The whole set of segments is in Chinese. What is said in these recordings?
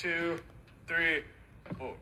two, three, four.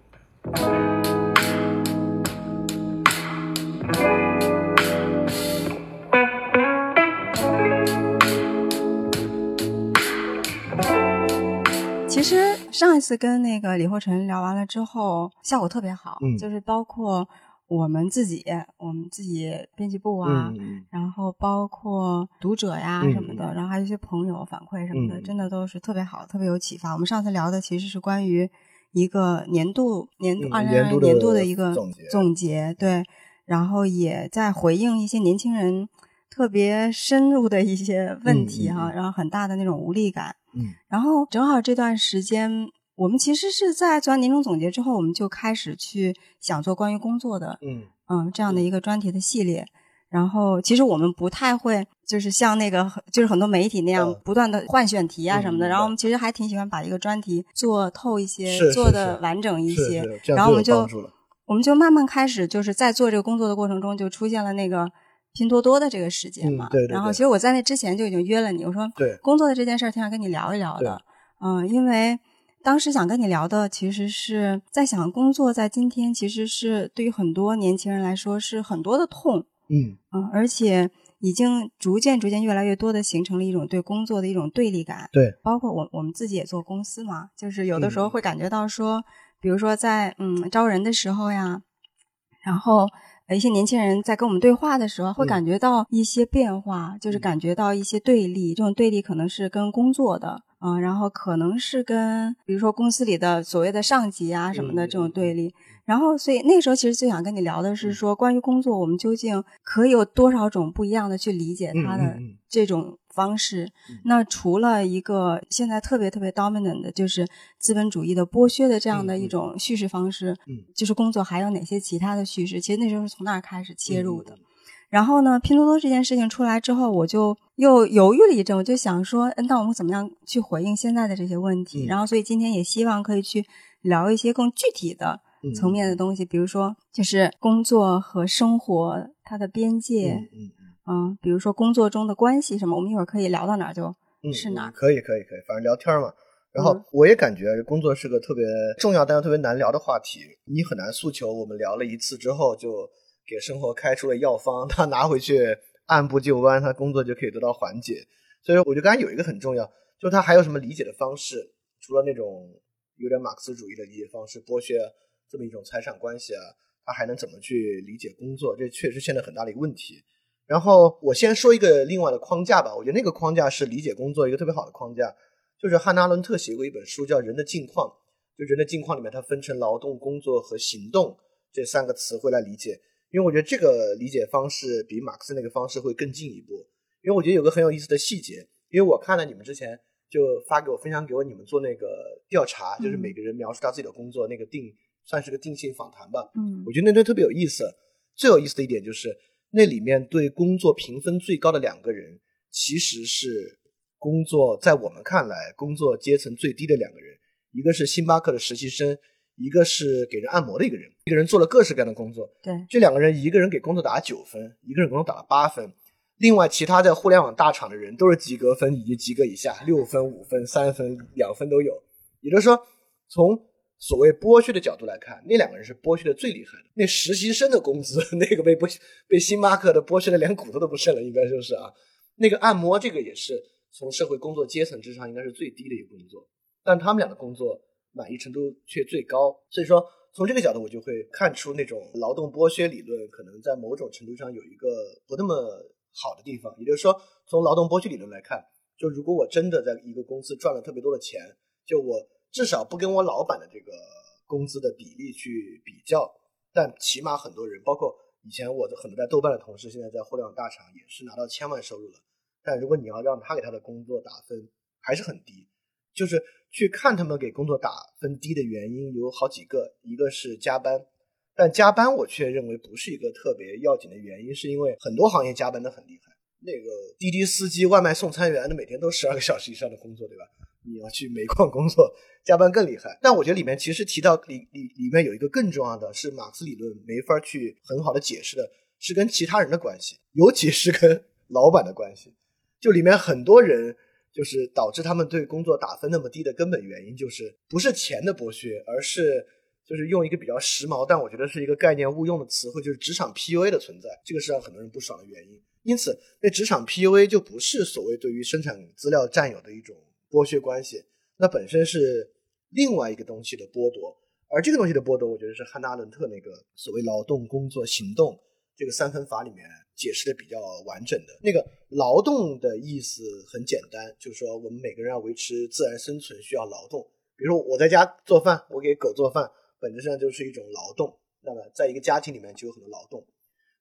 其实上一次跟那个李霍晨聊完了之后，效果特别好，嗯就是包括我们自己，我们自己编辑部啊，嗯然后包括读者呀嗯什么的，然后还有一些朋友反馈什么的，嗯。真的都是特别好，特别有启发。我们上次聊的其实是关于一个年度年度嗯二零二年度的年度的一个总结总结，对，然后也在回应一些年轻人特别深入的一些问题哈，然后很大的那种无力感。嗯。然后正好这段时间，我们其实是在做完年终总结之后，我们就开始去想做关于工作的，嗯嗯，这样的一个专题的系列。然后其实我们不太会，就是像那个就是很多媒体那样嗯不断的换选题啊什么的。嗯然后我们其实还挺喜欢把一个专题做透一些，做的完整一些。然后我们就。我们就慢慢开始，就是在做这个工作的过程中，就出现了那个拼多多的这个事件嘛。嗯对对对然后其实我在那之前就已经约了你，我说对工作的这件事儿挺想跟你聊一聊的。嗯，因为当时想跟你聊的，其实是在想工作在今天其实是对于很多年轻人来说是很多的痛。嗯嗯，而且已经逐渐逐渐越来越多的形成了一种对工作的一种对立感。对，包括我我们自己也做公司嘛，就是有的时候嗯会感觉到说，比如说在嗯招人的时候呀，然后呃一些年轻人在跟我们对话的时候，会嗯感觉到一些变化，就是嗯感觉到一些对立，这种对立可能是跟工作的。嗯，然后可能是跟比如说公司里的所谓的上级啊什么的嗯这种对立，然后所以那时候其实最想跟你聊的嗯是说，关于工作，我们究竟可以有多少种不一样的去理解它的这种方式？嗯那除了一个现在特别特别 dominant 的，就是资本主义的剥削的这样的一种叙事方式，嗯就是工作还有哪些其他的叙事？其实那时候是从那儿开始切入的。嗯然后呢，拼多多这件事情出来之后，我就又犹豫了一阵，我就想说，嗯那我们怎么样去回应现在的这些问题？嗯。然后，所以今天也希望可以去聊一些更具体的嗯。层面的东西，比如说就是工作和生活它的边界，嗯比如说工作中的关系什么，我们一会儿可以聊到哪儿就嗯，是哪儿。嗯可以可以可以，反正聊天嘛。然后嗯。我也感觉工作是个特别重要但又特别难聊的话题，你很难诉求我们聊了一次之后就给生活开出了药方，他拿回去按部就班，他工作就可以得到缓解。所以我觉得刚才有一个很重要，就是他还有什么理解的方式，除了那种有点马克思主义的理解方式，剥削这么一种财产关系啊，他还能怎么去理解工作？这确实现在很大的一个问题。然后我先说一个另外的框架吧，我觉得那个框架是理解工作一个特别好的框架，就是汉娜·伦特写过一本书叫《人的境况》，就人的境况里面它分成劳动、工作和行动这三个词汇来理解，因为我觉得这个理解方式比马克思那个方式会更进一步，因为我觉得有个很有意思的细节，因为我看了你们之前就发给我分享给我你们做那个调查，就是每个人描述他自己的工作那个定算是个定性访谈吧，嗯。我觉得那段特别有意思。最有意思的一点就是，那里面对工作评分最高的两个人，其实是工作在我们看来工作阶层最低的两个人，一个是星巴克的实习生，一个是给人按摩的一个人。一个人做了各式各样的工作，对，这两个人一个人给工作打了九分，一个人给工作打了八分。另外，其他在互联网大厂的人都是及格分以及及格以下，六分、五分、三分、两分都有。也就是说，从所谓剥削的角度来看，那两个人是剥削的最厉害的。那实习生的工资，那个被剥被星巴克的剥削的连骨头都不剩了，应该说是啊。那个按摩这个也是从社会工作阶层之上应该是最低的一个工作，但他们俩的工作满意程度却最高。所以说，从这个角度，我就会看出那种劳动剥削理论可能在某种程度上有一个不那么好的地方。也就是说，从劳动剥削理论来看，就如果我真的在一个公司赚了特别多的钱，就我至少不跟我老板的这个工资的比例去比较，但起码很多人，包括以前我的很多在豆瓣的同事，现在在互联网大厂也是拿到千万收入了。但如果你要让他给他的工作打分，还是很低。就是去看他们给工作打分低的原因有好几个，一个是加班，但加班我却认为不是一个特别要紧的原因，是因为很多行业加班的很厉害。那个滴滴司机、外卖送餐员的每天都十二个小时以上的工作，对吧？你要去煤矿工作，加班更厉害。但我觉得里面其实提到里里里面有一个更重要的是马克思理论没法去很好的解释的，是跟其他人的关系，尤其是跟老板的关系。就里面很多人就是导致他们对工作打分那么低的根本原因，就是不是钱的剥削，而是就是用一个比较时髦，但我觉得是一个概念误用的词汇，就是职场 PUA 的存在，这个是让很多人不爽的原因。因此，那职场 PUA 就不是所谓对于生产资料占有的一种剥削关系，那本身是另外一个东西的剥夺。而这个东西的剥夺，我觉得是汉娜·阿伦特那个所谓劳动、工作、行动这个三分法里面解释的比较完整的。那个劳动的意思很简单，就是说我们每个人要维持自然生存需要劳动。比如说我在家做饭，我给狗做饭，本质上就是一种劳动。那么在一个家庭里面就有很多劳动。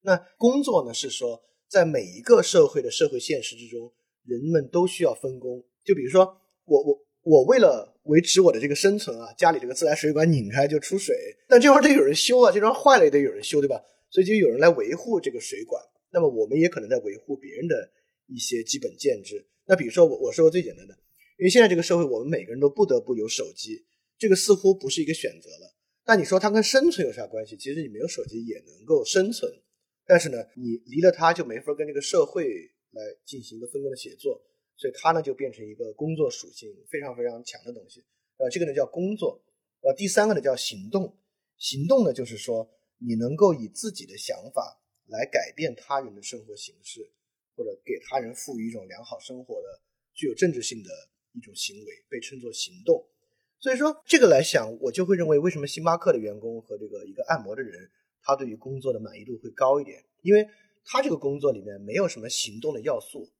那工作呢，是说在每一个社会的社会现实之中，人们都需要分工。就比如说我我。我为了维持我的这个生存啊，家里这个自来水管拧开就出水，但这玩意儿得有人修啊，这玩意儿坏了也得有人修，对吧？所以就有人来维护这个水管。那么我们也可能在维护别人的一些基本建制。那比如说我我说个最简单的，因为现在这个社会，我们每个人都不得不有手机，这个似乎不是一个选择了。那你说它跟生存有啥关系？其实你没有手机也能够生存，但是呢，你离了它就没法跟这个社会来进行一个分工的协作。所以它呢就变成一个工作属性非常非常强的东西，呃，这个呢叫工作，呃，第三个呢叫行动，行动呢就是说你能够以自己的想法来改变他人的生活形式，或者给他人赋予一种良好生活的具有政治性的一种行为，被称作行动。所以说这个来想，我就会认为为什么星巴克的员工和这个一个按摩的人，他对于工作的满意度会高一点，因为他这个工作里面没有什么行动的要素。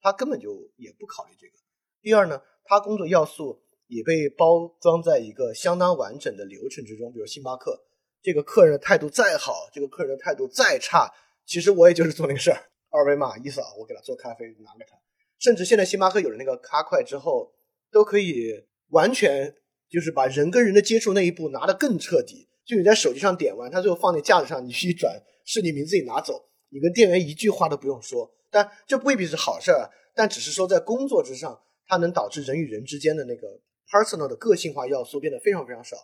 他根本就也不考虑这个。第二呢，他工作要素也被包装在一个相当完整的流程之中。比如星巴克，这个客人的态度再好，这个客人的态度再差，其实我也就是做那个事儿，二维码一扫，我给他做咖啡拿给他。甚至现在星巴克有了那个咖块之后，都可以完全就是把人跟人的接触那一步拿得更彻底。就你在手机上点完，他最后放在架子上，你去一转，是你名字，你拿走，你跟店员一句话都不用说。但这未必是好事儿，但只是说在工作之上，它能导致人与人之间的那个 personal 的个性化要素变得非常非常少。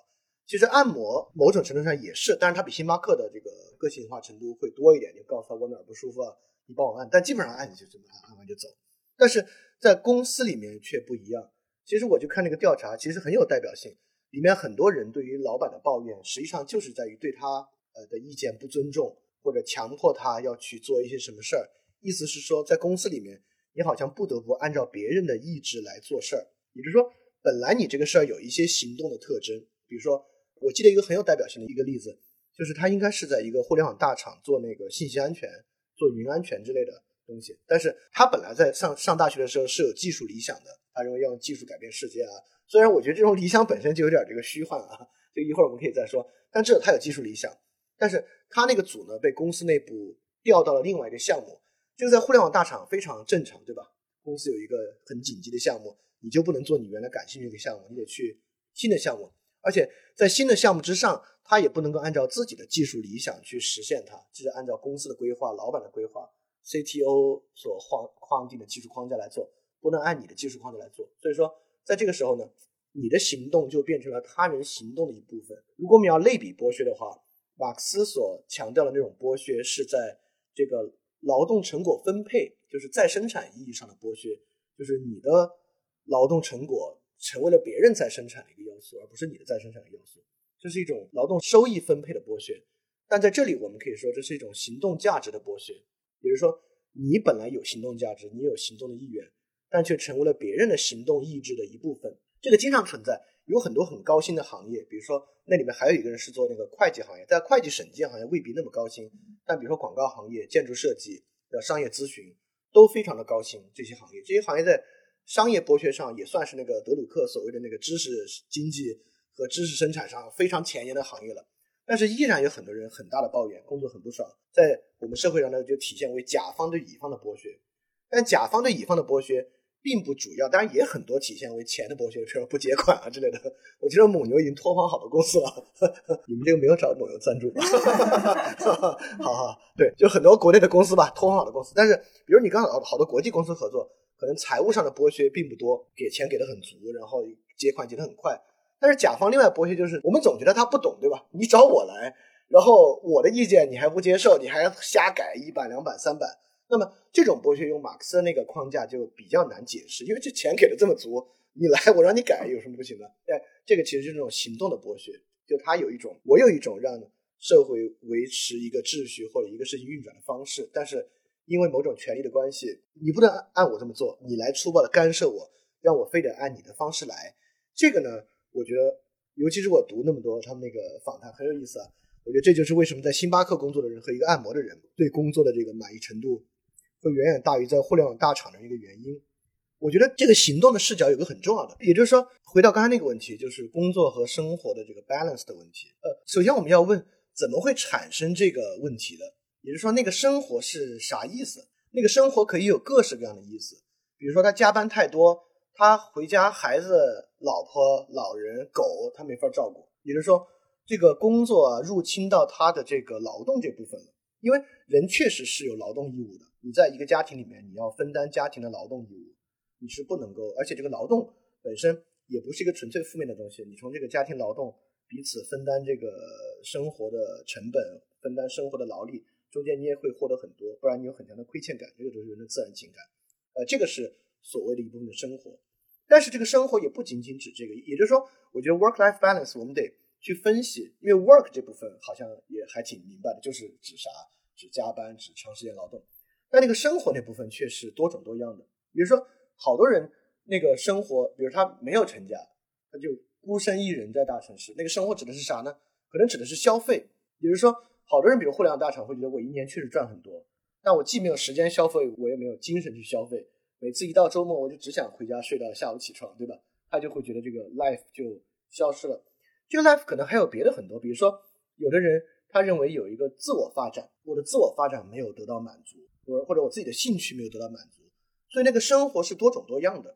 其实按摩某种程度上也是，但是它比星巴克的这个个性化程度会多一点。你告诉他我哪儿不舒服啊，你帮我按，但基本上按你就这么按，按完就走。但是在公司里面却不一样。其实我就看那个调查，其实很有代表性。里面很多人对于老板的抱怨，实际上就是在于对他呃的意见不尊重，或者强迫他要去做一些什么事儿。意思是说，在公司里面，你好像不得不按照别人的意志来做事儿。也就是说，本来你这个事儿有一些行动的特征，比如说，我记得一个很有代表性的一个例子，就是他应该是在一个互联网大厂做那个信息安全、做云安全之类的东西。但是他本来在上上大学的时候是有技术理想的，他认为要用技术改变世界啊。虽然我觉得这种理想本身就有点这个虚幻啊，这一会儿我们可以再说。但至少他有技术理想，但是他那个组呢，被公司内部调到了另外一个项目。这个在互联网大厂非常正常，对吧？公司有一个很紧急的项目，你就不能做你原来感兴趣的项目，你得去新的项目。而且在新的项目之上，他也不能够按照自己的技术理想去实现它，就是按照公司的规划、老板的规划、CTO 所框框定的技术框架来做，不能按你的技术框架来做。所以说，在这个时候呢，你的行动就变成了他人行动的一部分。如果我们要类比剥削的话，马克思所强调的那种剥削是在这个。劳动成果分配就是再生产意义上的剥削，就是你的劳动成果成为了别人再生产的一个要素，而不是你的再生产的要素。这是一种劳动收益分配的剥削。但在这里，我们可以说这是一种行动价值的剥削，也就是说，你本来有行动价值，你有行动的意愿，但却成为了别人的行动意志的一部分。这个经常存在，有很多很高薪的行业，比如说那里面还有一个人是做那个会计行业，在会计审计行业未必那么高薪。但比如说广告行业、建筑设计商业咨询都非常的高薪，这些行业，这些行业在商业剥削上也算是那个德鲁克所谓的那个知识经济和知识生产上非常前沿的行业了。但是依然有很多人很大的抱怨，工作很不爽。在我们社会上呢，就体现为甲方对乙方的剥削。但甲方对乙方的剥削。并不主要，当然也很多体现为钱的剥削，比如不结款啊之类的。我觉得蒙牛已经拖垮好多公司了，你们这个没有找蒙牛赞助吧？好好，对，就很多国内的公司吧，拖垮好的公司。但是，比如你刚好好多国际公司合作，可能财务上的剥削并不多，给钱给的很足，然后结款结的很快。但是甲方另外剥削就是，我们总觉得他不懂，对吧？你找我来，然后我的意见你还不接受，你还瞎改一版两版三版。那么这种剥削用马克思那个框架就比较难解释，因为这钱给的这么足，你来我让你改有什么不行的？哎，这个其实就是那种行动的剥削，就他有一种我有一种让社会维持一个秩序或者一个事情运转的方式，但是因为某种权利的关系，你不能按我这么做，你来粗暴的干涉我，让我非得按你的方式来。这个呢，我觉得，尤其是我读那么多他们那个访谈很有意思啊。我觉得这就是为什么在星巴克工作的人和一个按摩的人对工作的这个满意程度会远远大于在互联网大厂的一个原因。我觉得这个行动的视角有个很重要的，也就是说，回到刚才那个问题，就是工作和生活的这个 balance 的问题。呃，首先我们要问，怎么会产生这个问题的？也就是说，那个生活是啥意思？那个生活可以有各式各样的意思，比如说他加班太多，他回家孩子、老婆、老人、狗他没法照顾，也就是说。这个工作，入侵到他的这个劳动这部分了。因为人确实是有劳动义务的。你在一个家庭里面，你要分担家庭的劳动义务，你是不能够。而且这个劳动本身也不是一个纯粹负面的东西。你从这个家庭劳动彼此分担这个生活的成本，分担生活的劳力，中间你也会获得很多，不然你有很强的亏欠感。这个都是人的自然情感。呃，这个是所谓的一部分的生活。但是这个生活也不仅仅指这个，也就是说，我觉得 work-life balance 我们得。去分析，因为 work 这部分好像也还挺明白的，就是指啥，指加班，指长时间劳动。但那个生活那部分却是多种多样的。比如说，好多人那个生活，比如他没有成家，他就孤身一人在大城市，那个生活指的是啥呢？可能指的是消费。比如说，好多人，比如互联网大厂会觉得我一年确实赚很多，但我既没有时间消费，我也没有精神去消费。每次一到周末，我就只想回家睡到下午起床，对吧？他就会觉得这个 life 就消失了。这个 life 可能还有别的很多，比如说，有的人他认为有一个自我发展，我的自我发展没有得到满足，或或者我自己的兴趣没有得到满足，所以那个生活是多种多样的。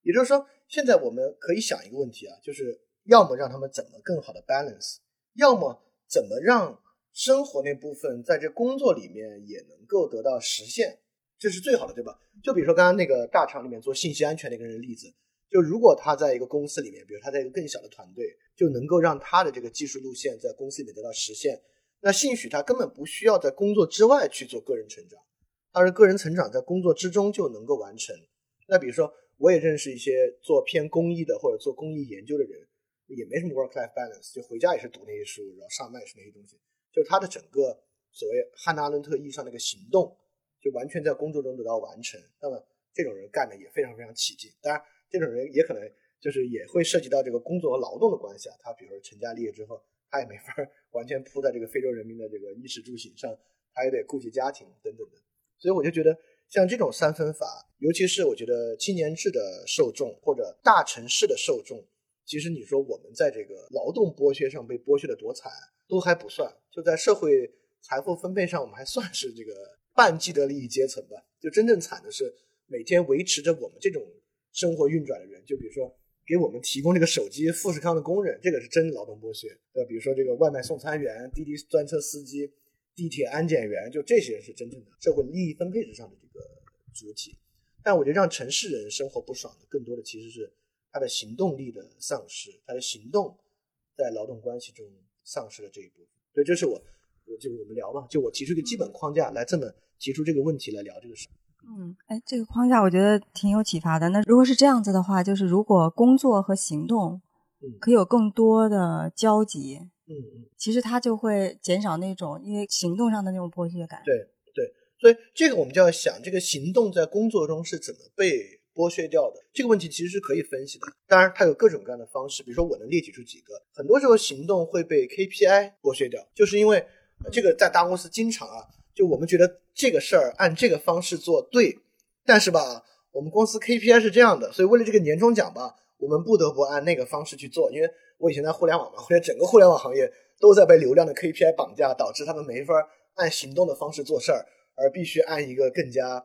也就是说，现在我们可以想一个问题啊，就是要么让他们怎么更好的 balance，要么怎么让生活那部分在这工作里面也能够得到实现，这是最好的，对吧？就比如说刚刚那个大厂里面做信息安全那个人的例子。就如果他在一个公司里面，比如他在一个更小的团队，就能够让他的这个技术路线在公司里面得到实现，那兴许他根本不需要在工作之外去做个人成长，而是个人成长在工作之中就能够完成。那比如说，我也认识一些做偏公益的或者做公益研究的人，也没什么 work-life balance，就回家也是读那些书，然后上麦是那些东西，就是他的整个所谓汉娜阿伦特意义上那个行动，就完全在工作中得到完成。那么这种人干的也非常非常起劲，当然。这种人也可能就是也会涉及到这个工作和劳动的关系啊。他比如说成家立业之后，他也没法 完全扑在这个非洲人民的这个衣食住行上，他也得顾及家庭等等的。所以我就觉得像这种三分法，尤其是我觉得青年制的受众或者大城市的受众，其实你说我们在这个劳动剥削上被剥削的多惨，都还不算。就在社会财富分配上，我们还算是这个半既得利益阶层吧。就真正惨的是每天维持着我们这种。生活运转的人，就比如说给我们提供这个手机富士康的工人，这个是真劳动剥削，对吧？比如说这个外卖送餐员、滴滴专车司机、地铁安检员，就这些是真正的社会利益分配之上的这个主体。但我觉得让城市人生活不爽的，更多的其实是他的行动力的丧失，他的行动在劳动关系中丧失了这一部分。所以这是我，我就我们聊嘛，就我提出一个基本框架来这么提出这个问题来聊这个事。嗯，哎，这个框架我觉得挺有启发的。那如果是这样子的话，就是如果工作和行动可以有更多的交集，嗯嗯，其实它就会减少那种因为行动上的那种剥削感。对对，所以这个我们就要想，这个行动在工作中是怎么被剥削掉的？这个问题其实是可以分析的。当然，它有各种各样的方式，比如说我能列举出几个。很多时候行动会被 KPI 剥削掉，就是因为这个在大公司经常啊。就我们觉得这个事儿按这个方式做对，但是吧，我们公司 KPI 是这样的，所以为了这个年终奖吧，我们不得不按那个方式去做。因为我以前在互联网嘛，或者整个互联网行业都在被流量的 KPI 绑架，导致他们没法按行动的方式做事儿，而必须按一个更加……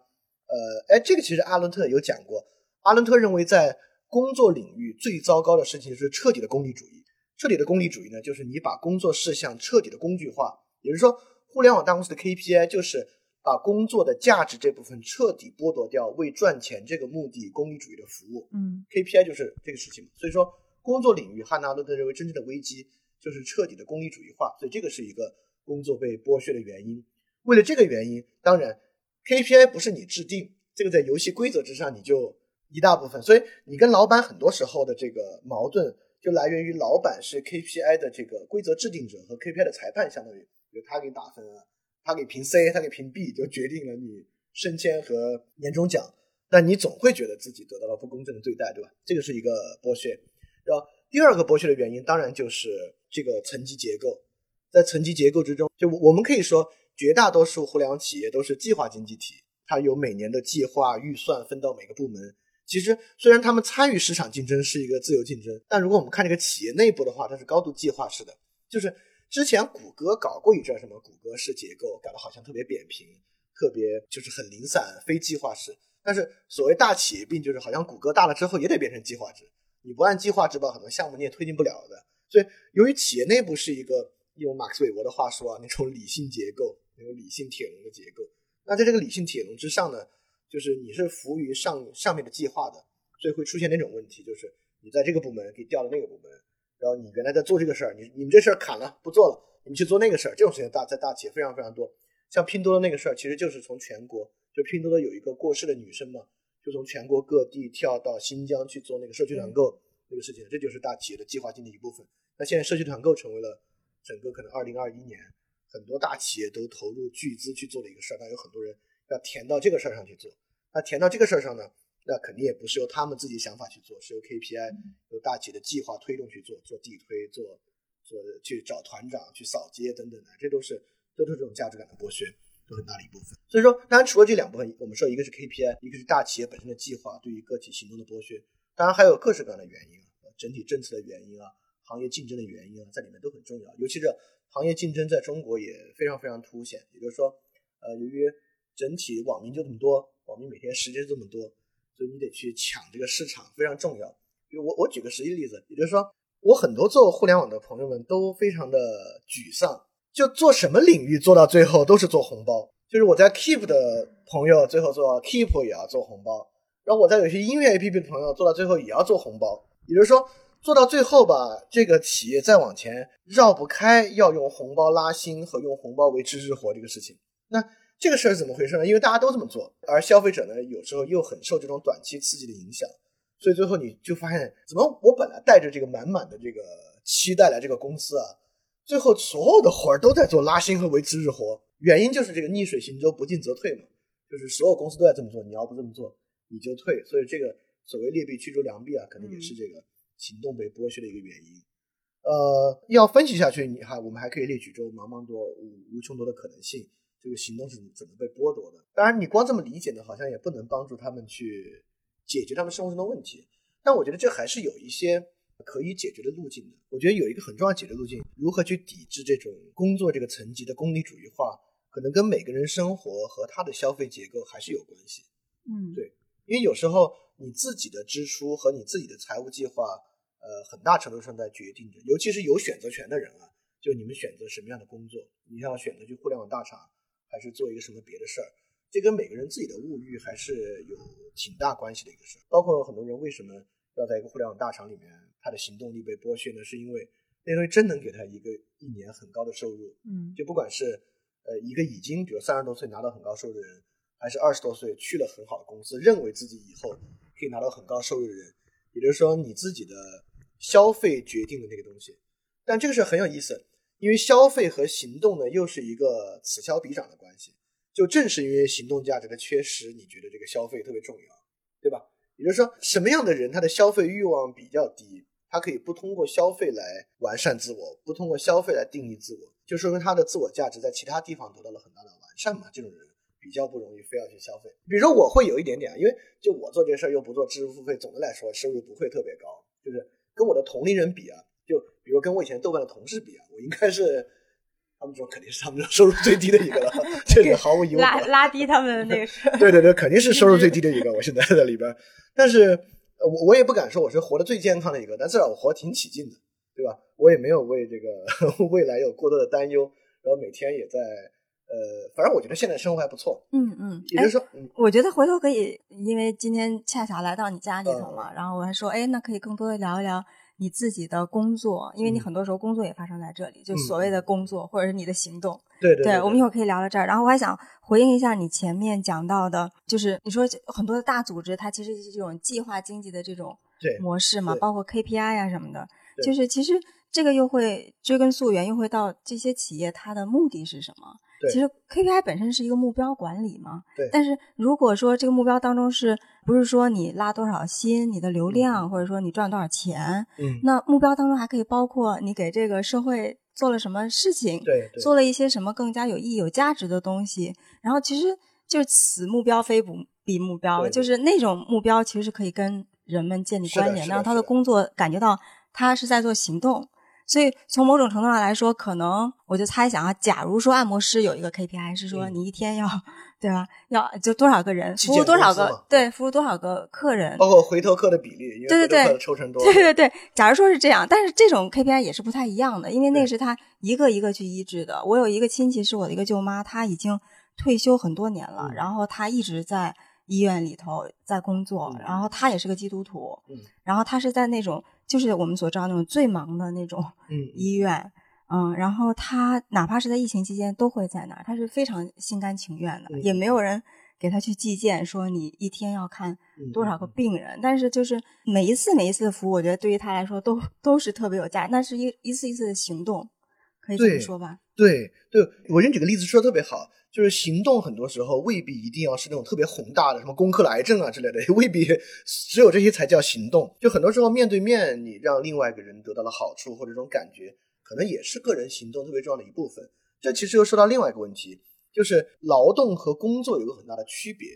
呃，哎，这个其实阿伦特有讲过。阿伦特认为，在工作领域最糟糕的事情是彻底的功利主义。彻底的功利主义呢，就是你把工作事项彻底的工具化，也就是说。互联网大公司的 KPI 就是把工作的价值这部分彻底剥夺掉，为赚钱这个目的功利主义的服务。嗯，KPI 就是这个事情。所以说，工作领域汉娜·阿伦特认为真正的危机就是彻底的功利主义化，所以这个是一个工作被剥削的原因。为了这个原因，当然 KPI 不是你制定，这个在游戏规则之上你就一大部分，所以你跟老板很多时候的这个矛盾就来源于老板是 KPI 的这个规则制定者和 KPI 的裁判，相当于就他给打分啊，他给评 C，他给评 B，就决定了你升迁和年终奖。但你总会觉得自己得到了不公正的对待，对吧？这个是一个剥削。然后第二个剥削的原因，当然就是这个层级结构。在层级结构之中，就我们可以说，绝大多数互联网企业都是计划经济体，它有每年的计划预算分到每个部门。其实虽然他们参与市场竞争是一个自由竞争，但如果我们看这个企业内部的话，它是高度计划式的。就是之前谷歌搞过一阵什么谷歌式结构，搞得好像特别扁平，特别就是很零散、非计划式。但是所谓大企业病，就是好像谷歌大了之后也得变成计划制，你不按计划制吧，很多项目你也推进不了的。所以由于企业内部是一个用马克思韦伯的话说啊，那种理性结构，那种理性铁笼的结构，那在这个理性铁笼之上呢？就是你是服务于上上面的计划的，所以会出现那种问题，就是你在这个部门给调到那个部门，然后你原来在做这个事儿，你你们这事儿砍了不做了，你们去做那个事儿，这种事情大在大企业非常非常多。像拼多多那个事儿，其实就是从全国，就拼多多有一个过世的女生嘛，就从全国各地跳到新疆去做那个社区团购那个事情，这就是大企业的计划经济一部分。那现在社区团购成为了整个可能二零二一年很多大企业都投入巨资去做的一个事儿，那有很多人。要填到这个事儿上去做，那填到这个事儿上呢，那肯定也不是由他们自己想法去做，是由 KPI、由大企业的计划推动去做，做地推，做做去找团长去扫街等等的，这都是都是这种价值感的剥削，都很大的一部分。所以说，当然除了这两部分，我们说一个是 KPI，一个是大企业本身的计划对于个体行动的剥削，当然还有各式各样的原因啊，整体政策的原因啊，行业竞争的原因啊，在里面都很重要。尤其是行业竞争在中国也非常非常凸显，也就是说，呃，由于整体网民就这么多，网民每天时间这么多，所以你得去抢这个市场非常重要。比如我我举个实际例子，也就是说，我很多做互联网的朋友们都非常的沮丧，就做什么领域做到最后都是做红包。就是我在 Keep 的朋友最后做 Keep 也要做红包，然后我在有些音乐 APP 的朋友做到最后也要做红包。也就是说，做到最后吧，这个企业再往前绕不开要用红包拉新和用红包维持日活这个事情。那这个事儿怎么回事呢？因为大家都这么做，而消费者呢，有时候又很受这种短期刺激的影响，所以最后你就发现，怎么我本来带着这个满满的这个期待来这个公司啊，最后所有的活儿都在做拉新和维持日活，原因就是这个逆水行舟，不进则退嘛，就是所有公司都在这么做，你要不这么做，你就退，所以这个所谓劣币驱逐良币啊，可能也是这个行动被剥削的一个原因。呃，要分析下去，你还我们还可以列举出茫茫多无无穷多的可能性。这个行动是怎么被剥夺的？当然，你光这么理解呢，好像也不能帮助他们去解决他们生活中的问题。但我觉得这还是有一些可以解决的路径的。我觉得有一个很重要解决路径，如何去抵制这种工作这个层级的功利主义化，可能跟每个人生活和他的消费结构还是有关系。嗯，对，因为有时候你自己的支出和你自己的财务计划，呃，很大程度上在决定着，尤其是有选择权的人啊，就你们选择什么样的工作，你要选择去互联网大厂。还是做一个什么别的事儿，这跟每个人自己的物欲还是有挺大关系的一个事儿。包括很多人为什么要在一个互联网大厂里面，他的行动力被剥削呢？是因为那东西真能给他一个一年很高的收入。嗯，就不管是呃一个已经比如三十多岁拿到很高收入的人，还是二十多岁去了很好的公司，认为自己以后可以拿到很高收入的人，也就是说你自己的消费决定的那个东西。但这个事很有意思。因为消费和行动呢，又是一个此消彼长的关系。就正是因为行动价值的缺失，你觉得这个消费特别重要，对吧？也就是说，什么样的人他的消费欲望比较低，他可以不通过消费来完善自我，不通过消费来定义自我，就说明他的自我价值在其他地方得到了很大的完善嘛。这种人比较不容易非要去消费。比如说，我会有一点点，因为就我做这事儿又不做知识付费，总的来说收入不会特别高，就是跟我的同龄人比啊。就比如跟我以前豆瓣的同事比啊，我应该是他们说肯定是他们收入最低的一个了，这个毫无疑问。拉拉低他们的那个是。对对对，肯定是收入最低的一个。我现在在里边，但是我我也不敢说我是活得最健康的一个，但至少我活挺起劲的，对吧？我也没有为这个 未来有过多的担忧，然后每天也在呃，反正我觉得现在生活还不错。嗯嗯，也就是说，嗯，我觉得回头可以，因为今天恰巧来到你家里头嘛，然后我还说，哎，那可以更多的聊一聊。你自己的工作，因为你嗯很多时候工作也发生在这里，就嗯所谓的工作或者是你的行动。对对我们一会儿可以聊到这儿。然后我还想回应一下你前面讲到的，就是你说很多的大组织，它其实是这种计划经济的这种模式嘛，包括 KPI 啊什么的，就是其实这个又会追根溯源，又会到这些企业它的目的是什么？对其实 KPI 本身是一个目标管理嘛，对但是如果说这个目标当中是不是说你拉多少新，你的流量，或者说你赚多少钱，嗯，那目标当中还可以包括你给这个社会做了什么事情，对对做了一些什么更加有意义、有价值的东西。然后其实就是此目标非不彼目标，对对就是那种目标其实是可以跟人们建立关联，让他的工作感觉到他是在做行动。所以从某种程度上来说，可能我就猜想啊，假如说按摩师有一个 KPI 是说嗯。你一天要、对吧，要就多少个人服务多少个对服务多少个客人，包括回头客的比例，因为对对对回头客的抽成多，对对对，假如说是这样，但是这种 KPI 也是不太一样的，因为那是他一个一个去医治的。我有一个亲戚是我的一个舅妈，她已经退休很多年了，嗯然后她一直在医院里头在工作，嗯然后她也是个基督徒，嗯。然后她是在那种就是我们所知道那种最忙的那种嗯，医院。嗯，然后他哪怕是在疫情期间都会在那儿，他是非常心甘情愿的，嗯也没有人给他去计件，说你一天要看嗯多少个病人，但是就是每一次每一次的服务，我觉得对于他来说都都是特别有价值，那是一一次一次的行动，可以这么说吧？对对，我觉得你举个例子说的特别好，就是行动很多时候未必一定要是那种特别宏大的，什么攻克了癌症啊之类的，未必只有这些才叫行动。就很多时候面对面，你让另外一个人得到了好处或者这种感觉，可能也是个人行动特别重要的一部分。这其实又说到另外一个问题，就是劳动和工作有个很大的区别。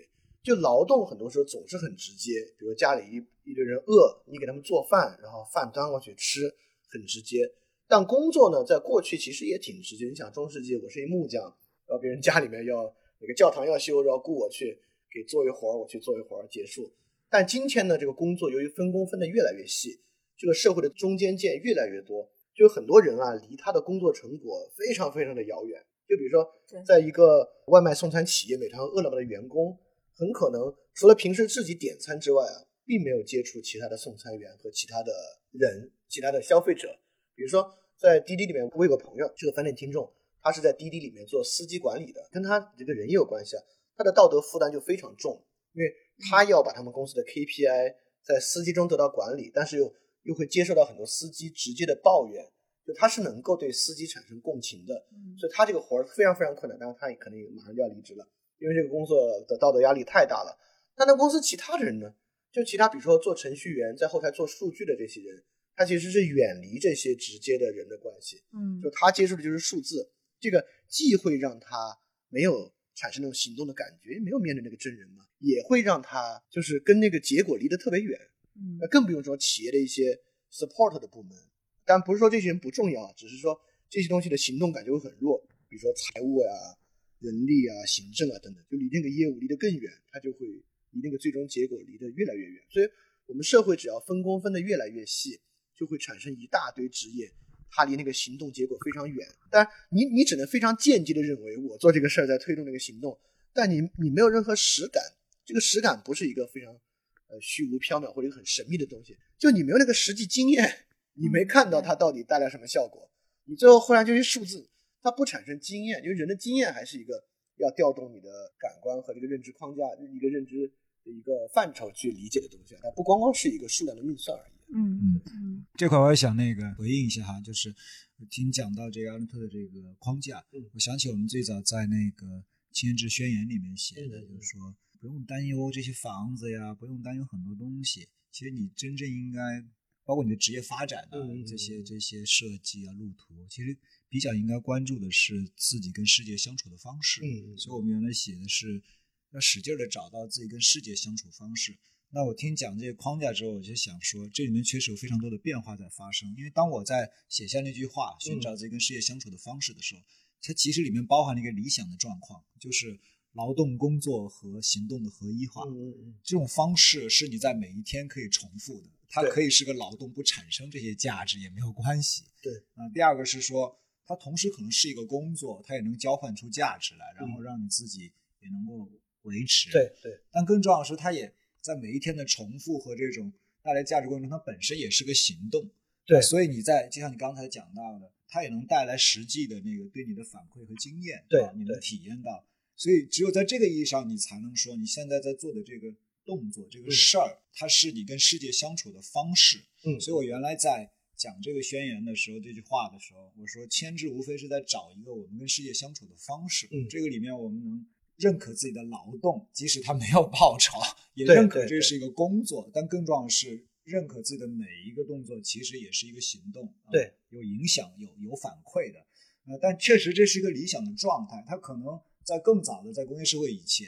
就劳动很多时候总是很直接，比如家里一一堆人饿，你给他们做饭，然后饭端过去吃，很直接。但工作呢，在过去其实也挺直接。你想中世纪，我是一木匠，然后别人家里面要那个教堂要修，然后雇我去给做一活儿，我去做一活儿结束。但今天呢，这个工作由于分工分得越来越细，这个社会的中间件越来越多，就有很多人啊，离他的工作成果非常非常的遥远。就比如说，在一个外卖送餐企业，美团和饿了么的员工，很可能除了平时自己点餐之外啊，并没有接触其他的送餐员和其他的人、其他的消费者。比如说，在滴滴里面，我有个朋友是个饭店听众，他是在滴滴里面做司机管理的，跟他这个人也有关系啊。他的道德负担就非常重，因为他要把他们公司的 KPI 在司机中得到管理，但是又又会接受到很多司机直接的抱怨，就他是能够对司机产生共情的，嗯所以他这个活儿非常非常困难。当然，他也可能也马上就要离职了，因为这个工作的道德压力太大了。但那公司其他的人呢？就其他，比如说做程序员，在后台做数据的这些人，他其实是远离这些直接的人的关系，嗯就他接触的就是数字，这个既会让他没有产生那种行动的感觉，没有面对那个真人嘛，也会让他就是跟那个结果离得特别远。嗯那更不用说企业的一些 support 的部门，但不是说这些人不重要，只是说这些东西的行动感就会很弱，比如说财务呀、人力啊、行政啊等等，就离那个业务离得更远，他就会离那个最终结果离得越来越远。所以，我们社会只要分工分得越来越细，就会产生一大堆职业，它离那个行动结果非常远。当然，你你只能非常间接的认为我做这个事儿在推动那个行动，但你你没有任何实感，这个实感不是一个非常呃虚无缥缈或者一个很神秘的东西，就你没有那个实际经验，你没看到它到底带来什么效果，你最后忽然这些数字它不产生经验，因为人的经验还是一个要调动你的感官和这个认知框架、一个认知的一个范畴去理解的东西，它不光光是一个数量的运算而已。嗯嗯这块我也想那个回应一下哈，就是我听讲到这个阿伦特的这个框架，嗯我想起我们最早在那个《青年志宣言》里面写的，嗯就是说不用担忧这些房子呀，不用担忧很多东西，其实你真正应该，包括你的职业发展啊，嗯嗯这些这些设计啊、路途，其实比较应该关注的是自己跟世界相处的方式。嗯嗯所以我们原来写的是要使劲的找到自己跟世界相处方式。那我听讲这些框架之后，我就想说，这里面确实有非常多的变化在发生。因为当我在写下那句话“寻找自己跟事业相处的方式”的时候，它其实里面包含了一个理想的状况，就是劳动、工作和行动的合一化。嗯嗯嗯，这种方式是你在每一天可以重复的，它可以是个劳动，不产生这些价值也没有关系。对，啊、第二个是说，它同时可能是一个工作，它也能交换出价值来，然后让你自己也能够维持。对对，但更重要的是，它也在每一天的重复和这种带来价值过程中，它本身也是个行动。对所以你在就像你刚才讲到的，它也能带来实际的那个对你的反馈和经验，对啊你能体验到。所以只有在这个意义上，你才能说你现在在做的这个动作、这个事儿，它是你跟世界相处的方式。嗯所以我原来在讲这个宣言的时候，这句话的时候，我说牵制无非是在找一个我们跟世界相处的方式。嗯这个里面我们能认可自己的劳动，即使他没有报酬，也认可这是一个工作，但更重要的是认可自己的每一个动作其实也是一个行动，啊对，有影响、有有反馈的。呃，但确实这是一个理想的状态，它可能在更早的在工业社会以前，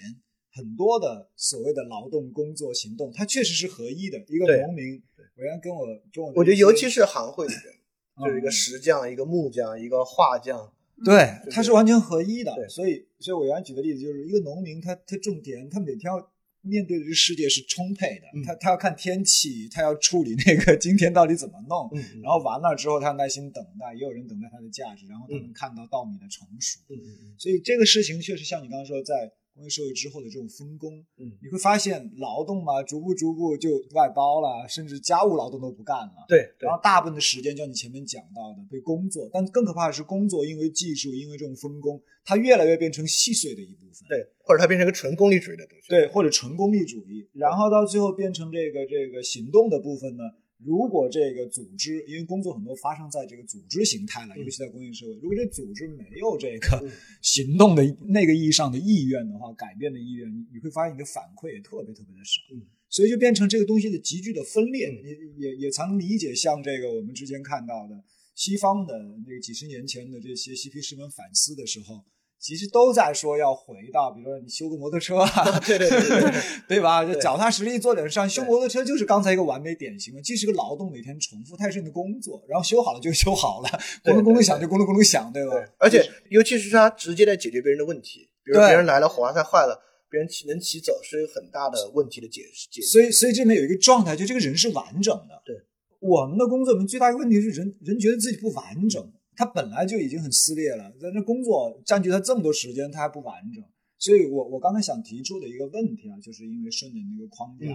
很多的所谓的劳动、工作、行动，它确实是合一的。一个农民，我原来跟我跟我我觉得尤其是行会的人，就是一个嗯石匠、一个木匠、一个画匠，对，对它是完全合一的。对所以，所以我原来举的例子就是一个农民他，他种田，他每天要面对的这个世界是充沛的，嗯他他要看天气，他要处理那个 今天到底怎么弄，然后完了之后他要耐心等待，也有人等待它的价值，然后他嗯能看到稻米的成熟。所以这个事情确实像你刚刚说，在工业社会之后的这种分工，嗯你会发现劳动嘛，逐步逐步就外包了，甚至家务劳动都不干了。对对然后大部分的时间，就像你前面讲到的，被工作，但更可怕的是，工作因为技术，因为这种分工，它越来越变成细碎的一部分。对，或者它变成一个纯功利主义的东西。对，或者纯功利主义，然后到最后变成这个这个行动的部分呢？如果这个组织，因为工作很多发生在这个组织形态了，嗯尤其在工业社会，如果这组织没有这个嗯 行动的那个意义上的意愿的话，改变的意愿，你你会发现你的反馈也特别特别的少。嗯所以就变成这个东西的急剧的分裂，嗯也也也才能理解像这个我们之前看到的西方的那个几十年前的这些嬉皮士们反思的时候，其实都在说要回到，比如说你修个摩托车啊，对对对对吧？就脚踏实地做点事儿。修摩托车就是刚才一个完美典型的，既是个劳动，每天重复，它也是你的工作。然后修好了就修好了，咕噜咕噜响就咕噜咕噜响，对吧？对，而且尤其是它直接在解决别人的问题，比如对别人来了火花塞坏了，别人骑能骑走是一个很大的问题的解解决。所以，所以这里面有一个状态，就这个人是完整的。对，我们的工作里面最大一个问题是人人觉得自己不完整，他本来就已经很撕裂了，在那工作占据他这么多时间，他还不完整。所以我我刚才想提出的一个问题啊，就是因为顺着那个框架，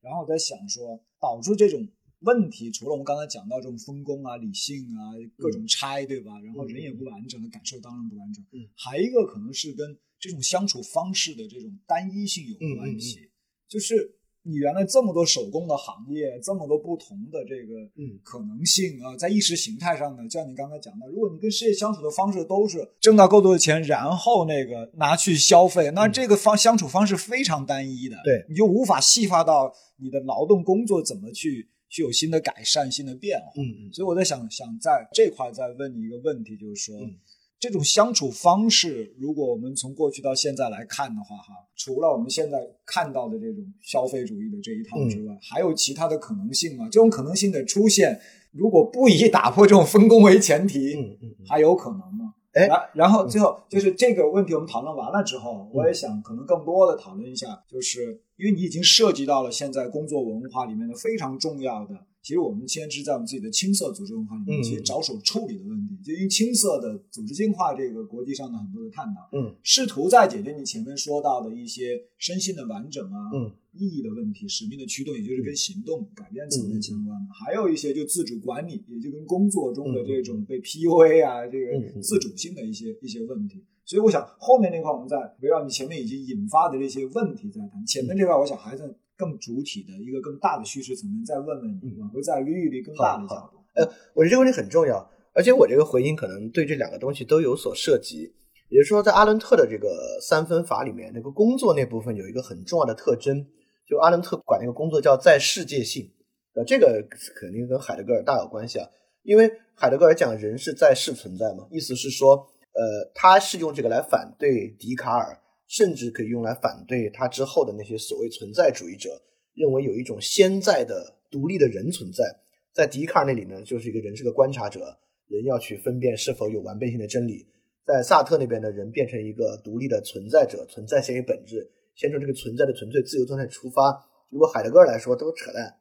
然后我在想说，导致这种问题，除了我们刚才讲到这种分工啊、理性啊、各种拆，对吧？然后人也不完整，感受当然不完整。嗯还一个可能是跟这种相处方式的这种单一性有关系，就是你原来这么多手工的行业，这么多不同的这个嗯。可能性啊，在意识形态上呢，就像你刚才讲的，如果你跟世界相处的方式都是挣到够多的钱，然后那个拿去消费，那这个方相处方式非常单一的，对你就无法细化到你的劳动工作怎么去去有新的改善、新的变化。嗯嗯。所以我在想，想在这块再问你一个问题，就是说，嗯这种相处方式，如果我们从过去到现在来看的话，哈，除了我们现在看到的这种消费主义的这一套之外，还有其他的可能性吗？这种可能性的出现，如果不以打破这种分工为前提，嗯嗯嗯，还有可能吗？哎然然后最后就是这个问题我们讨论完了之后，我也想可能更多的讨论一下，就是因为你已经涉及到了现在工作文化里面的非常重要的，其实我们先是在我们自己的青色组织文化里面，嗯。其实着手处理的问题，就因为青色的组织进化这个国际上的很多的探讨，嗯。试图在解决你前面说到的一些身心的完整啊，嗯。意义的问题、使命的驱动，也就是跟行动、改变层面相关的；还有一些就自主管理，也就跟工作中的这种被 PUA 啊，这嗯个自主性的一些一些问题。所以我想后面那块我们再围绕你前面已经引发的这些问题再谈，前面这块我想还是更主体的一个更大的叙事层面再问问你，往回再捋一捋更大的角度。呃，我觉得这个问题很重要，而且我这个回应可能对这两个东西都有所涉及。也就是说，在阿伦特的这个三分法里面，那个工作那部分有一个很重要的特征，就阿伦特管那个工作叫在世界性。呃，这个肯定跟海德格尔大有关系啊，因为海德格尔讲人是在世存在嘛，意思是说，呃，他是用这个来反对笛卡尔，甚至可以用来反对他之后的那些所谓存在主义者，认为有一种先在的独立的人存在。在笛卡尔那里呢，就是一个人是个观察者，人要去分辨是否有完备性的真理。在萨特那边的人变成一个独立的存在者，存在先于本质，先从这个存在的纯粹自由状态出发。如果海德格尔来说，都是扯淡。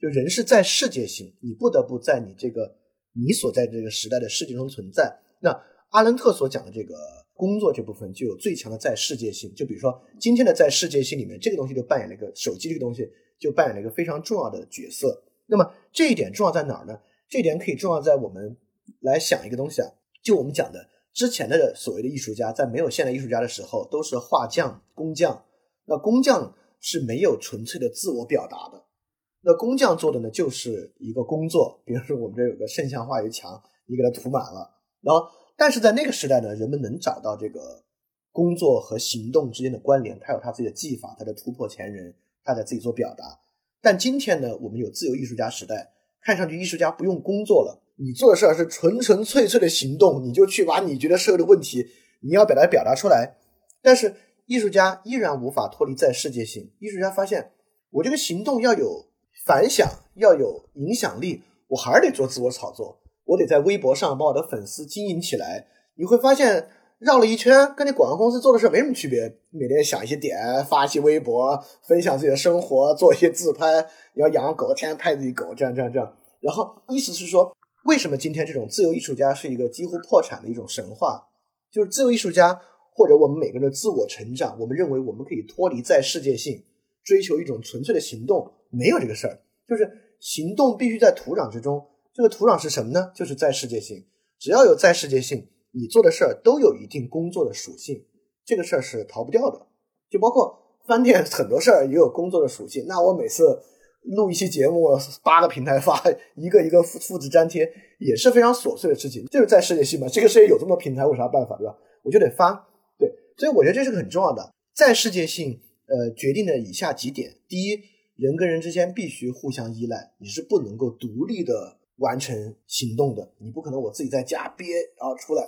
就人是在世界性，你不得不在你这个你所在这个时代的世界中存在。那阿伦特所讲的这个工作这部分，就有最强的在世界性。就比如说今天的在世界性里面，这个东西就扮演了一个手机这个东西就扮演了一个非常重要的角色。那么这一点重要在哪儿呢？这一点可以重要在我们来想一个东西啊，就我们讲的之前的所谓的艺术家，在没有现代艺术家的时候，都是画匠、工匠。那工匠是没有纯粹的自我表达的。那工匠做的呢，就是一个工作。比如说，我们这有个圣像画一墙，你给它涂满了。然后，但是在那个时代呢，人们能找到这个工作和行动之间的关联，他有他自己的技法，他在突破前人，他在自己做表达。但今天呢，我们有自由艺术家时代，看上去艺术家不用工作了，你做的事儿是纯纯粹粹的行动，你就去把你觉得社会的问题，你要表达表达出来。但是艺术家依然无法脱离在世界性。艺术家发现，我这个行动要有。反响要有影响力，我还是得做自我炒作，我得在微博上把我的粉丝经营起来。你会发现绕了一圈，跟你广告公司做的事没什么区别。每天想一些点，发一些微博，分享自己的生活，做一些自拍。你要养狗，天天拍自己狗，这样这样这样。然后意思是说，为什么今天这种自由艺术家是一个几乎破产的一种神话？就是自由艺术家或者我们每个人的自我成长，我们认为我们可以脱离在世界性，追求一种纯粹的行动。没有这个事儿，就是行动必须在土壤之中。这个土壤是什么呢？就是在世界性。只要有在世界性，你做的事儿都有一定工作的属性。这个事儿是逃不掉的。就包括饭店很多事儿也有工作的属性。那我每次录一期节目，八个平台发，一个一个复复制粘贴，也是非常琐碎的事情。就是在世界性嘛。这个世界有这么多平台，有啥办法，对吧？我就得发。对，所以我觉得这是个很重要的在世界性。呃，决定了以下几点：第一。人跟人之间必须互相依赖，你是不能够独立的完成行动的。你不可能我自己在家憋，然后出来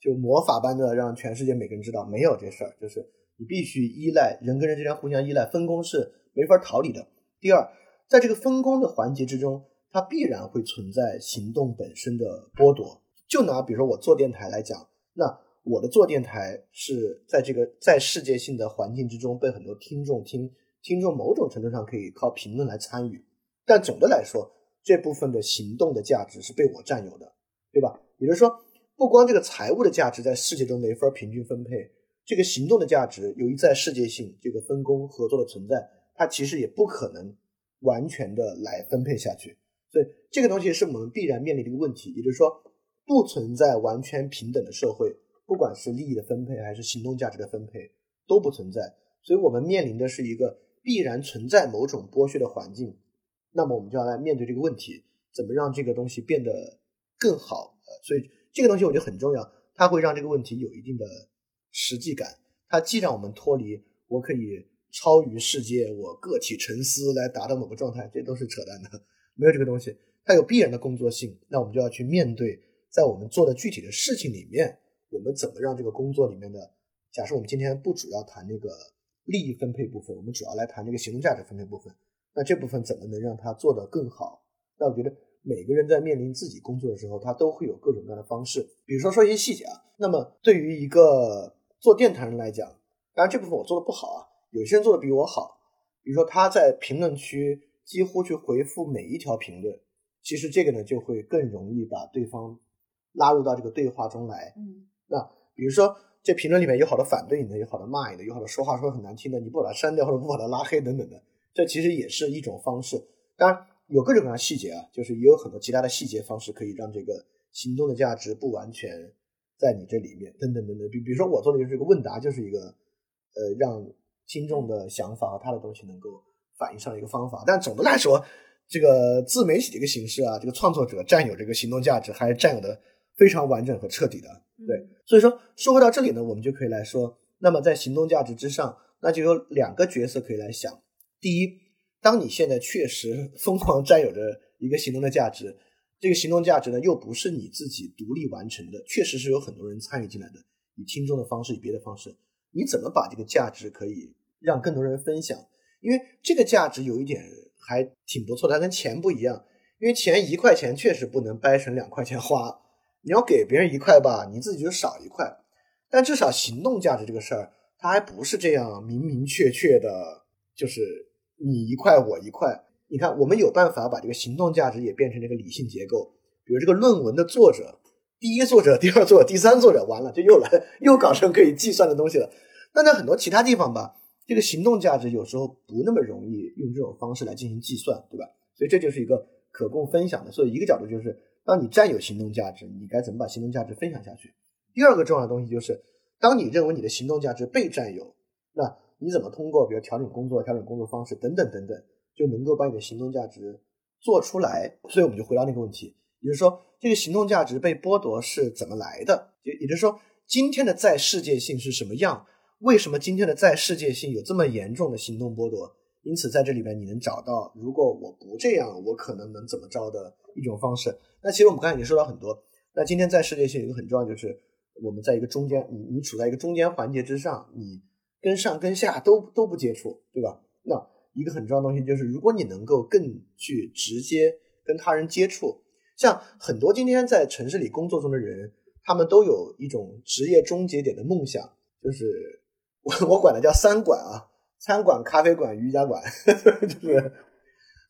就魔法般的让全世界每个人知道，没有这事儿。就是你必须依赖，人跟人之间互相依赖，分工是没法逃离的。第二，在这个分工的环节之中，它必然会存在行动本身的剥夺。就拿比如说我做电台来讲，那我的做电台是在这个在世界性的环境之中被很多听众听。听众某种程度上可以靠评论来参与，但总的来说，这部分的行动的价值是被我占有的，对吧？也就是说，不光这个财务的价值在世界中没法平均分配，这个行动的价值，由于在世界性这个分工合作的存在，它其实也不可能完全的来分配下去。所以，这个东西是我们必然面临的一个问题，也就是说，不存在完全平等的社会，不管是利益的分配还是行动价值的分配都不存在。所以我们面临的是一个。必然存在某种剥削的环境，那么我们就要来面对这个问题，怎么让这个东西变得更好？呃，所以这个东西我觉得很重要，它会让这个问题有一定的实际感。它既让我们脱离我可以超于世界，我个体沉思来达到某个状态，这都是扯淡的，没有这个东西。它有必然的工作性，那我们就要去面对，在我们做的具体的事情里面，我们怎么让这个工作里面的，假设我们今天不主要谈那个。利益分配部分，我们主要来谈这个行动价值分配部分。那这部分怎么能让他做得更好？那我觉得每个人在面临自己工作的时候，他都会有各种各样的方式。比如说说一些细节啊。那么对于一个做电台人来讲，当然这部分我做的不好啊，有些人做的比我好。比如说他在评论区几乎去回复每一条评论，其实这个呢就会更容易把对方拉入到这个对话中来。嗯，那比如说。这评论里面有好多反对你的，有好多骂你的，有好多说话说很难听的，你不把它删掉或者不把它拉黑等等的，这其实也是一种方式。当然有各种各样的细节啊，就是也有很多其他的细节方式可以让这个行动的价值不完全在你这里面等等等等。比比如说我做的就是一个问答，就是一个呃让听众的想法和他的东西能够反映上一个方法。但总的来说，这个自媒体这个形式啊，这个创作者占有这个行动价值还是占有的非常完整和彻底的。对，所以说说回到这里呢，我们就可以来说，那么在行动价值之上，那就有两个角色可以来想。第一，当你现在确实 疯狂占有着一个行动的价值，这个行动价值呢又不是你自己独立完成的，确实是有很多人参与进来的，以听众的方式，以别的方式，你怎么把这个价值可以让更多人分享？因为这个价值有一点还挺不错的，它跟钱不一样，因为钱一块钱确实不能掰成两块钱花。你要给别人一块吧，你自己就少一块。但至少行动价值这个事儿，它还不是这样明明确确的，就是你一块我一块。你看，我们有办法把这个行动价值也变成这个理性结构。比如这个论文的作者，第一作者、第二作者、第三作者，完了就又来又搞成可以计算的东西了。那在很多其他地方吧，这个行动价值有时候不那么容易用这种方式来进行计算，对吧？所以这就是一个可供分享的。所以一个角度就是。当你占有行动价值，你该怎么把行动价值分享下去？第二个重要的东西就是，当你认为你的行动价值被占有，那你怎么通过比如调整工作、调整工作方式等等等等，就能够把你的行动价值做出来？所以我们就回到那个问题，也就是说，这个行动价值被剥夺是怎么来的？也也就是说，今天的在世界性是什么样？为什么今天的在世界性有这么严重的行动剥夺？因此，在这里边你能找到，如果我不这样，我可能能怎么着的一种方式。那其实我们刚才已经说到很多。那今天在世界性有一个很重要，就是我们在一个中间，你你处在一个中间环节之上，你跟上跟下都都不接触，对吧？那一个很重要的东西就是，如果你能够更去直接跟他人接触，像很多今天在城市里工作中的人，他们都有一种职业终结点的梦想，就是 我我管它叫三管啊。餐馆、咖啡馆、瑜伽馆，就是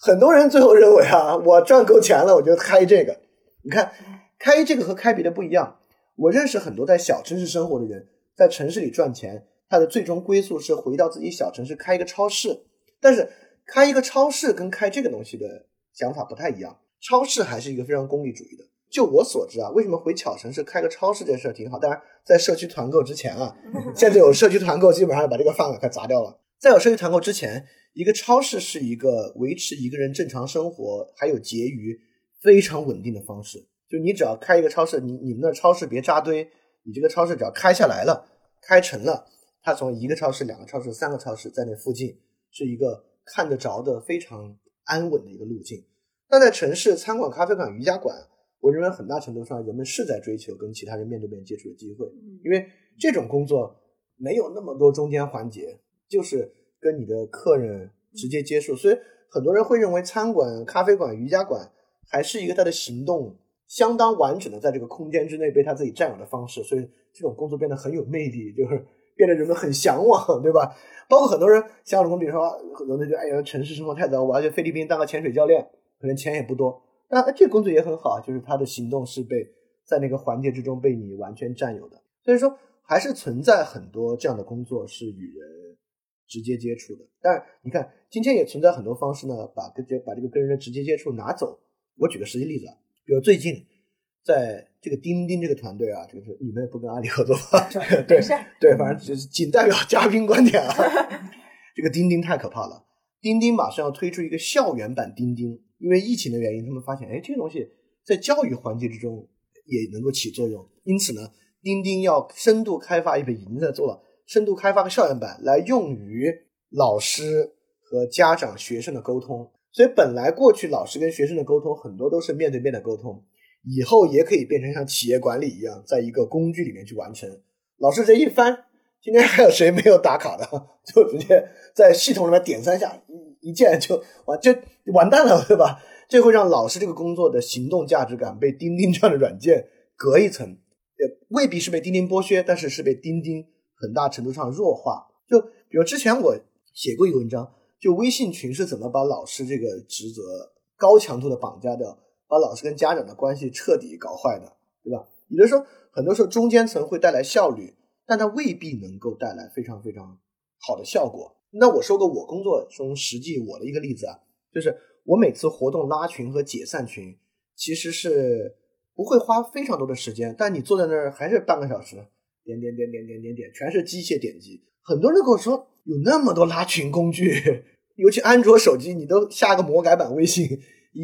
很多人最后认为啊，我赚够钱了，我就开这个。你看，开这个和开别的不一样。我认识很多在小城市生活的人，在城市里赚钱，他的最终归宿是回到自己小城市开一个超市。但是，开一个超市跟开这个东西的想法不太一样。超市还是一个非常功利主义的。就我所知啊，为什么回小城市开个超市这事儿挺好？当然，在社区团购之前啊，现在有社区团购，基本上把这个饭碗快砸掉了。在有社区团购之前，一个超市是一个维持一个人正常生活还有结余非常稳定的方式。就你只要开一个超市，你你们那超市别扎堆，你这个超市只要开下来了，开成了，它从一个超市、两个超市、三个超市在那附近是一个看得着的非常安稳的一个路径。但在城市，餐馆、咖啡馆、瑜伽馆，我认为很大程度上人们是在追求跟其他人面对面接触的机会，因为这种工作没有那么多中间环节。就是跟你的客人直接接触，所以很多人会认为餐馆、咖啡馆、瑜伽馆还是一个他的行动相当完整的在这个空间之内被他自己占有的方式，所以这种工作变得很有魅力，就是变得人们很向往，对吧？包括很多人向往工，比如说很多人觉得哎呀，城市生活太糟，我要去菲律宾当个潜水教练，可能钱也不多，那这工作也很好，就是他的行动是被在那个环节之中被你完全占有的，所以说还是存在很多这样的工作是与人。直接接触的，但是你看，今天也存在很多方式呢，把跟这把这个跟人的直接接触拿走。我举个实际例子啊，比如最近在这个钉钉这个团队啊，这个是你们也不跟阿里合作吧？对对，反正就是仅代表嘉宾观点啊。这个钉钉太可怕了，钉钉马上要推出一个校园版钉钉，因为疫情的原因，他们发现，哎，这个东西在教育环节之中也能够起作用，因此呢，钉钉要深度开发一本已经在做了。深度开发个校园版来用于老师和家长、学生的沟通，所以本来过去老师跟学生的沟通很多都是面对面的沟通，以后也可以变成像企业管理一样，在一个工具里面去完成。老师这一翻，今天还有谁没有打卡的，就直接在系统里面点三下，一一键就完，就完蛋了，对吧？这会让老师这个工作的行动价值感被钉钉这样的软件隔一层，也未必是被钉钉剥削，但是是被钉钉。很大程度上弱化，就比如之前我写过一个文章，就微信群是怎么把老师这个职责高强度的绑架掉，把老师跟家长的关系彻底搞坏的，对吧？也就是说，很多时候中间层会带来效率，但它未必能够带来非常非常好的效果。那我说个我工作中实际我的一个例子啊，就是我每次活动拉群和解散群，其实是不会花非常多的时间，但你坐在那儿还是半个小时。点点点点点点点，全是机械点击。很多人跟我说，有那么多拉群工具，尤其安卓手机，你都下个魔改版微信，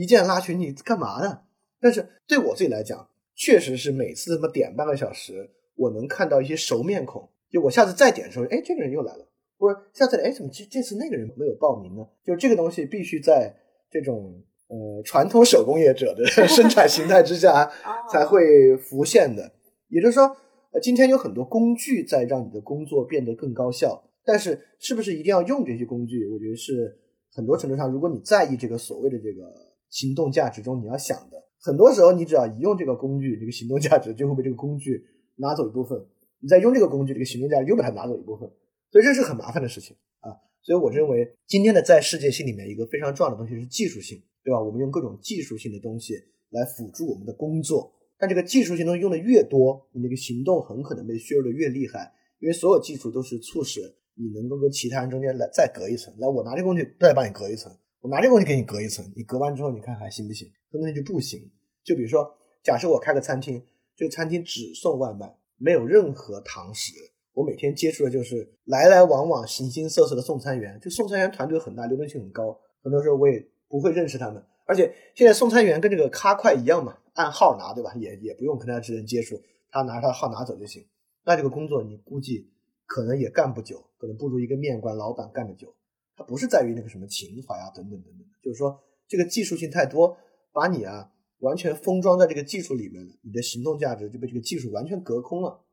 一键拉群，你干嘛呢？但是对我自己来讲，确实是每次这么点半个小时，我能看到一些熟面孔。就我下次再点的时候，哎，这个人又来了。或者下次，哎，怎么这这次那个人没有报名呢？就这个东西必须在这种呃传统手工业者的生产形态之下 才会浮现的。也就是说。呃，今天有很多工具在让你的工作变得更高效，但是是不是一定要用这些工具？我觉得是很多程度上，如果你在意这个所谓的这个行动价值中，你要想的，很多时候你只要一用这个工具，这个行动价值就会被这个工具拿走一部分；你再用这个工具，这个行动价值又被它拿走一部分，所以这是很麻烦的事情啊。所以我认为，今天的在世界性里面一个非常重要的东西是技术性，对吧？我们用各种技术性的东西来辅助我们的工作。但这个技术性东西用的越多，你那个行动很可能被削弱的越厉害，因为所有技术都是促使你能够跟其他人中间来再隔一层。来，我拿这个工具再帮你隔一层，我拿这个东西给你隔一层，你隔完之后，你看还行不行？很多人就不行。就比如说，假设我开个餐厅，这个餐厅只送外卖，没有任何堂食，我每天接触的就是来来往往、形形色色的送餐员。这送餐员团队很大，流动性很高，很多时候我也不会认识他们。而且现在送餐员跟这个咖快一样嘛，按号拿，对吧？也也不用跟他直人接触，他拿着他的号拿走就行。那这个工作你估计可能也干不久，可能不如一个面馆老板干得久。不是在于那个什么情怀啊，等等等等，就是说这个技术性太多，把你啊完全封装在这个技术里面了，你的行动价值就被这个技术完全隔空了，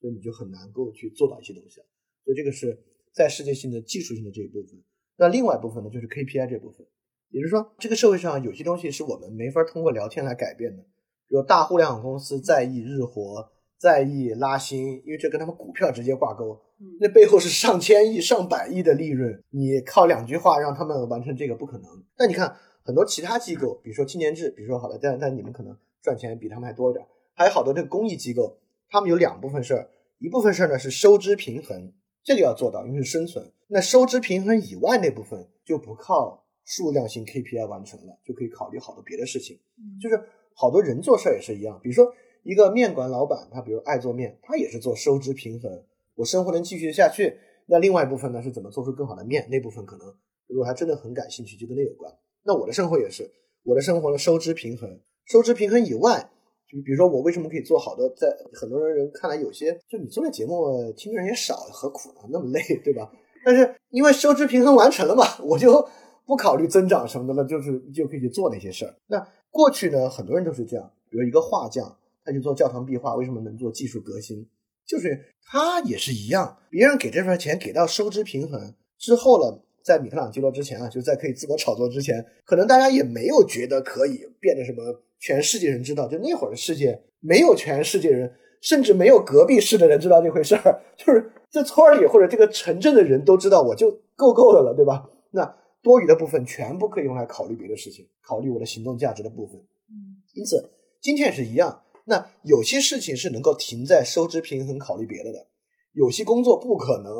所以你就很难够去做到一些东西了。所以这个是在世界性的技术性的这一部分。那另外一部分呢，就是 KPI 这部分，也就是说，这个社会上有些东西是我们没法通过聊天来改变的，比如大互联网公司在意日活。在意拉新，因为这跟他们股票直接挂钩，那背后是上千亿、上百亿的利润，你靠两句话让他们完成这个不可能。那你看很多其他机构，比如说青年志，比如说好的，但但你们可能赚钱比他们还多一点，还有好多这个公益机构，他们有两部分事儿，一部分事儿呢是收支平衡，这个要做到，因为是生存。那收支平衡以外那部分就不靠数量性 KPI 完成了，就可以考虑好多别的事情，就是好多人做事儿也是一样，比如说。一个面馆老板，他比如爱做面，他也是做收支平衡，我生活能继续下去。那另外一部分呢，是怎么做出更好的面？那部分可能如果他真的很感兴趣，就跟那有关。那我的生活也是，我的生活的收支平衡，收支平衡以外，就比如说我为什么可以做好的，在很多人看来有些，就你做的节目听的人也少，何苦呢？那么累，对吧？但是因为收支平衡完成了嘛，我就不考虑增长什么的了，就是就可以去做那些事儿。那过去呢，很多人都是这样，比如一个画匠。他去做教堂壁画，为什么能做技术革新？就是他也是一样，别人给这份钱给到收支平衡之后了，在米开朗基罗之前啊，就在可以自我炒作之前，可能大家也没有觉得可以变得什么全世界人知道。就那会儿的世界，没有全世界人，甚至没有隔壁市的人知道这回事儿，就是这村里或者这个城镇的人都知道，我就够够的了，对吧？那多余的部分全部可以用来考虑别的事情，考虑我的行动价值的部分。嗯，因此今天也是一样。那有些事情是能够停在收支平衡考虑别的的，有些工作不可能。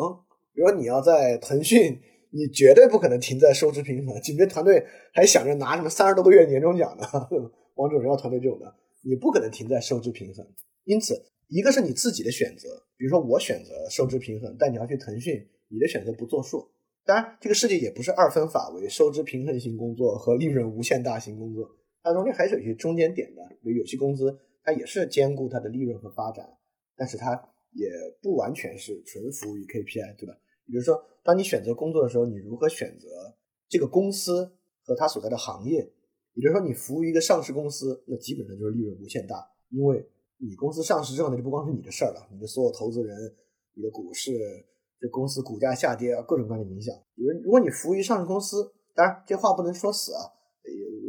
比如说你要在腾讯，你绝对不可能停在收支平衡。紧接团队还想着拿什么三十多个月年终奖呢？王者荣耀团队这种的，你不可能停在收支平衡。因此，一个是你自己的选择，比如说我选择收支平衡，但你要去腾讯，你的选择不作数。当然，这个世界也不是二分法为收支平衡型工作和利润无限大型工作，它中间还是有些中间点的，比如有些工资。它也是兼顾它的利润和发展，但是它也不完全是纯服务于 KPI，对吧？也就是说，当你选择工作的时候，你如何选择这个公司和它所在的行业？也就是说，你服务一个上市公司，那基本上就是利润无限大，因为你公司上市之后，那就不光是你的事儿了，你的所有投资人、你的股市、这公司股价下跌啊，各种各样的影响。比如，如果你服务于上市公司，当然这话不能说死啊，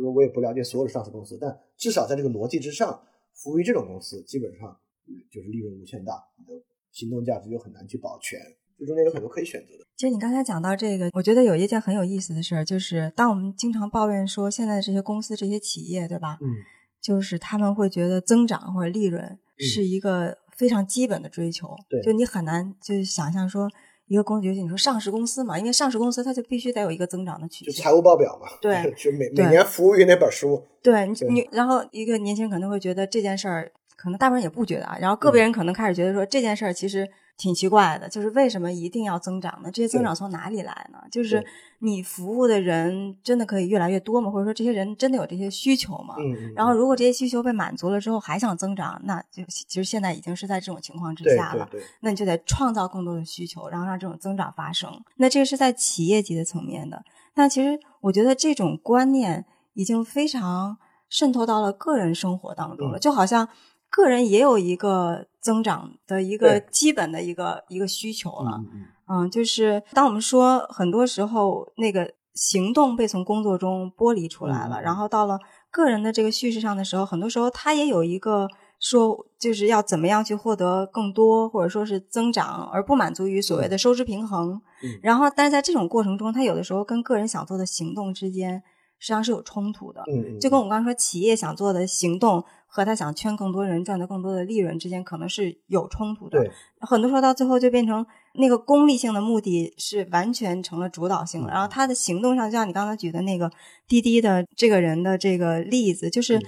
我我也不了解所有的上市公司，但至少在这个逻辑之上。服务于这种公司，基本上就是利润无限大，你的行动价值就很难去保全。这中间有很多可以选择的。其实你刚才讲到这个，我觉得有一件很有意思的事儿，就是当我们经常抱怨说现在这些公司、这些企业，对吧？嗯，就是他们会觉得增长或者利润是一个非常基本的追求。对，就你很难就想象说。一个公司，尤其你说上市公司嘛，因为上市公司它就必须得有一个增长的曲线，就财务报表嘛。对，就每每年服务于那本书。对你，你然后一个年轻人可能会觉得这件事儿，可能大部分人也不觉得啊。然后个别人可能开始觉得说这件事儿其实。挺奇怪的，就是为什么一定要增长呢？这些增长从哪里来呢？就是你服务的人真的可以越来越多吗？或者说这些人真的有这些需求吗？嗯。然后如果这些需求被满足了之后还想增长，那就其实现在已经是在这种情况之下了。对对对。那你就得创造更多的需求，然后让这种增长发生。那这个是在企业级的层面的。那其实我觉得这种观念已经非常渗透到了个人生活当中了，就好像。个人也有一个增长的一个基本的一个一个需求了，嗯，就是当我们说很多时候那个行动被从工作中剥离出来了，然后到了个人的这个叙事上的时候，很多时候他也有一个说就是要怎么样去获得更多或者说是增长，而不满足于所谓的收支平衡。然后，但是在这种过程中，他有的时候跟个人想做的行动之间实际上是有冲突的。嗯，就跟我们刚刚说，企业想做的行动。和他想圈更多人赚得更多的利润之间可能是有冲突的，对，很多时候到最后就变成那个功利性的目的是完全成了主导性了，然后他的行动上，就像你刚才举的那个滴滴的这个人的这个例子，就是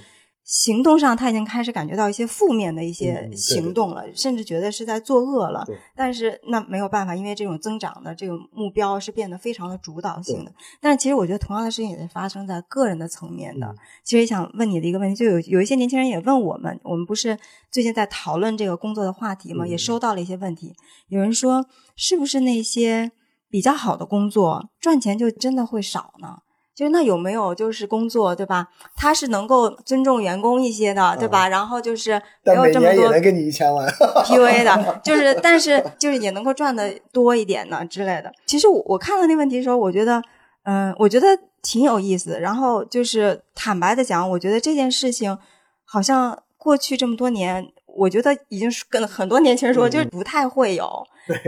行动上他已经开始感觉到一些负面的一嗯些行动了，甚至觉得是在作恶了。但是那没有办法，因为这种增长的这个目标是变得非常的主导性的。但是其实我觉得同样的事情也是发生在个人的层面的。嗯其实也想问你的一个问题，就有有一些年轻人也问我们，我们不是最近在讨论这个工作的话题吗？嗯也收到了一些问题，有人说是不是那些比较好的工作赚钱就真的会少呢？就是那有没有就是工作对吧？他是能够尊重员工一些的，对吧？然后就是没有这么多能给你一千万。PUA 的，就是但是就是也能够赚的多一点呢之类的。其实我我看到那问题的时候，我觉得，嗯、我觉得挺有意思的。然后就是坦白的讲，我觉得这件事情好像过去这么多年，我觉得已经是跟很多年轻人说，嗯就是不太会有。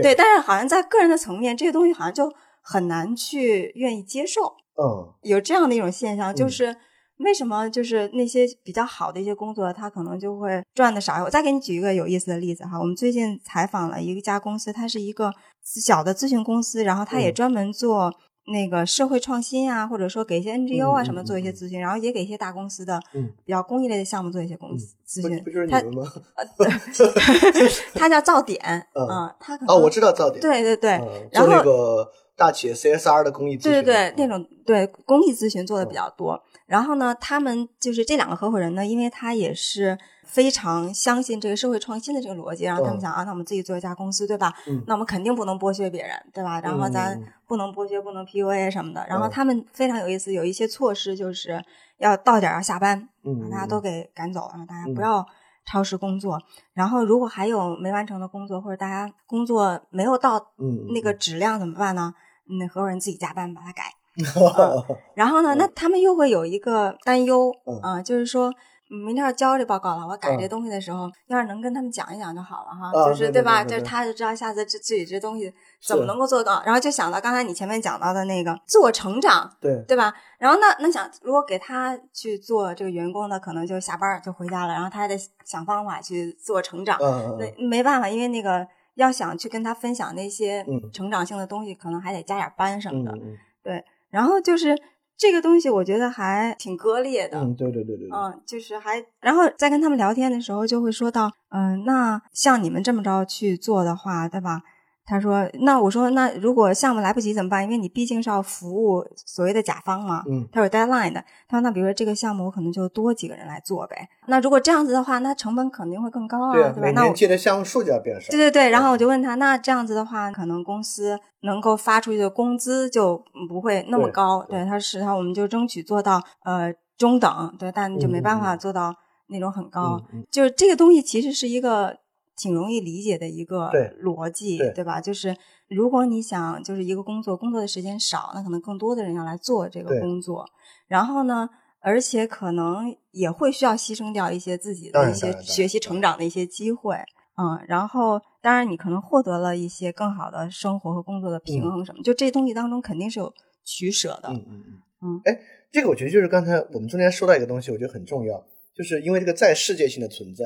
对，但是好像在个人的层面，这些东西好像就很难去愿意接受。嗯有这样的一种现象，就嗯是为什么就是那些比较好的一些工作，他可能就会赚的少。我再给你举一个有意思的例子哈，我们最近采访了一家公司，它是一个小的咨询公司，然后它也嗯专门做。那个社会创新啊，或者说给一些 NGO 啊嗯什么做一些嗯咨询，然后也给一些大公司的嗯比较公益类的项目做一些公司咨询不不就是。你们吗？它叫噪点，嗯啊，它可能哦，我知道噪点。对对对，然后那个大企业 CSR 的公益咨询。对对对，那嗯种对公益咨询做的比较多。然后呢，他们就是这两个合伙人呢，因为他也是非常相信这个社会创新的这个逻辑，然后他们嗯想啊，那我们自己做一家公司，对吧？嗯那我们肯定不能剥削别人，对吧？然后咱不能剥削，不能 PUA 什么的。然后嗯他们非常有意思，有一些措施就是要到点儿要下班，嗯把大家都给赶走，让大家嗯不要超时工作。然后如果还有没完成的工作，或者大家工作没有到嗯那个质量怎么办呢？那合伙人自己加班把它改。然后呢，那他们又会有一个担忧嗯啊、就是说。嗯明天要交这报告了，我改这嗯东西的时候，要是能跟他们讲一讲就好了哈，啊就是？对对对对就是他就知道下次这自己这东西怎么能够做到。然后就想到刚才你前面讲到的那个自我成长，对，对吧？然后那那想，如果给他去做这个员工呢，可能就下班儿就回家了，然后他还得想方法去自我成长。那没办法，因为那个要想去跟他分享那些嗯成长性的东西，可能还得加点班什么的。嗯嗯然后就是这个东西，我觉得还挺割裂的。嗯，对对对对对，嗯，就是还，然后在跟他们聊天的时候，就会说到，嗯、那像你们这么着去做的话，对吧？他说，那我说，那如果项目来不及怎么办？因为你毕竟是要服务所谓的甲方嘛，嗯他有 deadline 的。他说，那比如说这个项目，我可能就多几个人来做呗。那如果这样子的话，那成本肯定会更高啊，对啊，吧？那我接的项目数就要变少。对对对，然后我就问他，那这样子的话，可能公司能够发出去的工资就不会那么高。对对，他是他，我们就争取做到呃中等，对，但就没办法做到那种很高。就是这个东西其实是一个挺容易理解的一个逻辑，对吧？就是如果你想就是一个工作工作的时间少，那可能更多的人要来做这个工作，然后呢？而且可能也会需要牺牲掉一些自己的一些学习成长的一些机会，嗯，然后当然你可能获得了一些更好的生活和工作的平衡什么，就这东西当中肯定是有取舍的，嗯嗯嗯嗯哎，这个我觉得就是刚才我们中间说到一个东西，我觉得很重要，就是因为这个在世界性的存在，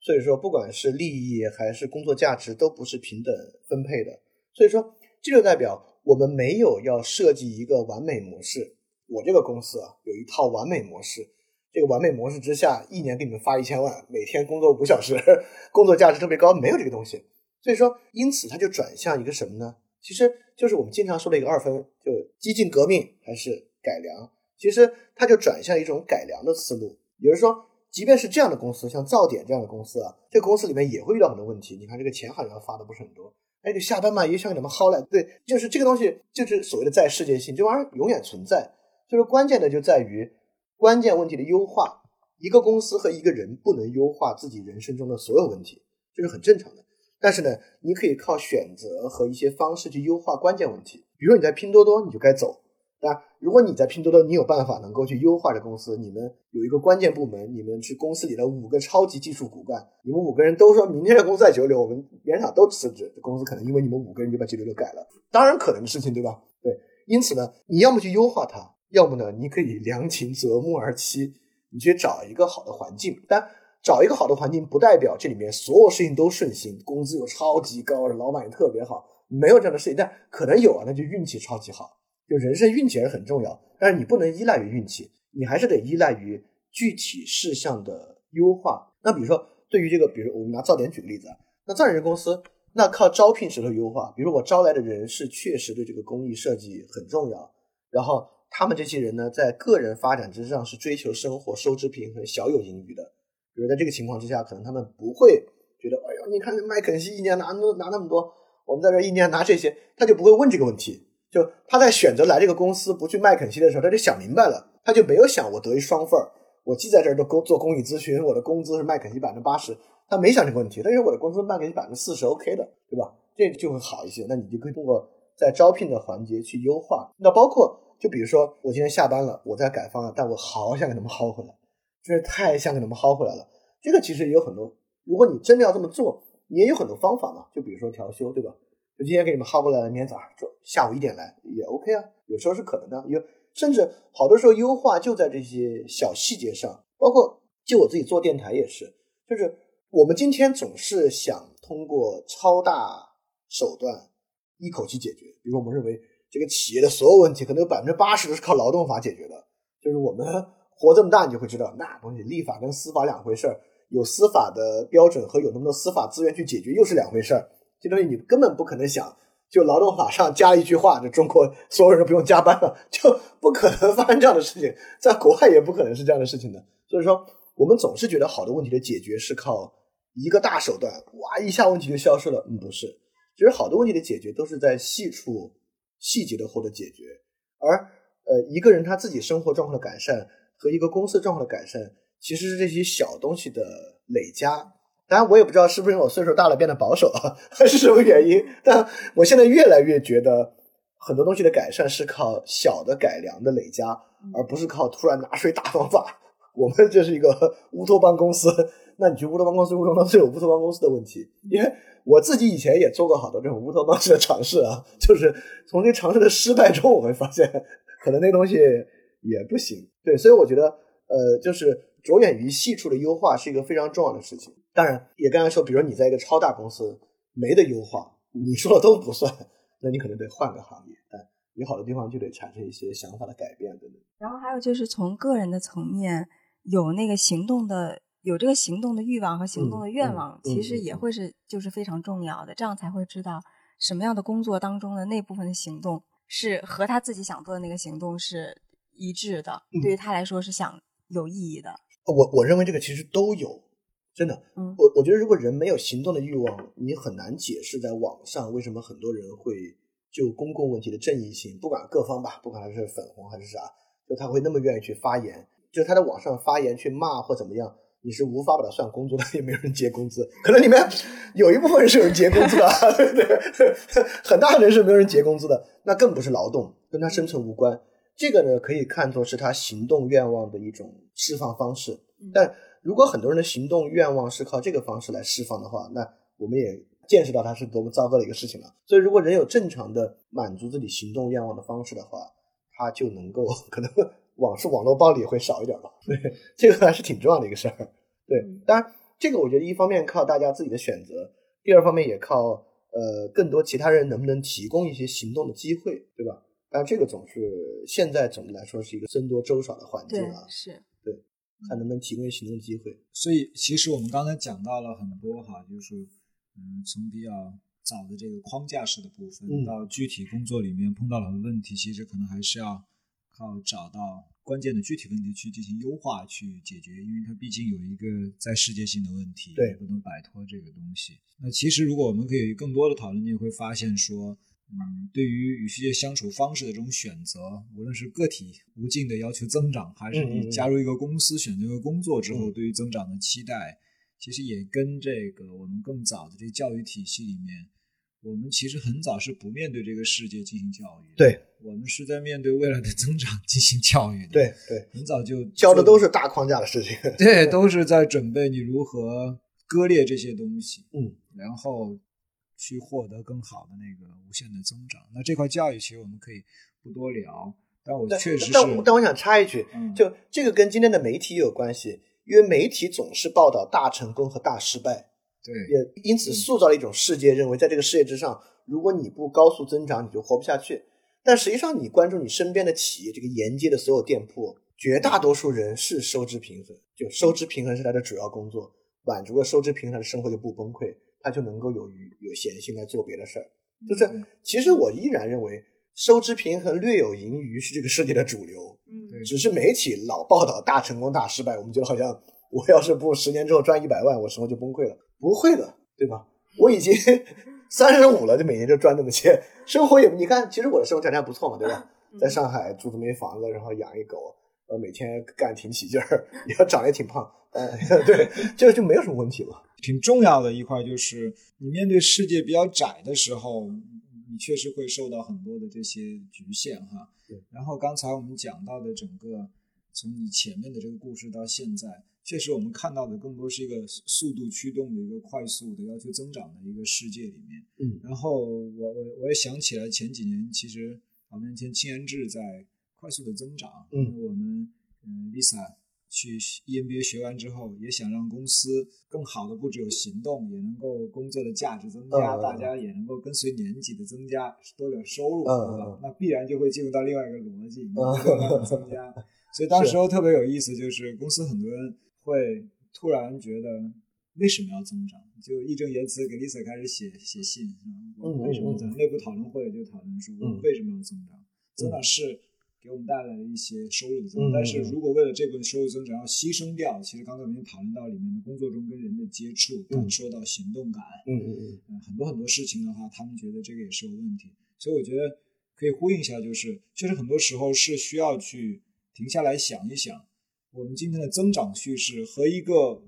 所以说不管是利益还是工作价值都不是平等分配的，所以说这就代表我们没有要设计一个完美模式。我这个公司啊有一套完美模式，这个完美模式之下，一年给你们发一千万，每天工作五小时，工作价值特别高，没有这个东西。所以说，因此它就转向一个什么呢？其实就是我们经常说的一个二分，就激进革命还是改良。其实它就转向一种改良的思路，也就是说，即便是这样的公司，像造点这样的公司啊，这个公司里面也会遇到很多问题。你看这个钱好像发的不是很多，哎，就下班嘛也想给他们薅来，对，就是这个东西就是所谓的在世界性，这玩意儿永远存在。所以说关键的就在于关键问题的优化。一个公司和一个人不能优化自己人生中的所有问题，这是很正常的。但是呢，你可以靠选择和一些方式去优化关键问题。比如你在拼多多，你就该走。当然，如果你在拼多多，你有办法能够去优化这公司，你们有一个关键部门，你们是公司里的五个超级技术骨干，你们五个人都说明天这公司在九六，我们原厂都辞职，公司可能因为你们五个人就把九六六改了，当然可能的事情，对吧？对，因此呢，你要么去优化它，要么呢，你可以良禽择木而栖，你去找一个好的环境，但找一个好的环境不代表这里面所有事情都顺心，工资又超级高，老板也特别好，没有这样的事情，但可能有啊，那就运气超级好。就人生运气也是很重要，但是你不能依赖于运气，你还是得依赖于具体事项的优化。那比如说，对于这个，比如我们拿噪点举个例子啊，那造人公司那靠招聘时候优化，比如我招来的人是确实对这个工艺设计很重要，然后他们这些人呢，在个人发展之上是追求生活收支平衡、小有盈余的。比如在这个情况之下，可能他们不会觉得，哎呀，你看麦肯锡一年拿那拿那么多，我们在这一年拿这些，他就不会问这个问题。就他在选择来这个公司不去麦肯锡的时候，他就想明白了，他就没有想我得一双份儿，我既在这儿都工做公益咨询，我的工资是麦肯锡百分之八十，他没想这个问题，但是我的工资麦肯锡百分之四十 OK 的，对吧？这就会好一些。那你就可以通过在招聘的环节去优化。那包括就比如说我今天下班了，我在改方案，但我好想给他们薅回来，真是太想给他们薅回来了。这个其实也有很多，如果你真的要这么做，你也有很多方法嘛。就比如说调休，对吧？就今天给你们薅过来了，明天早上就下午一点来也 OK 啊，有时候是可能的。有甚至好多时候优化就在这些小细节上，包括就我自己做电台也是，就是我们今天总是想通过超大手段一口气解决。比如我们认为这个企业的所有问题可能有百分之八十都是靠劳动法解决的，就是我们活这么大，你就会知道那东西立法跟司法两回事儿，有司法的标准和有那么多司法资源去解决又是两回事儿。这东西你根本不可能想，就劳动法上加一句话，就中国所有人都不用加班了，就不可能发生这样的事情，在国外也不可能是这样的事情的。所以说，我们总是觉得好的问题的解决是靠一个大手段，哇，一下问题就消失了。嗯，不是，其实好多问题的解决都是在细处细节的获得解决，而呃，一个人他自己生活状况的改善和一个公司状况的改善，其实是这些小东西的累加。当然，我也不知道是不是因为我岁数大了变得保守啊，还 是什么原因。但我现在越来越觉得，很多东西的改善是靠小的改良的累加，而不是靠突然拿出一大方法。我们这是一个乌托邦公司，那你去乌托邦公司，乌托邦是有乌托邦公司的问题。因为我自己以前也做过好多这种乌托邦式的尝试啊，就是从这尝试的失败中，我会发现可能那东西也不行。对，所以我觉得，呃，就是着眼于细处的优化是一个非常重要的事情。当然，也刚才说，比如说你在一个超大公司没得优化，你说的都不算，那你可能得换个行业。但有好的地方就得产生一些想法的改变，等等。然后还有就是从个人的层面有那个行动的，有这个行动的欲望和行动的愿望，嗯其实嗯也会是就是非常重要的，这样才会知道什么样的工作当中的那部分的行动是和他自己想做的那个行动是一致的，嗯对于他来说是想有意义的。我我认为这个其实都有，真的。嗯我我觉得如果人没有行动的欲望，你很难解释在网上为什么很多人会就公共问题的正义性，不管各方吧，不管他是粉红还是啥，就他会那么愿意去发言，就他在网上发言去骂或怎么样。你是无法把他算工作的，也没有人结工资。可能里面有一部分人是有人结工资的，对 不对？很大的人是没有人结工资的，那更不是劳动，跟他生存无关。这个呢，可以看作是他行动愿望的一种释放方式。但如果很多人的行动愿望是靠这个方式来释放的话，那我们也见识到它是多么糟糕的一个事情了。所以，如果人有正常的满足自己行动愿望的方式的话，他就能够 可能网是网络暴力会少一点吧。对，这个还是挺重要的一个事儿。对，当然这个我觉得一方面靠大家自己的选择，第二方面也靠呃更多其他人能不能提供一些行动的机会，对吧？但这个总是现在总的来说是一个僧多粥少的环境啊，，是，看能不能提供一些行动机会。所以其实我们刚才讲到了很多哈，就是嗯，从比较早的这个框架式的部分，嗯到具体工作里面碰到了很多问题，其实可能还是要靠找到关键的具体问题去进行优化去解决，因为它毕竟有一个在世界性的问题，对不能摆脱这个东西。那其实如果我们可以更多的讨论，你也会发现说。嗯，对于与世界相处方式的这种选择，无论是个体无尽的要求增长，还是你加入一个公司、选择一个工作之后嗯。对于增长的期待，其实也跟这个我们更早的这个教育体系里面，我们其实很早是不面对这个世界进行教育，对我们是在面对未来的增长进行教育的，，对对，很早就教的都是大框架的事情。对，都是在准备你如何割裂这些东西，嗯，然后去获得更好的那个无限的增长。那这块教育其实我们可以不多聊，但我但确实是，但我但我想插一句，嗯就这个跟今天的媒体有关系，因为媒体总是报道大成功和大失败，对也因此塑造了一种世界，认为在这个世界之上，如果你不高速增长，你就活不下去。但实际上，你关注你身边的企业，这个沿街的所有店铺，绝大多数人是收支平衡，就收支平衡是他的主要工作，满足了收支平衡，他的生活就不崩溃，他就能够有余有闲心来做别的事儿。就是其实我依然认为收支平衡略有盈余是这个世界的主流，嗯对只是媒体老报道大成功大失败，我们觉得好像我要是不十年之后赚一百万，我生活就崩溃了。不会的，对吧？我已经 三十五了，就每年就赚那么些，生活也你看，其实我的生活条件还不错嘛，对吧？在上海住这么一房子，然后养一狗，呃，每天干挺起劲儿，也长得也挺胖，但 对，这个就没有什么问题了。挺重要的一块就是，你面对世界比较窄的时候，你确实会受到很多的这些局限哈对。然后刚才我们讲到的整个从你前面的这个故事到现在，确实我们看到的更多是一个速度驱动的一个快速的要求增长的一个世界里面。嗯然后我我我也想起来前几年其实好多年前青研志在快速的增长，嗯我们嗯 Lisa 去 EMBA 学完之后，也想让公司更好的不只有行动，也能够工作的价值增加，大家也能够跟随年纪的增加多点收入，嗯对吧嗯嗯？那必然就会进入到另外一个逻辑，你嗯会慢慢增加。所以当时候特别有意思，就是公司很多人会突然觉得为什么要增长，就义正言辞给 Lisa 开始写写信，嗯我为什么增长？内部讨论会就讨论说，为什么要增长？增长是给我们带来了一些收入的增长，嗯但是如果为了这部分收入增长要牺牲掉，其实刚才我们已经讨论到里面的工作中跟人的接触，感受到行动感，嗯嗯嗯。嗯，很多很多事情的话，他们觉得这个也是有问题，所以我觉得可以呼应一下，就是确实很多时候是需要去停下来想一想，我们今天的增长叙事和一个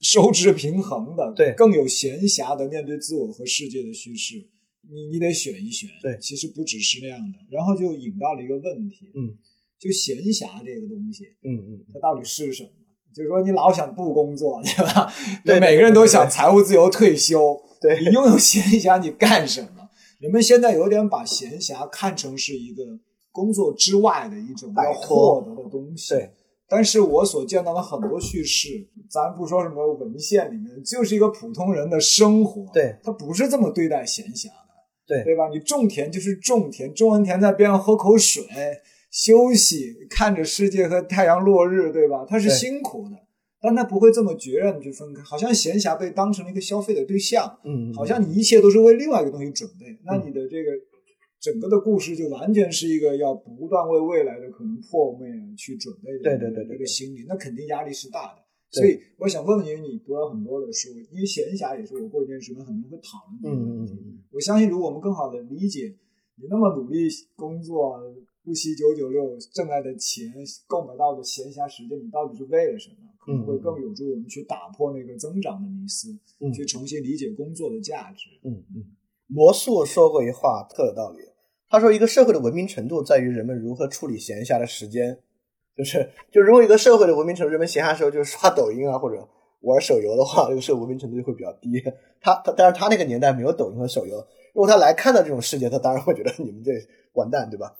收支平衡的、对。更有闲暇的面对自我和世界的叙事，你你得选一选。对其实不只是那样的，然后就引到了一个问题，嗯，就闲暇这个东西，嗯嗯它到底是什么？就是说，你老想不工作，对吧？对每个人都想财务自由、退休。对你拥有闲暇，你干什么？人们现在有点把闲暇看成是一个工作之外的一种要获得的东西。对，但是我所见到的很多叙事，咱不说什么文献里面，就是一个普通人的生活。对，他不是这么对待闲暇的。对对吧？你种田就是种田，种完田在边上喝口水，休息，看着世界和太阳落日，对吧？他是辛苦的，但他不会这么决然的去分开，好像闲暇被当成了一个消费的对象，嗯，好像你一切都是为另外一个东西准备。那你的这个整个的故事就完全是一个要不断为未来的可能破灭去准备的对对对对一个心理，那肯定压力是大的。对所以我想问问你，你读了很多的书，因为闲暇也是我过一段时间很多人会讨论这个问题。我相信，如果我们更好的理解你那么努力工作，不惜九九六挣来的钱，购买到的闲暇时间，你到底是为了什么？可能会更有助于我们去打破那个增长的迷思，嗯去重新理解工作的价值。嗯嗯，魔术说过一话特有道理，他说一个社会的文明程度在于人们如何处理闲暇的时间，就是就如果一个社会的文明程度，人们闲暇时候就是刷抖音啊或者玩手游的话，这个社会文明程度就会比较低。他他但是他那个年代没有抖音和手游，如果他来看到这种世界，他当然会觉得你们这完蛋，对吧？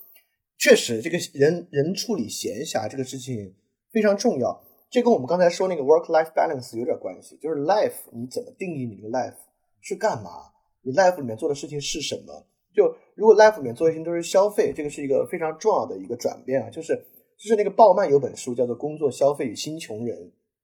确实，这个人人处理闲暇这个事情非常重要，这跟我们刚才说那个 work life balance 有点关系，就是 life 你怎么定义你这个 life 是干嘛？你 life 里面做的事情是什么？就如果 life 里面做的事情都是消费，这个是一个非常重要的一个转变啊。就是就是那个鲍曼有本书叫做《工作、消费与新穷人》，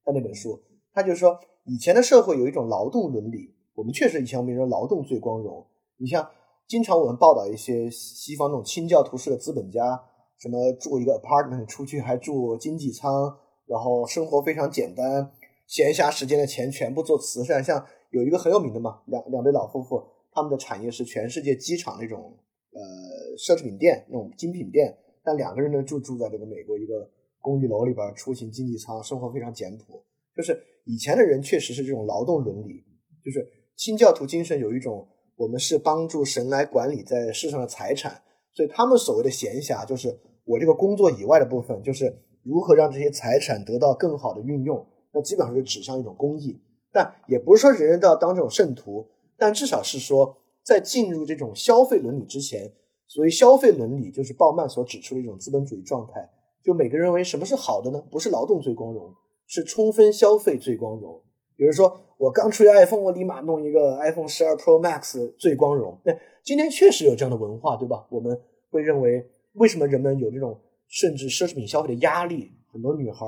他那本书，他就说以前的社会有一种劳动伦理，我们确实以前我们说劳动最光荣。你像经常我们报道一些西方那种清教徒式的资本家，什么住一个 apartment 出去还住经济舱，然后生活非常简单，闲暇时间的钱全部做慈善。像有一个很有名的嘛，两两对老夫妇，他们的产业是全世界机场那种呃奢侈品店那种精品店，但两个人呢就住在这个美国一个公寓楼里边，出行经济舱，生活非常简朴。就是以前的人确实是这种劳动伦理，就是清教徒精神有一种我们是帮助神来管理在世上的财产，所以他们所谓的闲暇就是我这个工作以外的部分，就是如何让这些财产得到更好的运用。那基本上就指向一种公益，但也不是说人人都要当这种圣徒，但至少是说在进入这种消费伦理之前，所谓消费伦理就是鲍曼所指出的一种资本主义状态，就每个人认为什么是好的呢？不是劳动最光荣，是充分消费最光荣。比如说，我刚出一 iPhone，我立马弄一个 iPhone 十二 Pro Max 最光荣。那今天确实有这样的文化，对吧？我们会认为，为什么人们有这种甚至奢侈品消费的压力。很多女孩，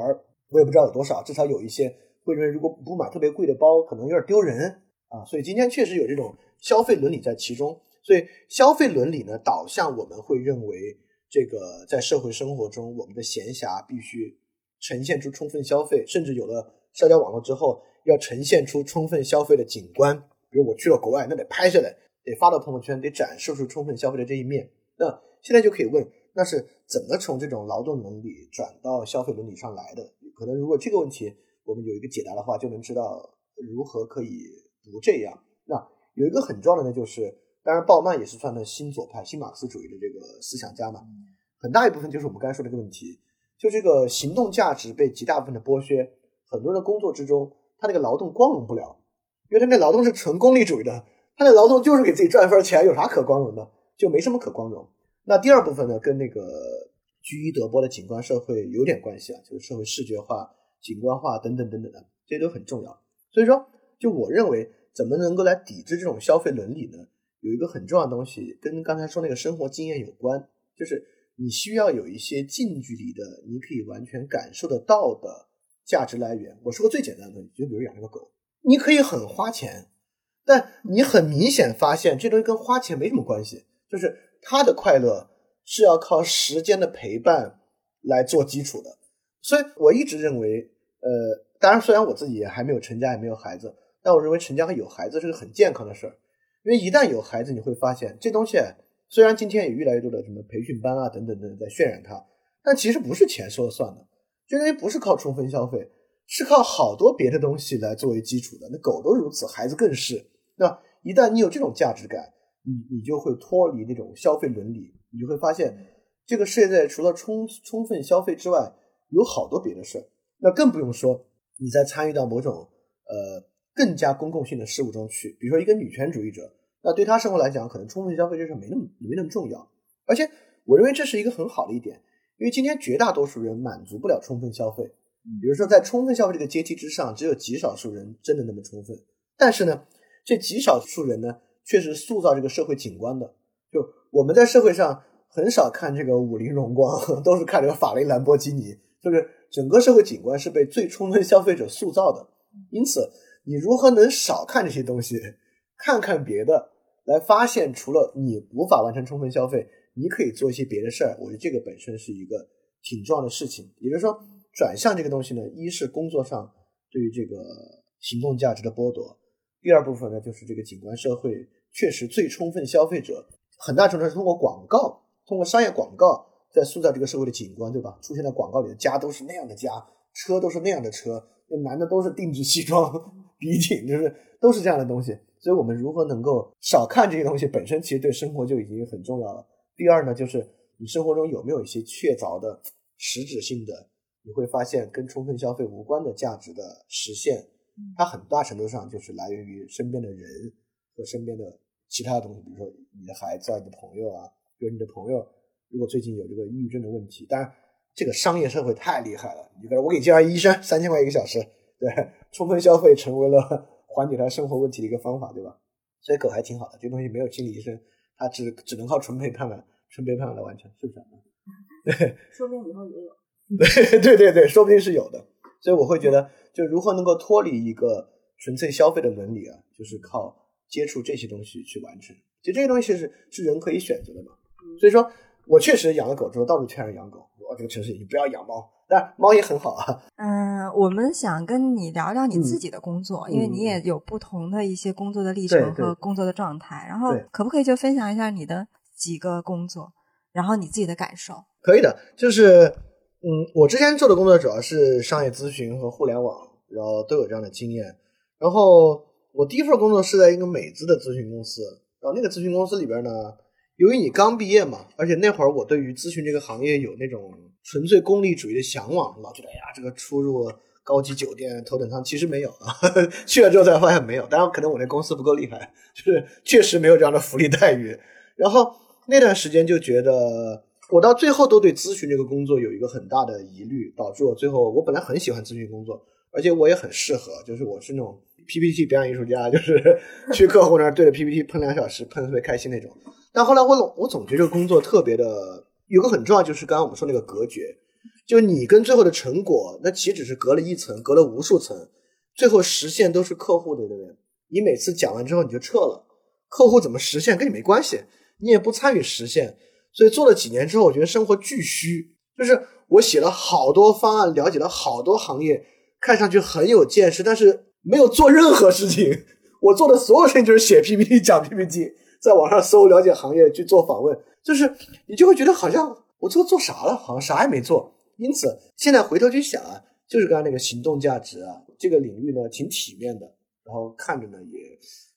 我也不知道有多少，至少有一些会认为，如果不买特别贵的包，可能有点丢人啊。所以今天确实有这种消费伦理在其中。所以消费伦理呢，导向我们会认为，这个在社会生活中，我们的闲暇必须呈现出充分消费，甚至有了社交网络之后，要呈现出充分消费的景观。比如我去了国外，那得拍下来，得发到朋友圈，得展示出充分消费的这一面。那现在就可以问，那是怎么从这种劳动伦理转到消费伦理上来的？可能如果这个问题我们有一个解答的话，就能知道如何可以不这样。那有一个很重要的呢，就是当然鲍曼也是算的新左派、新马克思主义的这个思想家嘛，很大一部分就是我们刚才说的这个问题，就这个行动价值被极大部分的剥削，很多人的工作之中，他那个劳动光荣不了，因为他那劳动是纯功利主义的，他那劳动就是给自己赚一份钱，有啥可光荣的？就没什么可光荣。那第二部分呢，跟那个居伊德波的景观社会有点关系啊，就是社会视觉化、景观化等等等等的，这些都很重要。所以说，就我认为，怎么能够来抵制这种消费伦理呢？有一个很重要的东西，跟刚才说那个生活经验有关，就是你需要有一些近距离的，你可以完全感受得到的价值来源。我说个最简单的东西，就比如养这个狗，你可以很花钱，但你很明显发现这东西跟花钱没什么关系，就是它的快乐是要靠时间的陪伴来做基础的。所以我一直认为，呃，当然虽然我自己也还没有成家，也没有孩子，但我认为成家和有孩子是个很健康的事儿。因为一旦有孩子，你会发现这东西虽然今天有越来越多的什么培训班啊等等等等在渲染它，但其实不是钱说了算的，就因为不是靠充分消费，是靠好多别的东西来作为基础的。那狗都如此，孩子更是。那一旦你有这种价值感，你你就会脱离那种消费伦理，你就会发现这个世界在除了充充分消费之外，有好多别的事儿。那更不用说你在参与到某种呃。更加公共性的事物中去，比如说一个女权主义者，那对她生活来讲，可能充分消费这事没那么没那么重要。而且我认为这是一个很好的一点，因为今天绝大多数人满足不了充分消费。比如说在充分消费这个阶梯之上，只有极少数人真的那么充分。但是呢，这极少数人呢，确实塑造这个社会景观的。就我们在社会上很少看这个五菱荣光，都是看这个法雷、兰博基尼，就是整个社会景观是被最充分消费者塑造的。因此。你如何能少看这些东西，看看别的，来发现除了你无法完成充分消费，你可以做一些别的事儿。我觉得这个本身是一个挺重要的事情。也就是说，转向这个东西呢，一是工作上对于这个行动价值的剥夺，第二部分呢，就是这个景观社会确实最充分消费者，很大程度是通过广告，通过商业广告在塑造这个社会的景观，对吧？出现在广告里的家都是那样的家，车都是那样的车，那男的都是定制西装。笔挺就是都是这样的东西，所以我们如何能够少看这些东西，本身其实对生活就已经很重要了。第二呢，就是你生活中有没有一些确凿的、实质性的，你会发现跟充分消费无关的价值的实现，它很大程度上就是来源于身边的人和身边的其他的东西，比如说你的孩子啊、你的朋友啊，比如你的朋友如果最近有这个抑郁症的问题，当然这个商业社会太厉害了，你比如我给你介绍医生，三千块一个小时。对，充分消费成为了 缓解他生活问题的一个方法，对吧？所以狗还挺好的，这东西没有心理医生，他只只能靠纯陪伴了，纯陪伴来完成，是不是？对，说不定以后也有。对对对对，说不定是有的。所以我会觉得，就如何能够脱离一个纯粹消费的伦理啊，就是靠接触这些东西去完成。其实这些东西是是人可以选择的嘛。所以说我确实养了狗之后，到处劝人养狗。我这个城市你不要养猫。但猫也很好啊。嗯，我们想跟你聊聊你自己的工作，因为你也有不同的一些工作的历程和工作的状态。然后，可不可以就分享一下你的几个工作，然后你自己的感受？可以的，就是嗯，我之前做的工作主要是商业咨询和互联网，然后都有这样的经验。然后我第一份工作是在一个美资的咨询公司，然后那个咨询公司里边呢，由于你刚毕业嘛，而且那会儿我对于咨询这个行业有那种。纯粹功利主义的向往，老觉得哎呀，这个出入高级酒店、头等舱，其实没有啊。去了之后才发现没有，当然可能我那公司不够厉害，就是确实没有这样的福利待遇。然后那段时间就觉得，我到最后都对咨询这个工作有一个很大的疑虑，导致我最后我本来很喜欢咨询工作，而且我也很适合，就是我是那种 PPT 表演艺术家，就是 去客户那儿对着 PPT 喷两小时，喷特别开心那种。但后来我总我总觉得这个工作特别的。有个很重要，就是刚刚我们说那个隔绝，就你跟最后的成果，那岂止是隔了一层，隔了无数层，最后实现都是客户的，对不对？你每次讲完之后你就撤了，客户怎么实现跟你没关系，你也不参与实现，所以做了几年之后，我觉得生活巨虚，就是我写了好多方案，了解了好多行业，看上去很有见识，但是没有做任何事情。我做的所有事情就是写 PPT、讲 PPT，在网上搜了解行业，去做访问，就是你就会觉得好像我最后做啥了，好像啥也没做。因此，现在回头去想啊，就是刚才那个行动价值啊，这个领域呢挺体面的，然后看着呢也，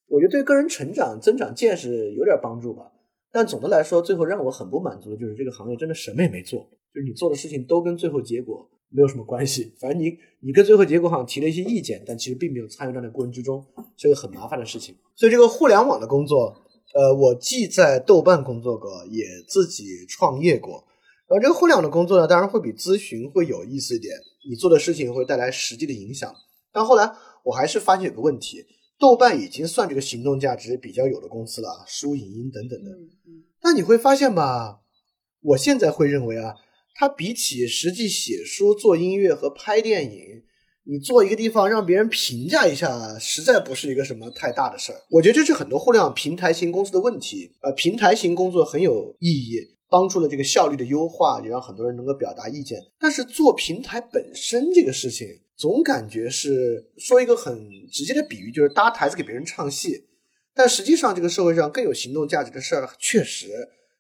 我觉得对个人成长、增长见识有点帮助吧。但总的来说，最后让我很不满足的就是这个行业真的什么也没做，就是你做的事情都跟最后结果没有什么关系。反正你你跟最后结果好像提了一些意见，但其实并没有参与到那过程之中，是个很麻烦的事情。所以这个互联网的工作，呃，我既在豆瓣工作过，也自己创业过。然后这个互联网的工作呢，当然会比咨询会有意思一点，你做的事情会带来实际的影响。但后来我还是发现有个问题，豆瓣已经算这个行动价值比较有的公司了，书、影音等等的。嗯那你会发现吧，我现在会认为啊，它比起实际写书、做音乐和拍电影，你做一个地方让别人评价一下，实在不是一个什么太大的事儿。我觉得这是很多互联网平台型公司的问题。呃，平台型工作很有意义，帮助了这个效率的优化，也让很多人能够表达意见。但是做平台本身这个事情，总感觉是说一个很直接的比喻，就是搭台子给别人唱戏。但实际上，这个社会上更有行动价值的事儿，确实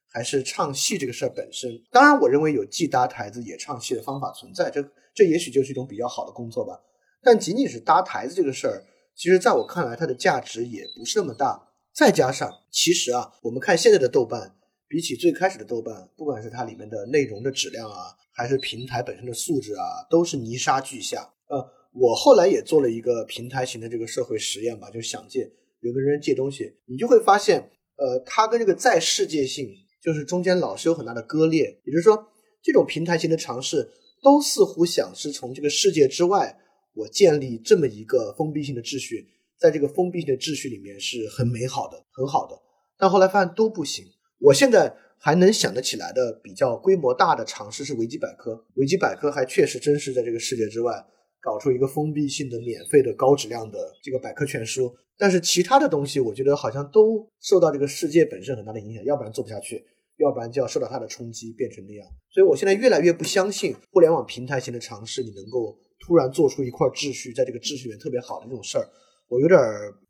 还是唱戏这个事儿本身。当然，我认为有既搭台子也唱戏的方法存在，这这也许就是一种比较好的工作吧。但仅仅是搭台子这个事儿，其实在我看来，它的价值也不是那么大。再加上，其实啊，我们看现在的豆瓣，比起最开始的豆瓣，不管是它里面的内容的质量啊，还是平台本身的素质啊，都是泥沙俱下。呃，我后来也做了一个平台型的这个社会实验吧，就想借。有个人借东西，你就会发现，呃，它跟这个在世界性就是中间老是有很大的割裂。也就是说，这种平台型的尝试都似乎想是从这个世界之外，我建立这么一个封闭性的秩序，在这个封闭性的秩序里面是很美好的、很好的。但后来发现都不行。我现在还能想得起来的比较规模大的尝试是维基百科，维基百科还确实真是在这个世界之外搞出一个封闭性的、免费的、高质量的这个百科全书。但是其他的东西，我觉得好像都受到这个世界本身很大的影响，要不然做不下去，要不然就要受到它的冲击，变成那样。所以我现在越来越不相信互联网平台型的尝试，你能够突然做出一块秩序，在这个秩序里面特别好的这种事儿，我有点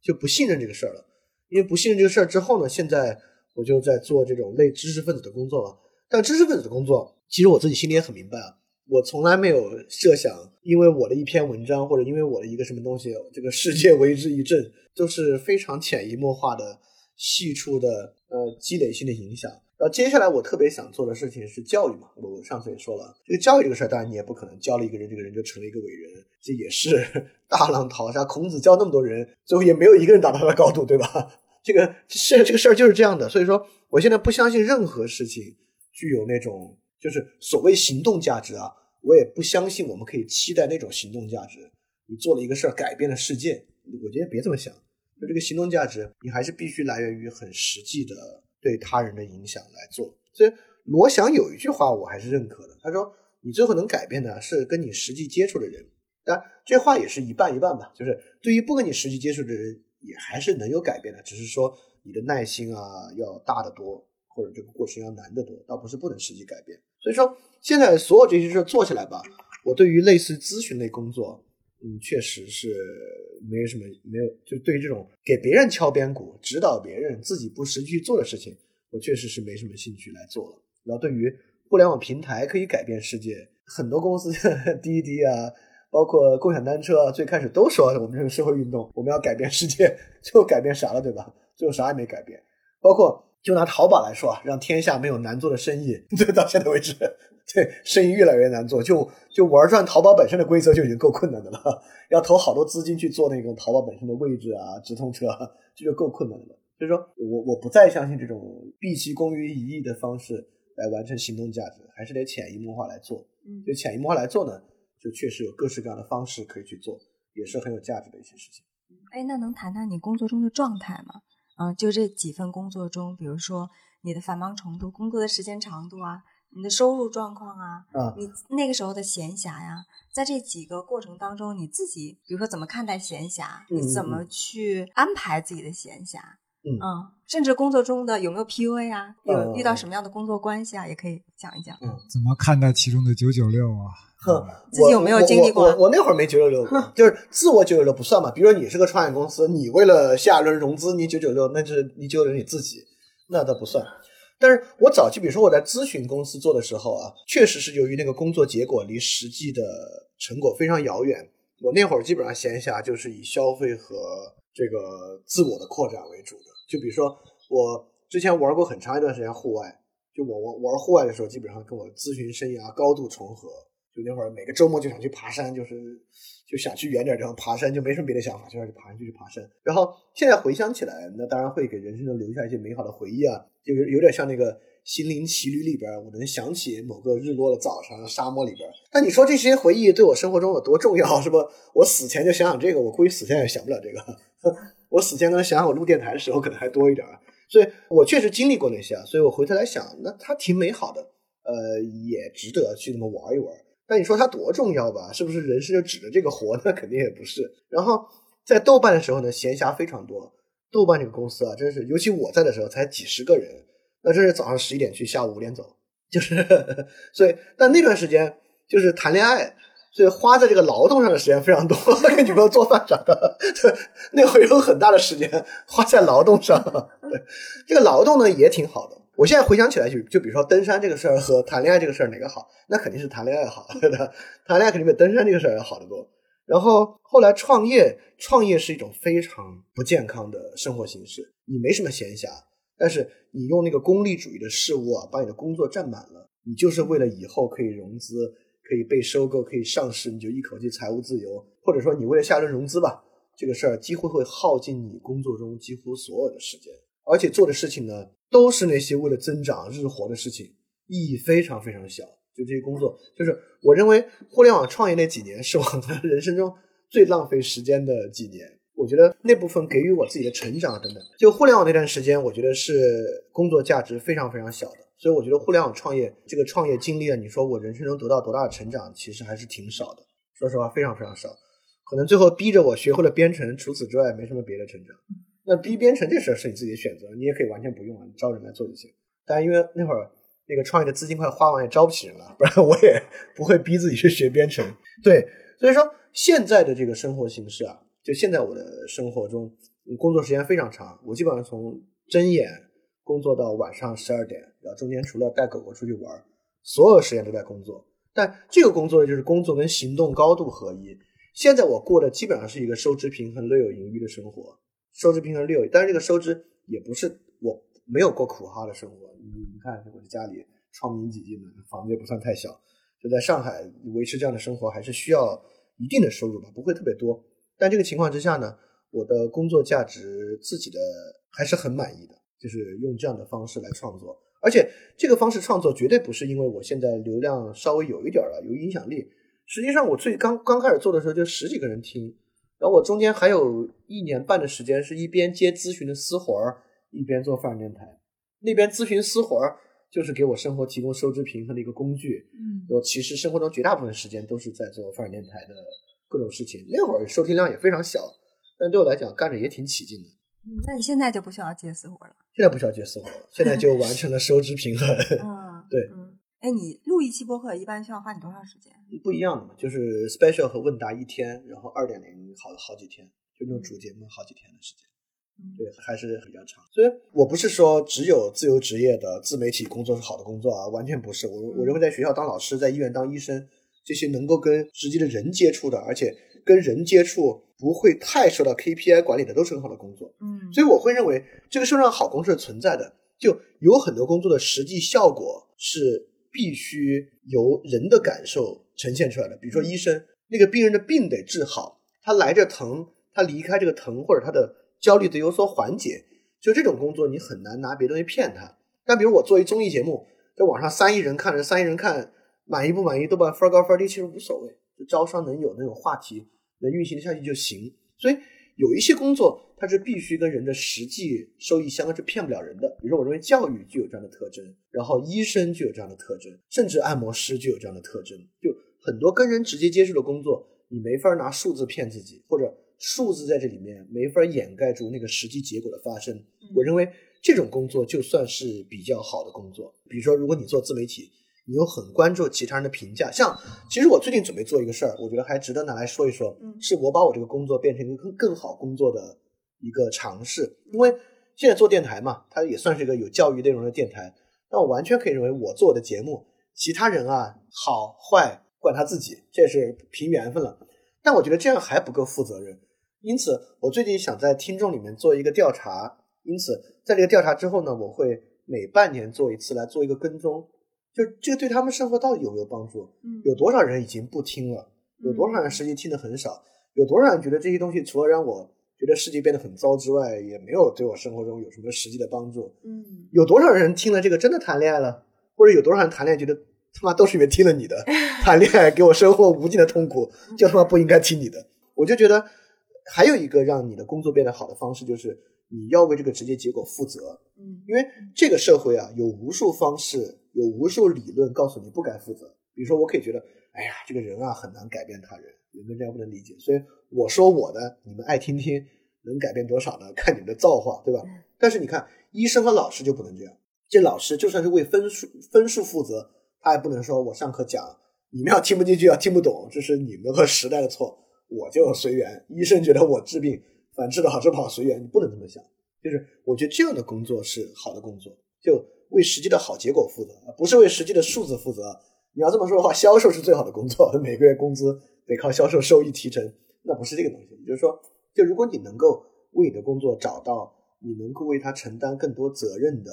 就不信任这个事儿了。因为不信任这个事儿之后呢，现在我就在做这种类知识分子的工作了。但知识分子的工作，其实我自己心里也很明白啊。我从来没有设想，因为我的一篇文章或者因为我的一个什么东西，这个世界为之一振，都是非常潜移默化的、细处的呃积累性的影响。然后接下来我特别想做的事情是教育嘛，我上次也说了，这个教育这个事儿，当然你也不可能教了一个人，这个人就成了一个伟人，这也是 大浪淘沙。孔子教那么多人，最后也没有一个人达到他的高度，对吧？这个是这个事儿就是这样的。所以说，我现在不相信任何事情具有那种就是所谓行动价值啊，我也不相信我们可以期待那种行动价值。你做了一个事儿，改变了世界，我觉得别这么想。就这个行动价值，你还是必须来源于很实际的对他人的影响来做。所以罗翔有一句话我还是认可的，他说：“你最后能改变的是跟你实际接触的人。”但，这话也是一半一半吧。就是对于不跟你实际接触的人，也还是能有改变的，只是说你的耐心啊要大得多，或者这个过程要难得多，倒不是不能实际改变。所以说，现在所有这些事做起来吧，我对于类似咨询类工作。嗯，确实是没有什么没有，就对于这种给别人敲边鼓、指导别人、自己不实际去做的事情，我确实是没什么兴趣来做了。然后对于互联网平台可以改变世界，很多公司 滴滴啊，包括共享单车啊，最开始都说我们这个社会运动我们要改变世界，最后改变啥了，对吧？最后啥也没改变。包括就拿淘宝来说啊，让天下没有难做的生意，对，到现在为止。对，生意越来越难做，就就玩转淘宝本身的规则就已经够困难的了，要投好多资金去做那个淘宝本身的位置啊、直通车，这就够困难的了。所以说我我不再相信这种毕其功于一役的方式来完成行动价值，还是得潜移默化来做。嗯就潜移默化来做呢，就确实有各式各样的方式可以去做，也是很有价值的一些事情。哎，那能谈谈你工作中的状态吗？嗯，就这几份工作中，比如说你的繁忙程度、工作的时间长度啊，你的收入状况啊，嗯你那个时候的闲暇呀，在这几个过程当中，你自己比如说怎么看待闲暇，嗯你怎么去安排自己的闲暇，嗯甚至工作中的有没有 PUA 啊，有嗯遇到什么样的工作关系啊，也可以讲一讲。嗯怎么看待其中的九九六啊？哼，自己有没有经历过我我我那会儿没九九六过，就是自我九九六不算嘛。比如说你是个创业公司，你为了下一轮融资，你九九六，那就是你九九六你自己，那倒不算。但是我早期，比如说我在咨询公司做的时候啊，确实是由于那个工作结果离实际的成果非常遥远，我那会儿基本上闲暇就是以消费和这个自我的扩展为主的。就比如说我之前玩过很长一段时间户外，就我玩玩户外的时候，基本上跟我咨询生涯高度重合。就那会儿每个周末就想去爬山，就是就想去远点地方爬山，就没什么别的想法，就要去爬山就去爬山。然后现在回想起来，那当然会给人生中留下一些美好的回忆啊，就有有点像那个《心灵奇旅》里边，我能想起某个日落的早上，沙漠里边。但你说这些回忆对我生活中有多重要，是不？我死前就想想这个，我估计死前也想不了这个。我死前可能想想我录电台的时候可能还多一点，所以我确实经历过那些啊，所以我回头来想，那它挺美好的，呃，也值得去那么玩一玩。但你说它多重要吧？是不是人生就指着这个活？那 肯定也不是。然后在豆瓣的时候呢，闲暇非常多。豆瓣这个公司啊，真是，尤其我在的时候才几十个人，那真是早上十一点去，下午五点走，就是，所以，但那段时间就是谈恋爱，所以花在这个劳动上的时间非常多，给女朋友做饭啥的，对，那会有很大的时间花在劳动上。对，这个劳动呢也挺好的。我现在回想起来，就就比如说登山这个事儿和谈恋爱这个事儿哪个好？那肯定是谈恋爱好，对吧？谈恋爱肯定比登山这个事儿要好得多。然后后来创业，创业是一种非常不健康的生活形式。你没什么闲暇，但是你用那个功利主义的事物啊，把你的工作占满了，你就是为了以后可以融资、可以被收购、可以上市，你就一口气财务自由，或者说你为了下轮融资吧，这个事儿几乎会耗尽你工作中几乎所有的时间，而且做的事情呢，都是那些为了增长日活的事情，意义非常非常小。就这些工作，就是我认为互联网创业那几年是我的人生中最浪费时间的几年。我觉得那部分给予我自己的成长等等，就互联网那段时间，我觉得是工作价值非常非常小的。所以我觉得互联网创业这个创业经历啊，你说我人生中得到多大的成长，其实还是挺少的。说实话，非常非常少。可能最后逼着我学会了编程，除此之外没什么别的成长。那逼编程这事是你自己的选择，你也可以完全不用啊，你招人来做就行。但因为那会儿那个创业的资金快花完，也招不起人了，不然我也 不会逼自己去学编程。对，所以说现在的这个生活形式啊，就现在我的生活中，工作时间非常长，我基本上从睁眼工作到晚上十二点，然后中间除了带狗狗出去玩，所有时间都在工作。但这个工作就是工作跟行动高度合一。现在我过的基本上是一个收支平衡、略有盈余的生活，收支平衡略有，但是这个收支也不是我没有过苦哈的生活。你你看，我的家里窗明几净的，房子也不算太小，就在上海维持这样的生活还是需要一定的收入吧，不会特别多。但这个情况之下呢，我的工作价值自己的还是很满意的，就是用这样的方式来创作，而且这个方式创作绝对不是因为我现在流量稍微有一点了，有影响力。实际上，我最刚刚开始做的时候就十几个人听，然后我中间还有一年半的时间是一边接咨询的私活儿，一边做范儿电台。那边咨询私活儿就是给我生活提供收支平衡的一个工具。嗯我其实生活中绝大部分时间都是在做范儿电台的各种事情。那会儿收听量也非常小，但对我来讲干着也挺起劲的。嗯那你现在就不需要接私活了？现在不需要接私活了，现在就完成了收支平衡。嗯，对嗯。哎，你录一期播客一般需要花你多长时间？不一样的嘛，就是 special 和问答一天，然后二点零好好几天，就那种主节目好几天的时间。嗯对，还是比较长。所以我不是说只有自由职业的自媒体工作是好的工作啊，完全不是。我我认为在学校当老师，在医院当医生，这些能够跟实际的人接触的，而且跟人接触不会太受到 KPI 管理的，都是很好的工作。嗯所以我会认为这个社会上好工作是存在的，就有很多工作的实际效果是必须由人的感受呈现出来的。比如说医生，那个病人的病得治好，他来这疼，他离开这个疼或者他的焦虑得有所缓解，就这种工作你很难拿别的东西骗他。但比如我做一综艺节目，在网上三亿人看着，三亿人看满意不满意，豆瓣分高分低其实无所谓，就招商能有那种话题能运行下去就行。所以有一些工作它是必须跟人的实际收益相关，是骗不了人的。比如说，我认为教育具有这样的特征，然后医生具有这样的特征，甚至按摩师具有这样的特征。就很多跟人直接接触的工作，你没法拿数字骗自己，或者数字在这里面没法掩盖住那个实际结果的发生。我认为这种工作就算是比较好的工作。比如说，如果你做自媒体，你又很关注其他人的评价，像其实我最近准备做一个事儿，我觉得还值得拿来说一说，嗯是我把我这个工作变成一个更更好工作的一个尝试。因为现在做电台嘛，它也算是一个有教育内容的电台，那我完全可以认为我做的节目，其他人啊好坏管他自己，这是凭缘分了。但我觉得这样还不够负责任，因此我最近想在听众里面做一个调查，因此在这个调查之后呢，我会每半年做一次来做一个跟踪。就这个对他们生活到底有没有帮助？嗯有多少人已经不听了？有多少人实际听的很少？有多少人觉得这些东西除了让我觉得世界变得很糟之外，也没有对我生活中有什么实际的帮助？嗯有多少人听了这个真的谈恋爱了？或者有多少人谈恋爱觉得他妈都是因为听了你的，谈恋爱给我生活无尽的痛苦，就他妈不应该听你的？我就觉得还有一个让你的工作变得好的方式，就是你要为这个直接结果负责。嗯因为这个社会啊，有无数方式，有无数理论告诉你不该负责。比如说，我可以觉得，哎呀，这个人啊很难改变他人，人们这样不能理解，所以我说我的，你们爱听听，能改变多少呢？看你们的造化，对吧？但是你看，医生和老师就不能这样。这老师就算是为分数分数负责，他也不能说我上课讲，你们要听不进去，要听不懂，这是你们和时代的错，我就随缘。医生觉得我治病，反正治的好治不好随缘，你不能这么想。就是我觉得这样的工作是好的工作，就为实际的好结果负责，不是为实际的数字负责。你要这么说的话，销售是最好的工作，每个月工资得靠销售收益提成，那不是这个东西。也就是说，就如果你能够为你的工作找到你能够为他承担更多责任的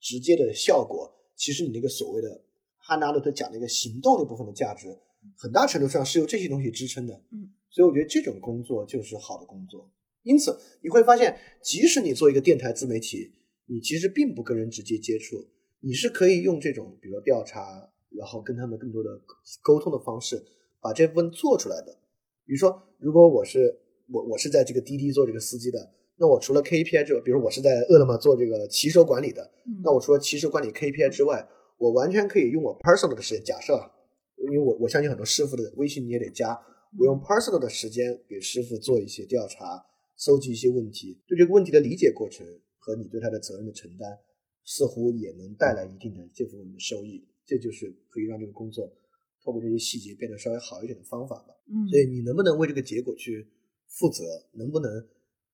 直接的效果，其实你那个所谓的哈纳勒特讲那个行动那部分的价值，很大程度上是由这些东西支撑的。嗯，所以我觉得这种工作就是好的工作。因此，你会发现，即使你做一个电台自媒体，你其实并不跟人直接接触，你是可以用这种，比如说调查，然后跟他们更多的沟通的方式，把这部分做出来的。比如说，如果我是我我是在这个滴滴做这个司机的，那我除了 KPI 之外，比如我是在饿了么做这个骑手管理的，嗯那我除了骑手管理 KPI 之外，我完全可以用我 personal 的时间。假设啊，因为我我相信很多师傅的微信你也得加，我用 personal 的时间给师傅做一些调查，搜集一些问题，对这个问题的理解过程和你对他的责任的承担，似乎也能带来一定的这部分的收益。这就是可以让这个工作透过这些细节变得稍微好一点的方法吧。嗯所以你能不能为这个结果去负责，能不能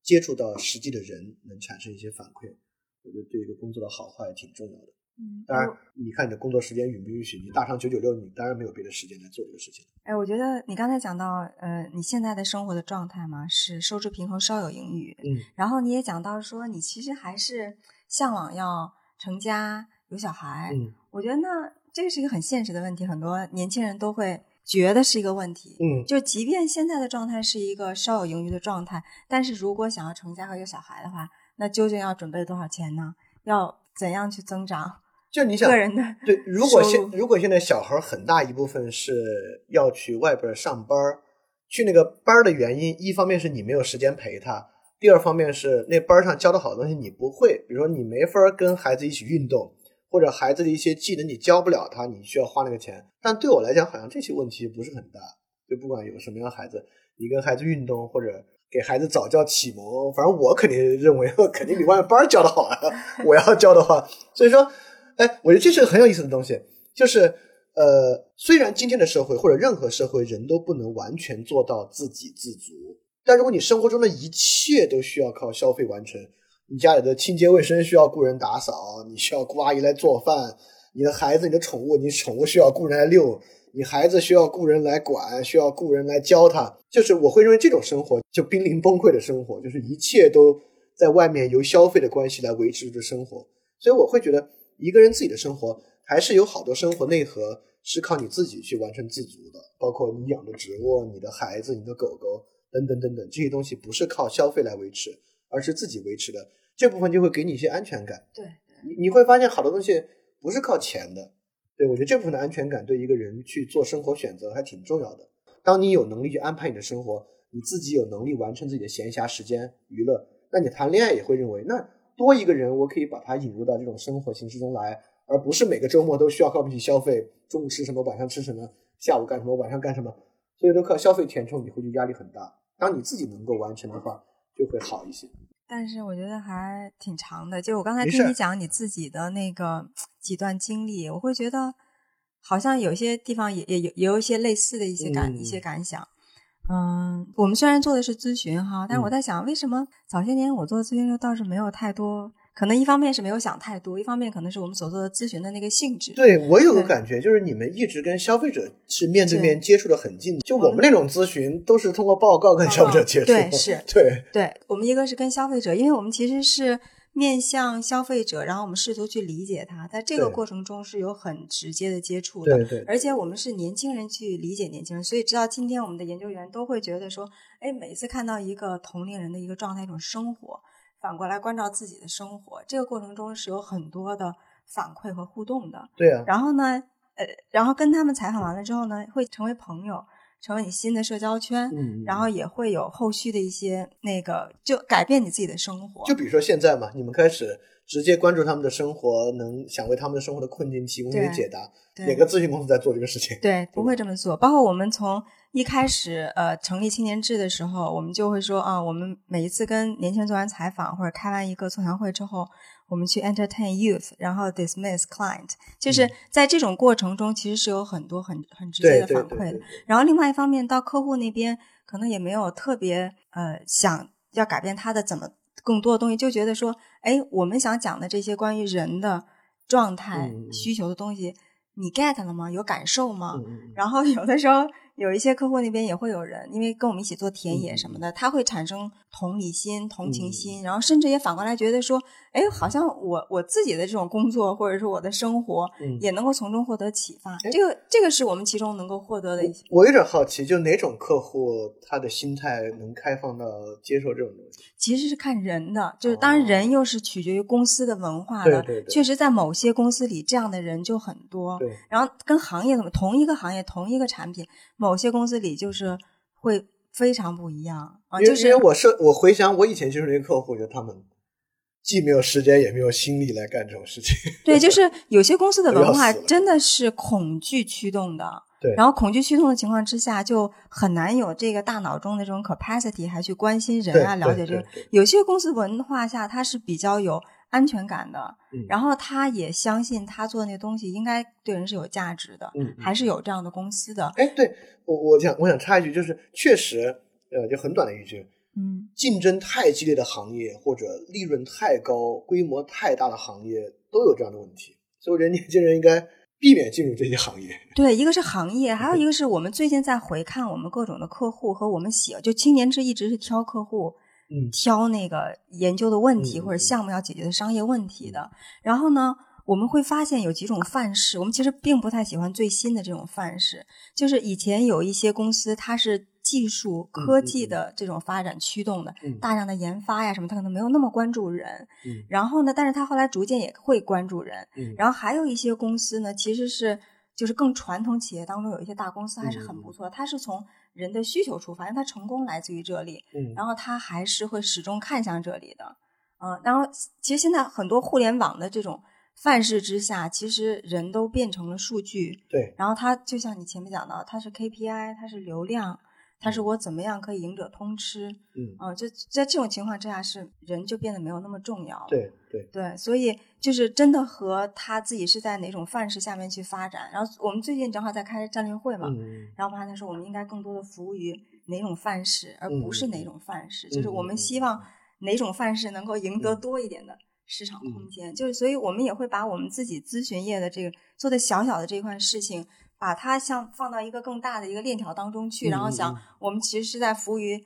接触到实际的人，能产生一些反馈，我觉得对一个工作的好坏挺重要的。嗯当然，你看你的工作时间允不允许？你大上九九六，你当然没有别的时间来做这个事情。哎，我觉得你刚才讲到，呃，你现在的生活的状态嘛，是收支平衡，稍有盈余。嗯，然后你也讲到说，你其实还是向往要成家有小孩。嗯我觉得那这个是一个很现实的问题，很多年轻人都会觉得是一个问题。嗯，就即便现在的状态是一个稍有盈余的状态，但是如果想要成家和有小孩的话，那究竟要准备多少钱呢？要怎样去增长就你想个人的对，如果现如果现在小孩很大一部分是要去外边上班儿，去那个班儿的原因，一方面是你没有时间陪他，第二方面是那班儿上教的好东西你不会，比如说你没法跟孩子一起运动，或者孩子的一些技能你教不了他，你需要花那个钱。但对我来讲，好像这些问题不是很大，就不管有什么样的孩子，你跟孩子运动或者。给孩子早教启蒙，反正我肯定认为肯定比外面班儿教的好啊。我要教的话，所以说，哎，我觉得这是个很有意思的东西，就是呃，虽然今天的社会或者任何社会人都不能完全做到自给自足，但如果你生活中的一切都需要靠消费完成，你家里的清洁卫生需要雇人打扫，你需要雇阿姨来做饭，你的孩子、你的宠物，你宠物需要雇人来遛，你孩子需要雇人来管，需要雇人来教他，就是我会认为这种生活就濒临崩溃的生活，就是一切都在外面由消费的关系来维持着生活，所以我会觉得一个人自己的生活还是有好多生活内核是靠你自己去完成自足的，包括你养的植物、你的孩子、你的狗狗等等等等这些东西，不是靠消费来维持，而是自己维持的，这部分就会给你一些安全感。对，你你会发现好多东西不是靠钱的，对我觉得这部分的安全感对一个人去做生活选择还挺重要的。当你有能力去安排你的生活，你自己有能力完成自己的闲暇时间娱乐，那你谈恋爱也会认为，那多一个人，我可以把他引入到这种生活形式中来，而不是每个周末都需要靠自己消费，中午吃什么，晚上吃什么，下午干什么，晚上干什么，所以都靠消费填充，你会觉得压力很大。当你自己能够完成的话，就会好一些。但是我觉得还挺长的。就我刚才听你讲你自己的那个几段经历，我会觉得好像有些地方也也有也有一些类似的一些感、嗯一些感想。嗯，我们虽然做的是咨询哈，但是我嗯在想，为什么早些年我做咨询的时候倒是没有太多？可能一方面是没有想太多，一方面可能是我们所做的咨询的那个性质。对我有个感觉，就是你们一直跟消费者是面对面接触的很近，就我们那种咨询都是通过报告跟消费者接触。对是 对，对我们一个是跟消费者，因为我们其实是面向消费者，然后我们试图去理解他，在这个过程中是有很直接的接触的。对对而且我们是年轻人去理解年轻人，所以直到今天，我们的研究员都会觉得说，哎，每次看到一个同龄人的一个状态、一种生活，反过来关照自己的生活，这个过程中是有很多的反馈和互动的。对啊，然后呢，呃，然后跟他们采访完了之后呢，会成为朋友，成为你新的社交圈，嗯然后也会有后续的一些那个，就改变你自己的生活。就比如说现在嘛，你们开始直接关注他们的生活，能想为他们的生活的困境提供一些解答。对哪个咨询公司在做这个事情？对，不会这么做。包括我们从一开始呃成立青年志的时候，我们就会说啊，我们每一次跟年轻人做完采访或者开完一个座谈会之后，我们去 entertain youth，然后 dismiss client，就是在这种过程中，其实是有很多很很直接的反馈的。然后另外一方面，到客户那边可能也没有特别呃想要改变他的怎么更多的东西，就觉得说，哎，我们想讲的这些关于人的状态、需求的东西，你 get 了吗？有感受吗？然后有的时候有一些客户那边也会有人，因为跟我们一起做田野嗯什么的，他会产生同理心、同情心，然后甚至也反过来觉得说，哎，好像我我自己的这种工作或者是我的生活，嗯也能够从中获得启发。哎这个这个是我们其中能够获得的一些。我有点好奇，就哪种客户他的心态能开放到接受这种东西？其实是看人的，就是当然人又是取决于公司的文化的。哦对对对确实，在某些公司里，这样的人就很多。对，然后跟行业怎么同一个行业同一个产品，某些公司里就是会非常不一样啊，就是因为我是我回想我以前接触那些客户，就他们既没有时间也没有心力来干这种事情。对，就是有些公司的 文化真的是恐惧驱动的。对然后恐惧驱动的情况之下，就很难有这个大脑中的这种 capacity，还去关心人啊，了解这个。有些公司文化下，它是比较有安全感的，嗯。然后他也相信他做的那东西应该对人是有价值的，还是有这样的公司的。哎，对我我想我想插一句，就是确实，呃，就很短的一句，嗯，竞争太激烈的行业或者利润太高、规模太大的行业都有这样的问题，所以我觉得年轻人应该避免进入这些行业。对，一个是行业，还有一个是我们最近在回看我们各种的客户和我们喜，就青年志一直是挑客户，嗯挑那个研究的问题嗯或者项目要解决的商业问题的。然后呢，我们会发现有几种范式，我们其实并不太喜欢最新的这种范式，就是以前有一些公司它是技术科技的这种发展驱动的，嗯。大量的研发呀什么，它可能没有那么关注人。嗯。然后呢，但是他后来逐渐也会关注人。嗯。然后还有一些公司呢，其实是就是更传统企业当中有一些大公司还是很不错，它是从人的需求出发，因为他成功来自于这里，嗯然后他还是会始终看向这里的。嗯，然后其实现在很多互联网的这种范式之下，其实人都变成了数据，对，然后它就像你前面讲到，它是 KPI，它是流量，它是我怎么样可以赢者通吃，嗯，嗯，就在这种情况之下，是人就变得没有那么重要了。对对，对，所以就是真的和他自己是在哪种范式下面去发展。然后我们最近正好在开战略会嘛，嗯然后我们还在说我们应该更多的服务于哪种范式，而不是哪种范式。就是嗯我们嗯希望哪种范式能够赢得嗯多一点的市场空嗯间。就是所以我们也会把我们自己咨询业的这个做的小小的这一块事情，把它像放到一个更大的一个链条当中去，然后想嗯我们其实是在服务于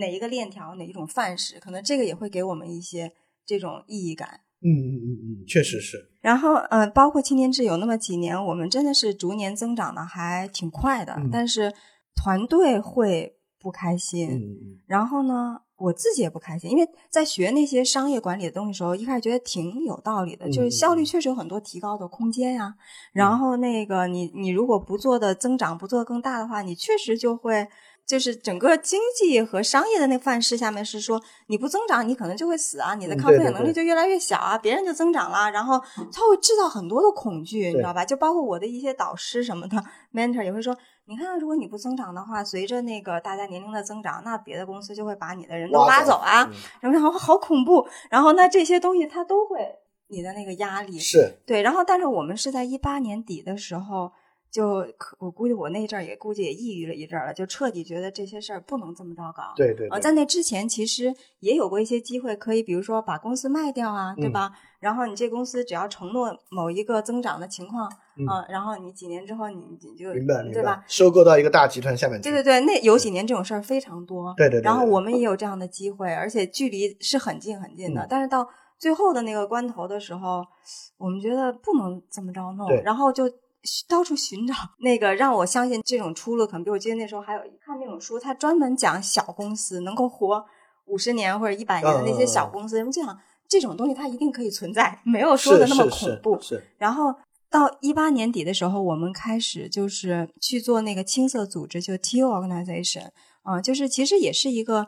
哪一个链条、哪一种范式，可能这个也会给我们一些这种意义感。嗯嗯嗯嗯，确实是，然后，呃，包括青年志有那么几年，我们真的是逐年增长的还挺快的，嗯但是团队会不开心。嗯嗯然后呢，我自己也不开心，因为在学那些商业管理的东西的时候，一开始觉得挺有道理的，嗯就是效率确实有很多提高的空间呀、然后那个你你如果不做的增长，不做得更大的话，你确实就会就是整个经济和商业的那范式下面是说，你不增长，你可能就会死啊，你的嗯抗风险能力就越来越小啊，别人就增长了，然后它会制造很多的恐惧，你知道吧？就包括我的一些导师什么的 mentor 也会说，你看，如果你不增长的话，随着那个大家年龄的增长，那别的公司就会把你的人都挖走拉走啊，嗯然后然后好恐怖，然后那这些东西它都会你的那个压力是。对，然后但是我们是在一八年底的时候，就可我估计我那阵儿也估计也抑郁了一阵儿了，就彻底觉得这些事儿不能这么着搞。呃，对对对在那之前其实也有过一些机会，可以比如说把公司卖掉啊，对嗯吧？然后你这公司只要承诺某一个增长的情况，嗯呃然后你几年之后你你就明白明对吧？，收购到一个大集团下面去，对对对，那有几年这种事儿非常多。对对对对然后我们也有这样的机会，而且距离是很近很近的。嗯但是到最后的那个关头的时候，我们觉得不能这么着弄，然后就寻到处寻找那个让我相信这种出路。可能比如我记得那时候还有看那种书，它专门讲小公司能够活五十年或者一百年的那些小公司，人们就想这种东西它一定可以存在，没有说的那么恐怖。是是然后到一八年底的时候，我们开始就是去做那个青色组织，就 T organization，啊、就是其实也是一个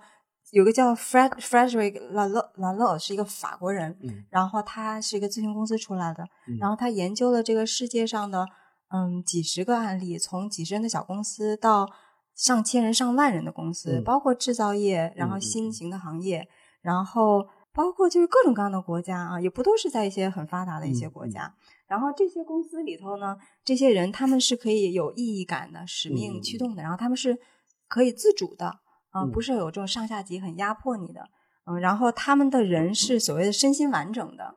有个叫 Fred Frederick Lalo Lalo 是一个法国人，嗯然后他是一个咨询公司出来的，嗯然后他研究了这个世界上的嗯几十个案例，从几十人的小公司到上千人、上万人的公司，嗯包括制造业，然后新型的行业，然后包括就是各种各样的国家啊，也不都是在一些很发达的一些国家。然后这些公司里头呢，这些人他们是可以有意义感的、使命驱动的，然后他们是可以自主的啊、嗯不是有这种上下级很压迫你的。嗯，然后他们的人是所谓的身心完整的，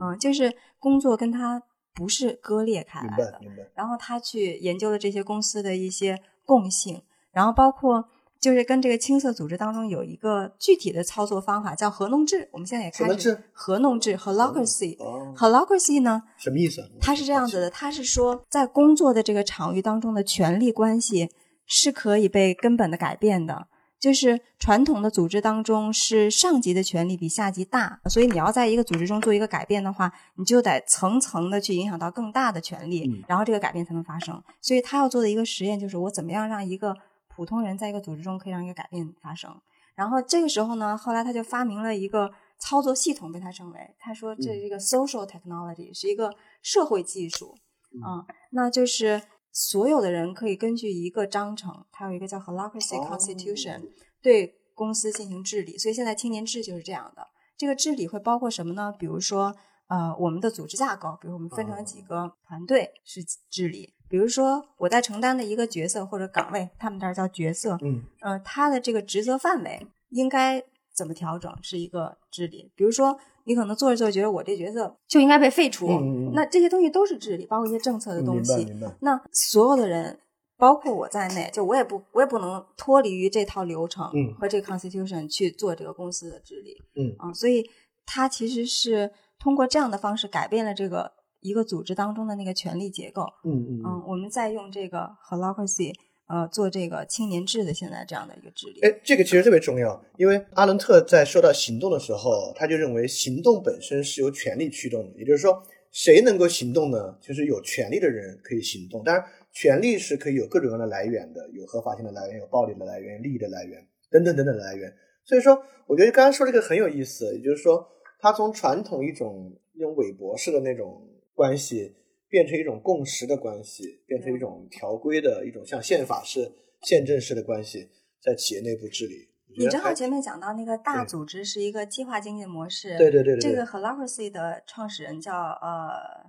嗯就是工作跟他不是割裂开来的。然后他去研究了这些公司的一些共性，然后包括就是跟这个青色组织当中有一个具体的操作方法叫合弄制，我们现在也开始合弄制 （holacracy）。哦，holacracy 呢，什么意思啊？它是这样子的，它是说在工作的这个场域当中的权力关系是可以被根本的改变的。就是传统的组织当中是上级的权力比下级大，所以你要在一个组织中做一个改变的话，你就得层层的去影响到更大的权力，嗯然后这个改变才能发生。所以他要做的一个实验就是我怎么样让一个普通人在一个组织中可以让一个改变发生。然后这个时候呢，后来他就发明了一个操作系统，被他称为他说这是一个 social technology，、是一个社会技术嗯、那就是所有的人可以根据一个章程，它有一个叫 Holacracy 哦 Constitution，、对公司进行治理。所以现在青年制就是这样的。这个治理会包括什么呢？比如说，呃，我们的组织架构，比如我们分成了几个团队是治理。比如说，我在承担的一个角色或者岗位，他们这儿叫角色，嗯呃，他的这个职责范围应该怎么调整，是一个治理。比如说，你可能做着做着觉得我这角色就应该被废除，那这些东西都是治理，包括一些政策的东西。那所有的人，包括我在内，就我也不我也不能脱离于这套流程嗯和这个 constitution 去做这个公司的治理。嗯啊，所以它其实是通过这样的方式改变了这个一个组织当中的那个权力结构。嗯嗯嗯，我们再用这个 holacracy 呃做这个青年制的现在这样的一个治理。哎，这个其实特别重要，因为阿伦特在说到行动的时候，他就认为行动本身是由权力驱动的，也就是说，谁能够行动呢？就是有权利的人可以行动。当然，权利是可以有各种各样的来源的，有合法性的来源，有暴力的来源，利益的来源，等等等等来源。所以说，我觉得刚刚说这个很有意思，也就是说，他从传统一种那种韦伯式的那种关系，变成一种共识的关系，变成一种条规的一种像宪法式、宪政式的关系，在企业内部治理。你正好前面讲到那个大组织是一个计划经济的模式，对对对这个 holacracy 的创始人叫呃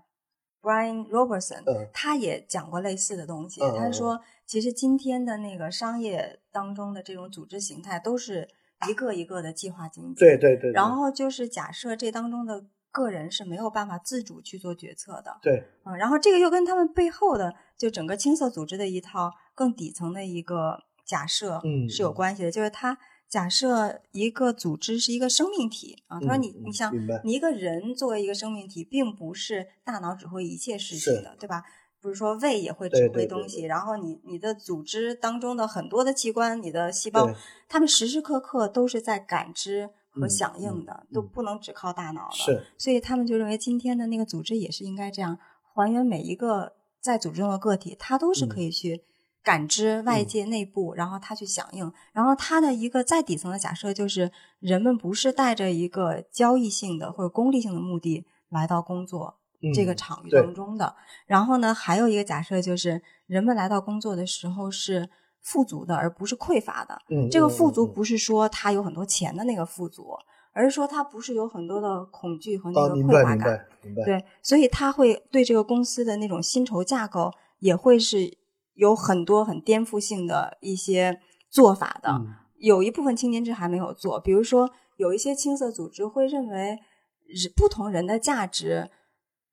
Brian Robertson，、嗯他也讲过类似的东西。他说，其实今天的那个商业当中的这种组织形态都是一个一个的计划经济，对对对，对然后就是假设这当中的个人是没有办法自主去做决策的，对。嗯，然后这个又跟他们背后的就整个青色组织的一套更底层的一个假设嗯是有关系的，就是他假设一个组织是一个生命体啊，他说你嗯你想你一个人作为一个生命体，并不是大脑指挥一切事情的，对吧？不是说胃也会指对对对挥东西，然后你你的组织当中的很多的器官，你的细胞对，他们时时刻刻都是在感知和嗯响应的，都不能只靠大脑了。是所以他们就认为今天的那个组织也是应该这样还原每一个在组织中的个体，他都是可以去感知外界内部，然后他去响应。然后他的一个再底层的假设就是，人们不是带着一个交易性的或者功利性的目的来到工作这个嗯场域当中的。然后呢，还有一个假设就是，人们来到工作的时候是富足的，而不是匮乏的。嗯，这个富足不是说他有很多钱的那个富足，而是说他不是有很多的恐惧和那啊，个匮乏感。白明白，对，所以他会对这个公司的那种薪酬架构也会是有很多很颠覆性的一些做法的。嗯有一部分青年制还没有做，比如说有一些青色组织会认为人不同人的价值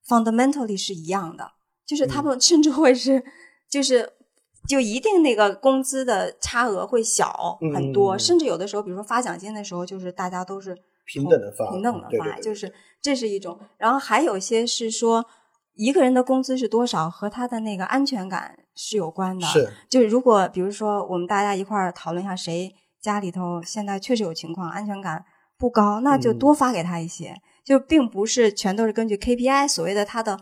fundamentally 是一样的，就是他们 甚至会是就是。就一定那个工资的差额会小很多，甚至有的时候，比如说发奖金的时候，就是大家都是平等的发平等的发，嗯对对对就是这是一种。然后还有一些是说，一个人的工资是多少和他的那个安全感是有关的。是就是如果比如说我们大家一块儿讨论一下，谁家里头现在确实有情况，安全感不高，那就嗯多发给他一些，就并不是全都是根据 KPI 所谓的他的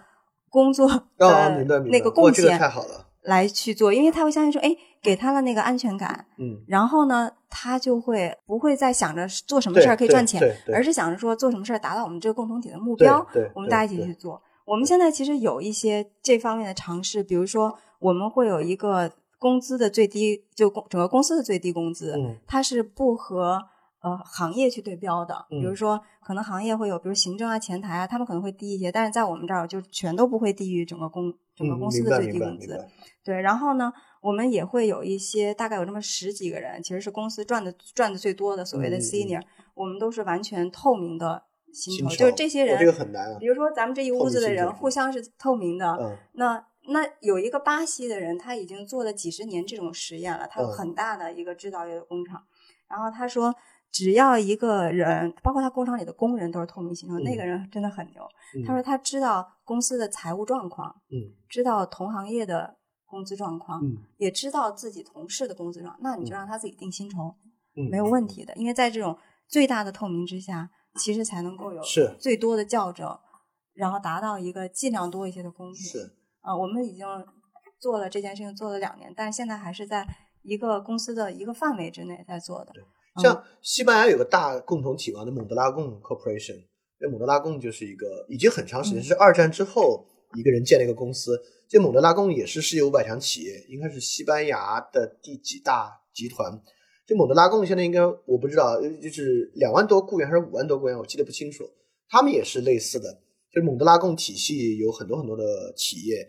工作啊，的那个贡献太好了，来去做，因为他会相信说，哎，给他了那个安全感，嗯，然后呢，他就会不会再想着做什么事儿可以赚钱而是想着说做什么事儿达到我们这个共同体的目标，对对我们大家一起去做。我们现在其实有一些这方面的尝试，比如说我们会有一个工资的最低，就公整个公司的最低工资，嗯它是不和呃行业去对标的。比如嗯说，可能行业会有，比如行政啊、前台啊，他们可能会低一些，但是在我们这儿就全都不会低于整个公整个嗯公司的最低工资。对，然后呢，我们也会有一些大概有这么十几个人，其实是公司赚的赚的最多的所谓的 senior，、我们都是完全透明的薪酬，就是这些人，哦这个很难啊比如说咱们这一屋子的人互相是透明的，嗯那那有一个巴西的人，他已经做了几十年这种实验了，他有嗯很大的一个制造业的工厂，然后他说。只要一个人，包括他工厂里的工人都是透明薪酬，那嗯个人真的很牛。嗯他说他知道公司的财务状况，嗯知道同行业的工资状况，嗯也知道自己同事的工资状，那你就嗯让他自己定薪酬，嗯，没有问题的。因为在这种最大的透明之下，其实才能够有是最多的校正，然后达到一个尽量多一些的公平。是啊、我们已经做了这件事情做了两年，但是现在还是在一个公司的一个范围之内在做的。嗯像西班牙有个大共同体嘛，那蒙德拉贡 Corporation，那蒙德拉贡就是一个已经很长时间，嗯是二战之后一个人建了一个公司。这蒙德拉贡也是世界五百强企业，应该是西班牙的第几大集团。这蒙德拉贡现在应该我不知道，呃就是两万多雇员还是五万多雇员，我记得不清楚。他们也是类似的，就是蒙德拉贡体系有很多很多的企业，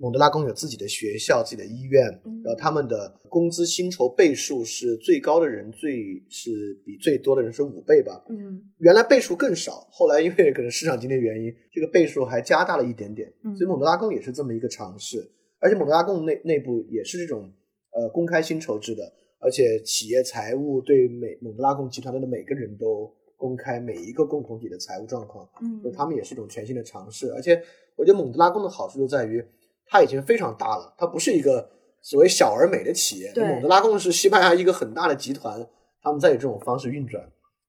蒙德拉贡有自己的学校、自己的医院，嗯然后他们的工资薪酬倍数是最高的人最是比最多的人是五倍吧。嗯原来倍数更少，后来因为可能市场经济原因，这个倍数还加大了一点点。嗯所以蒙德拉贡也是这么一个尝试，而且蒙德拉贡内内部也是这种呃公开薪酬制的，而且企业财务对每蒙德拉贡集团的每个人都公开每一个共同体的财务状况。嗯就他们也是一种全新的尝试。而且我觉得蒙德拉贡的好处就在于，它已经非常大了，它不是一个所谓小而美的企业。对蒙德拉贡是西班牙一个很大的集团，他们在以这种方式运转。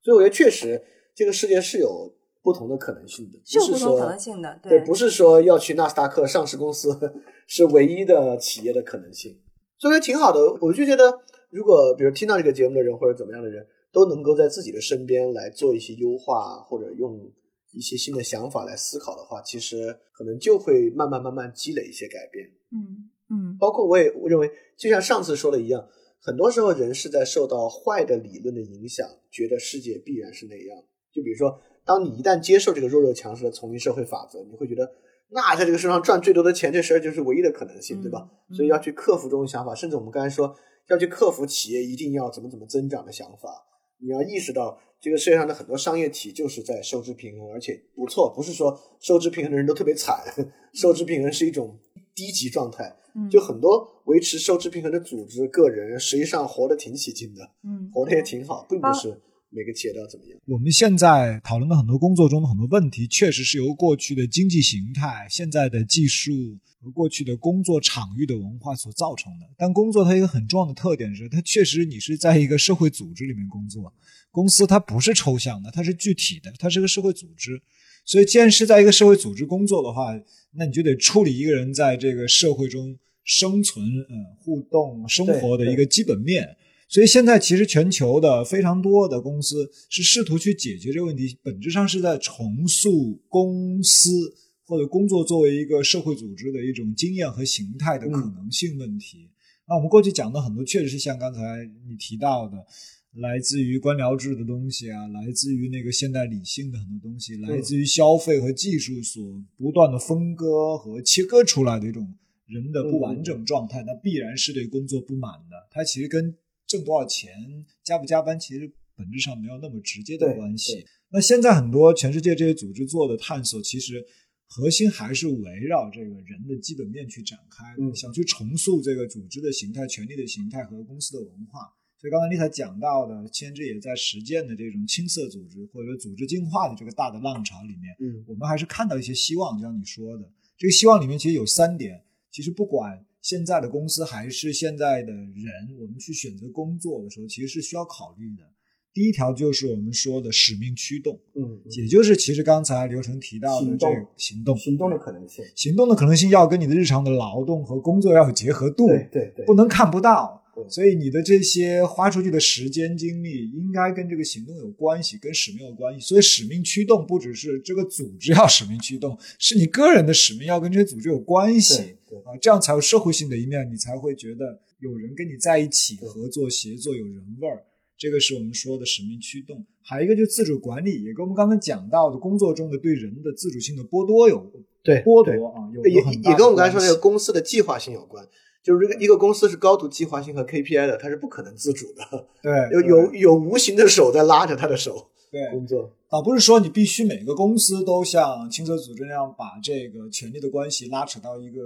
所以我觉得确实这个世界是有不同的可能性的，不是说能性的，对，不是说要去纳斯达克上市公司是唯一的企业的可能性，所以挺好的。我就觉得，如果比如听到这个节目的人或者怎么样的人，都能够在自己的身边来做一些优化，或者用一些新的想法来思考的话，其实可能就会慢慢慢慢积累一些改变。嗯嗯包括我也我认为，就像上次说的一样，很多时候人是在受到坏的理论的影响，觉得世界必然是那样。就比如说，当你一旦接受这个弱肉强食的丛林社会法则，你会觉得，那在这个世上赚最多的钱，这事儿就是唯一的可能性，嗯对吧？嗯所以要去克服这种想法，甚至我们刚才说要去克服企业一定要怎么怎么增长的想法。你要意识到，这个世界上的很多商业体就是在收支平衡，而且不错，不是说收支平衡的人都特别惨，收支平衡是一种低级状态。嗯，就很多维持收支平衡的组织、个人，实际上活得挺起劲的，嗯活得也挺好，并不是每个企业都要怎么样。我们现在讨论的很多工作中的很多问题，确实是由过去的经济形态、现在的技术和过去的工作场域的文化所造成的。但工作它一个很重要的特点是，它确实你是在一个社会组织里面工作，公司它不是抽象的，它是具体的，它是个社会组织。所以，既然是在一个社会组织工作的话，那你就得处理一个人在这个社会中生存、呃互动、生活的一个基本面。所以现在其实全球的非常多的公司是试图去解决这个问题，本质上是在重塑公司或者工作作为一个社会组织的一种经验和形态的可能性问题。那我们过去讲的很多，确实是像刚才你提到的，来自于官僚制的东西啊，来自于那个现代理性的很多东西，来自于消费和技术所不断的分割和切割出来的一种人的不完整状态，那必然是对工作不满的。它其实跟挣多少钱、加不加班，其实本质上没有那么直接的关系。那现在很多全世界这些组织做的探索，其实核心还是围绕这个人的基本面去展开的，嗯想去重塑这个组织的形态、权力的形态和公司的文化。所以刚才丽塔讲到的，千之也在实践的这种青色组织或者组织进化的这个大的浪潮里面，嗯我们还是看到一些希望，就像你说的，这个希望里面其实有三点。其实不管现在的公司还是现在的人，我们去选择工作的时候，其实是需要考虑的。第一条就是我们说的使命驱动，嗯，也就是其实刚才刘成提到的这个行动，行动的可能性，行动的可能性要跟你的日常的劳动和工作要有结合度，对对对，不能看不到对。所以你的这些花出去的时间精力，应该跟这个行动有关系，跟使命有关系。所以使命驱动不只是这个组织要使命驱动，是你个人的使命要跟这些组织有关系啊，这样才有社会性的一面，你才会觉得有人跟你在一起合作协作有人味儿。这个是我们说的使命驱动，还有一个就是自主管理，也跟我们刚才讲到的工作中的对人的自主性的剥夺有对对剥夺啊，有也也跟我们刚才说那个公司的计划性有关。就是这个一个公司是高度计划性和 KPI 的，它是不可能自主的，对有有有无形的手在拉着他的手对工作。倒不是说你必须每个公司都像青色组织那样把这个权力的关系拉扯到一个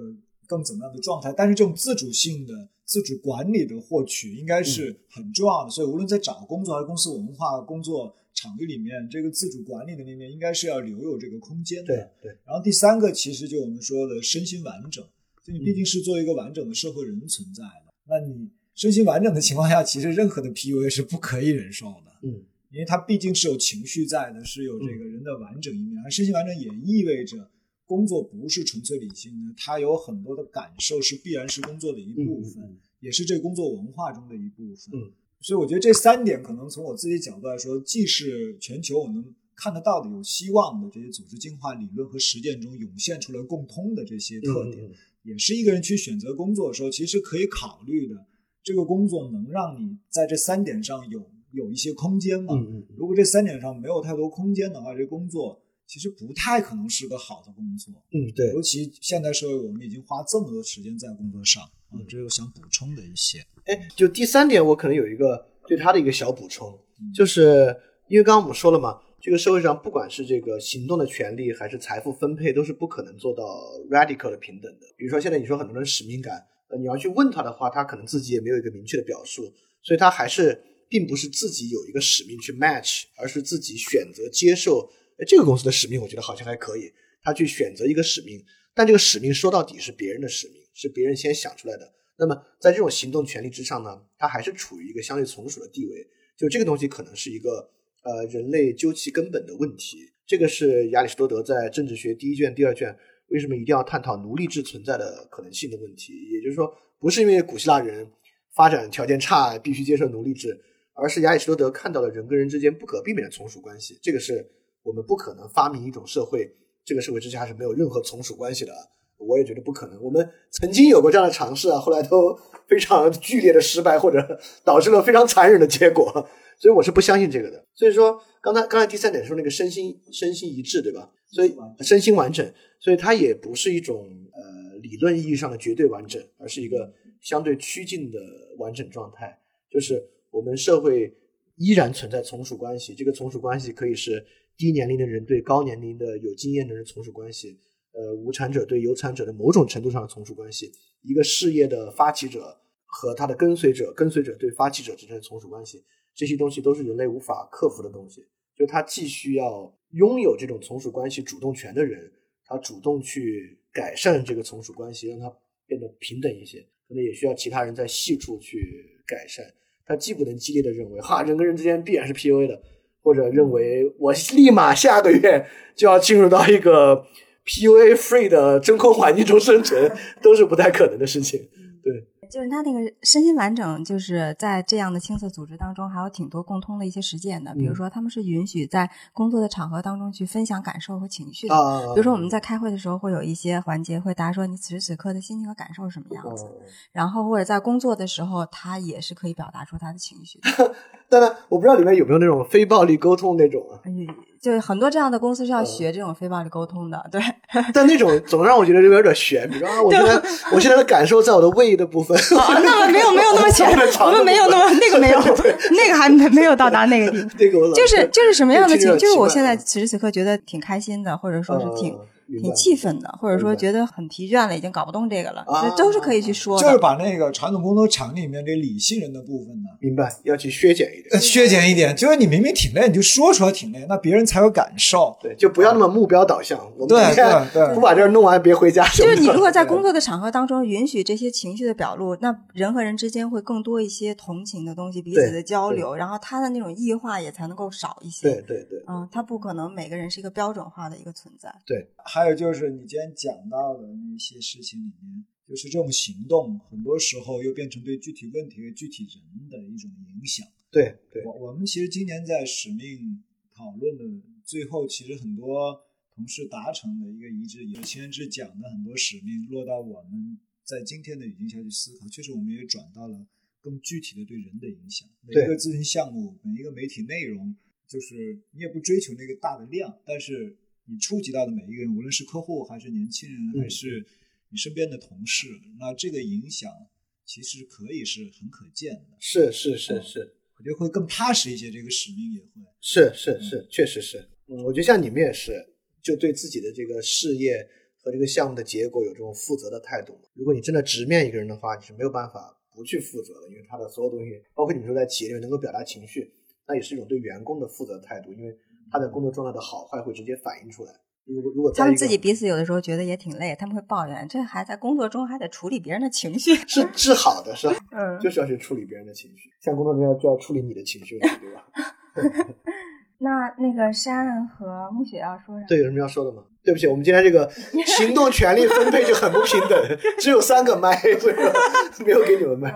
更怎么样的状态，但是这种自主性的、自主管理的获取应该是很重要的。所以无论在找工作还是公司文化、工作场域里面，这个自主管理的那面应该是要留有这个空间的。对对，然后第三个其实就我们说的身心完整，就你毕竟是作为一个完整的社会人存在的，那你身心完整的情况下，其实任何的 PUA 是不可以忍受的。嗯，因为它毕竟是有情绪在的，是有这个人的完整一面，而身心完整也意味着工作不是纯粹理性的，它有很多的感受是必然是工作的一部分，也是这个工作文化中的一部分。嗯，所以我觉得这三点可能从我自己角度来说，既是全球我能看得到的有希望的这些组织进化理论和实践中涌现出来共通的这些特点，嗯嗯嗯也是一个人去选择工作的时候，其实可以考虑的。这个工作能让你在这三点上有有一些空间吗？嗯嗯如果这三点上没有太多空间的话，这工作其实不太可能是个好的工作。嗯，对，尤其现代社会，我们已经花这么多时间在工作上啊，嗯这是我想补充的一些。哎，就第三点，我可能有一个对他的一个小补充，嗯就是因为刚刚我们说了嘛，这个社会上不管是这个行动的权利还是财富分配，都是不可能做到 radical 的平等的。比如说现在你说很多人使命感，呃，你要去问他的话，他可能自己也没有一个明确的表述，所以他还是并不是自己有一个使命去 match，而是自己选择接受。哎，这个公司的使命，我觉得好像还可以，他去选择一个使命，但这个使命说到底是别人的使命，是别人先想出来的。那么在这种行动权利之上呢，他还是处于一个相对从属的地位。就这个东西可能是一个呃人类究其根本的问题。这个是亚里士多德在《政治学》第一卷、第二卷为什么一定要探讨奴隶制存在的可能性的问题。也就是说，不是因为古希腊人发展条件差必须接受奴隶制，而是亚里士多德看到了人跟人之间不可避免的从属关系。这个是我们不可能发明一种社会，这个社会之下是没有任何从属关系的。我也觉得不可能。我们曾经有过这样的尝试啊，后来都非常剧烈的失败，或者导致了非常残忍的结果。所以我是不相信这个的。所以说，刚才刚才第三点说那个身心身心一致，对吧？所以身心完整，所以它也不是一种呃理论意义上的绝对完整，而是一个相对趋近的完整状态。就是我们社会依然存在从属关系，这个从属关系可以是低年龄的人对高年龄的有经验的人从属关系，呃，无产者对有产者的某种程度上的从属关系，一个事业的发起者和他的跟随者，跟随者对发起者之间的从属关系，这些东西都是人类无法克服的东西。就他既需要拥有这种从属关系主动权的人，他主动去改善这个从属关系，让它变得平等一些，可能也需要其他人在细处去改善。他既不能激烈的认为哈人跟人之间必然是 PUA 的，或者认为我立马下个月就要进入到一个 PUA free 的真空环境中生存，都是不太可能的事情。对，就是他那个身心完整，就是在这样的青色组织当中，还有挺多共通的一些实践的。比如说，他们是允许在工作的场合当中去分享感受和情绪的。啊，比如说，我们在开会的时候，会有一些环节会答说你此时此刻的心情和感受是什么样子。然后或者在工作的时候，他也是可以表达出他的情绪的。当然，我不知道里面有没有那种非暴力沟通那种啊。哎就很多这样的公司是要学这种非暴力沟通的，对。但那种总让我觉得这个有点悬，比如说啊，我现在 我现在的感受在我的胃的部分。哦，那么没有没有那么悬，我们没有那么那个没有，那个还没没有到达那个地步。那个我就是就是什么样的情？就是我现在嗯此时此刻觉得挺开心的，或者说是挺。挺气愤的，或者说觉得很疲倦了，已经搞不动这个了，啊这都是可以去说的。就是把那个传统工作场里面这理性人的部分呢，明白要去削减一点，呃削减一点。就是你明明挺累，你就说出来挺累，那别人才有感受。对，就不要那么目标导向。我们对对对不把这儿弄完，别回家。就是你如果在工作的场合当中允许这些情绪的表露，那人和人之间会更多一些同情的东西，彼此的交流，然后他的那种异化也才能够少一些。对对对嗯，他不可能每个人是一个标准化的一个存在。对，还有就是你今天讲到的那些事情里面，就是这种行动，很多时候又变成对具体问题和具体人的一种影响。对对我我们其实今年在使命讨论的最后，其实很多同事达成的一个一致，也是秦人志讲的很多使命落到我们在今天的语境下去思考，确实我们也转到了更具体的对人的影响。每一个咨询项目，每一个媒体内容，就是你也不追求那个大的量，但是你触及到的每一个人，无论是客户还是年轻人，嗯还是你身边的同事，那这个影响其实可以是很可见的。是是是是我觉得会更踏实一些，这个使命也会。是是是，确实是。嗯，我觉得像你们也是，就对自己的这个事业和这个项目的结果有这种负责的态度。如果你真的直面一个人的话，你是没有办法不去负责的，因为他的所有东西，包括你们说在企业里面能够表达情绪，那也是一种对员工的负责态度，因为他的工作状态的好坏会直接反映出来。如果如果他们自己彼此有的时候觉得也挺累，他们会抱怨，这还在工作中还得处理别人的情绪。是治好的，是吧？嗯，就是要去处理别人的情绪，像工作中要就要处理你的情绪了，对吧？那那个山和木雪要说啥？对，有什么要说的吗？对不起，我们今天这个行动权力分配就很不平等，只有三个麦，所以说 没有给你们麦，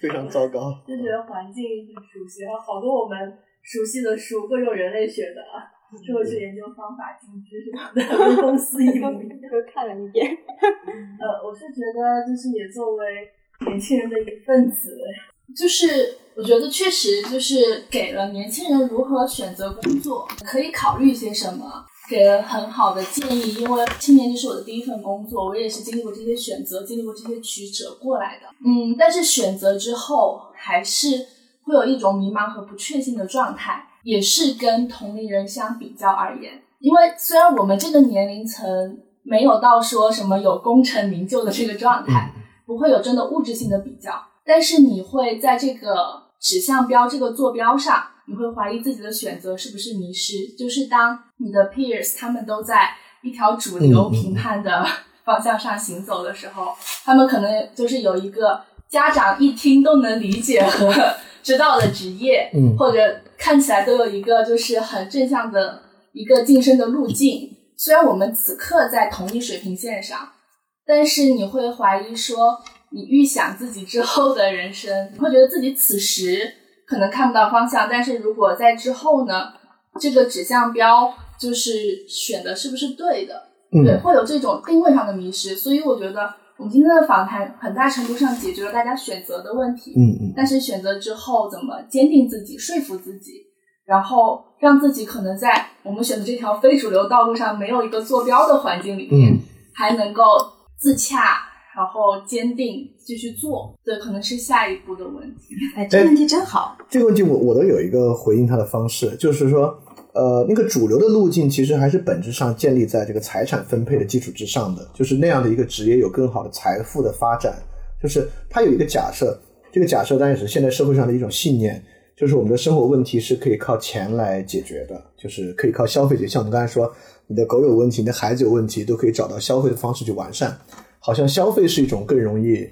非常糟糕。就觉得环境很熟悉，然后好多我们熟悉的书，各种人类学的啊，社会学研究方法、经知什么的，跟公司一模一样。都看了一遍。呃，我是觉得，就是也作为年轻人的一份子，就是我觉得确实就是给了年轻人如何选择工作，可以考虑些什么，给了很好的建议。因为青年就是我的第一份工作，我也是经历过这些选择，经历过这些曲折过来的。嗯，但是选择之后还是会有一种迷茫和不确信的状态，也是跟同龄人相比较而言，因为虽然我们这个年龄层没有到说什么有功成名就的这个状态，不会有真的物质性的比较，但是你会在这个指向标这个坐标上，你会怀疑自己的选择是不是迷失。就是当你的 peers 他们都在一条主流评判的方向上行走的时候，他们可能就是有一个家长一听都能理解和 知道的职业，嗯或者看起来都有一个就是很正向的一个晋升的路径。虽然我们此刻在同一水平线上，但是你会怀疑说，你预想自己之后的人生，你会觉得自己此时可能看不到方向，但是如果在之后呢，这个指向标就是选的是不是对的？对，嗯，会有这种定位上的迷失。所以我觉得我们今天的访谈很大程度上解决了大家选择的问题。嗯嗯，但是选择之后怎么坚定自己、说服自己，然后让自己可能在我们选的这条非主流道路上没有一个坐标的环境里面，嗯还能够自洽，然后坚定继续做，对，可能是下一步的问题。哎，这个问题真好。这个问题我我都有一个回应他的方式，就是说，呃，那个主流的路径其实还是本质上建立在这个财产分配的基础之上的，就是那样的一个职业有更好的财富的发展，就是它有一个假设，这个假设当然是现在社会上的一种信念，就是我们的生活问题是可以靠钱来解决的，就是可以靠消费解决。像我们刚才说，你的狗有问题，你的孩子有问题，都可以找到消费的方式去完善。好像消费是一种更容易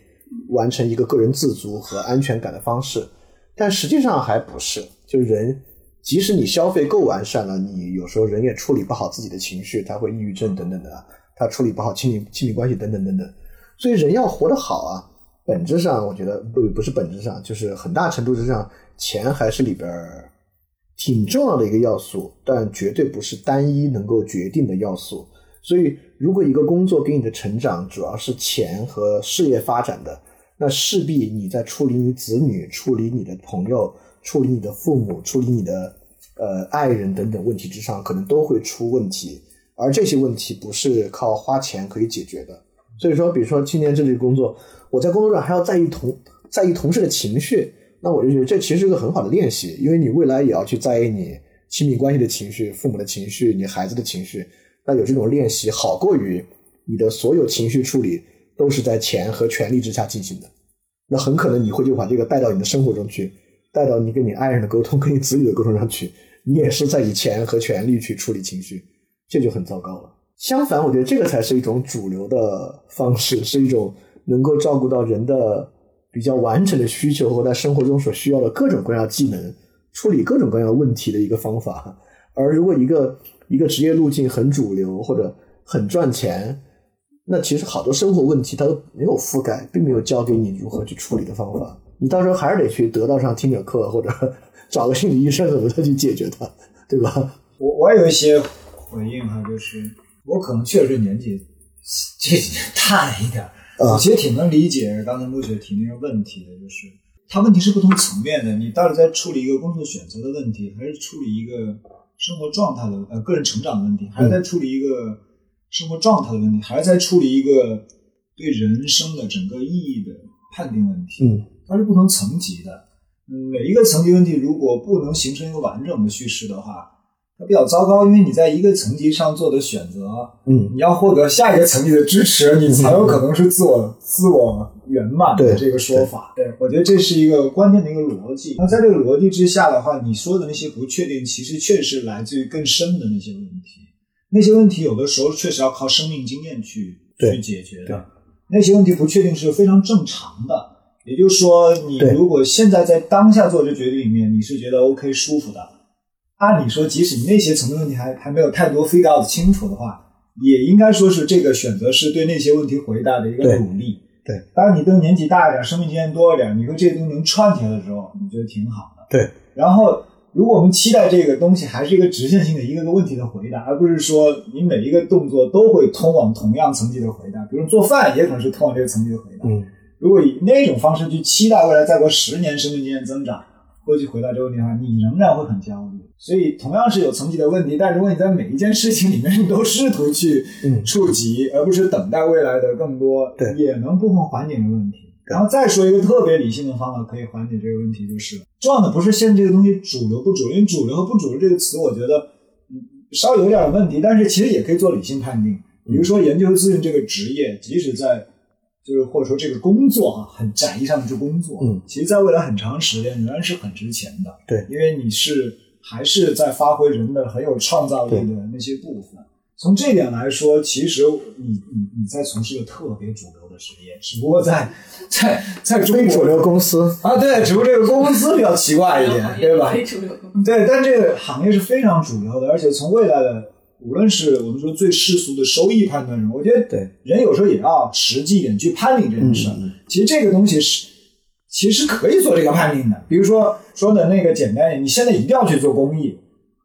完成一个个人自足和安全感的方式，但实际上还不是。就人即使你消费够完善了，你有时候人也处理不好自己的情绪，他会抑郁症等等的，他处理不好亲密亲密关系等等等等。所以人要活得好啊，本质上我觉得不不是本质上，就是很大程度上，钱还是里边挺重要的一个要素，但绝对不是单一能够决定的要素。所以，如果一个工作给你的成长主要是钱和事业发展的，那势必你在处理你子女、处理你的朋友、处理你的父母、处理你的呃爱人等等问题之上，可能都会出问题。而这些问题不是靠花钱可以解决的。所以说，比如说青年政治工作，我在工作上还要在意同在意同事的情绪，那我就觉得这其实是个很好的练习，因为你未来也要去在意你亲密关系的情绪、父母的情绪、你孩子的情绪。那有这种练习，好过于你的所有情绪处理都是在钱和权力之下进行的。那很可能你会就把这个带到你的生活中去，带到你跟你爱人的沟通、跟你子女的沟通上去，你也是在以钱和权力去处理情绪，这就很糟糕了。相反，我觉得这个才是一种主流的方式，是一种能够照顾到人的比较完整的需求和在生活中所需要的各种各样技能，处理各种各样问题的一个方法。而如果一个一个职业路径很主流或者很赚钱，那其实好多生活问题它都没有覆盖，并没有教给你如何去处理的方法。你到时候还是得去得道上听点课，或者 找个心理医生什么的去解决它，对吧？我我有一些回应哈，就是我可能确实年纪这几年大了一点儿，我其实挺能理解刚才陆雪提那个问题的，就是它问题是不同层面的。你到底在处理一个工作选择的问题，还是处理一个生活状态的呃个人成长的问题，还是在处理一个生活状态的问题，还是在处理一个对人生的整个意义的判定问题？嗯，它是不同层级的。嗯，每一个层级问题如果不能形成一个完整的叙事的话，它比较糟糕，因为你在一个层级上做的选择，嗯你要获得下一个层级的支持，你才有可能是自我自我圆满的这个说法。对，我觉得这是一个关键的一个逻辑。那在这个逻辑之下的话，你说的那些不确定，其实确实来自于更深的那些问题。那些问题有的时候确实要靠生命经验去去解决对的。那些问题不确定是非常正常的。也就是说，你如果现在在当下做这决定里面，你是觉得 OK 舒服的，按理说，即使你那些层面问题还还没有太多 figure out 清楚的话，也应该说是这个选择是对那些问题回答的一个对努力。对，当你等年纪大一点，生命经验多一点，你说这些东西能串起来的时候，你觉得挺好的。对，然后，如果我们期待这个东西还是一个直线性的一个个问题的回答，而不是说你每一个动作都会通往同样层级的回答，比如做饭也可能是通往这个层级的回答。嗯，如果以那种方式去期待未来再过十年生命经验增长，过去回答这个问题的话，你仍然会很焦虑。所以同样是有层级的问题，但如果你在每一件事情里面你都试图去 嗯触及，而不是等待未来的更多，对也能部分缓解这个问题。然后再说一个特别理性的方法可以缓解这个问题，就是重要的不是现在这个东西主流不主流，因为主流和不主流这个词，我觉得嗯稍微有点问题，但是其实也可以做理性判定。比如说研究咨询这个职业，即使在就是或者说这个工作啊，很窄义上的这工作，嗯，其实在未来很长时间仍然是很值钱的，对因为你是还是在发挥人的很有创造力的那些部分。从这点来说，其实你你你在从事一个特别主流的职业，只不过在在在中国非主流公司，啊，对，只不过这个公司比较奇怪一点，对吧？非主流。对，但这个行业是非常主流的，而且从未来的，无论是我们说最世俗的收益判断人，我觉得对人有时候也要实际一点去判定这件事。其实这个东西是，其实可以做这个判定的。比如说说的那个简单一点，你现在一定要去做公益，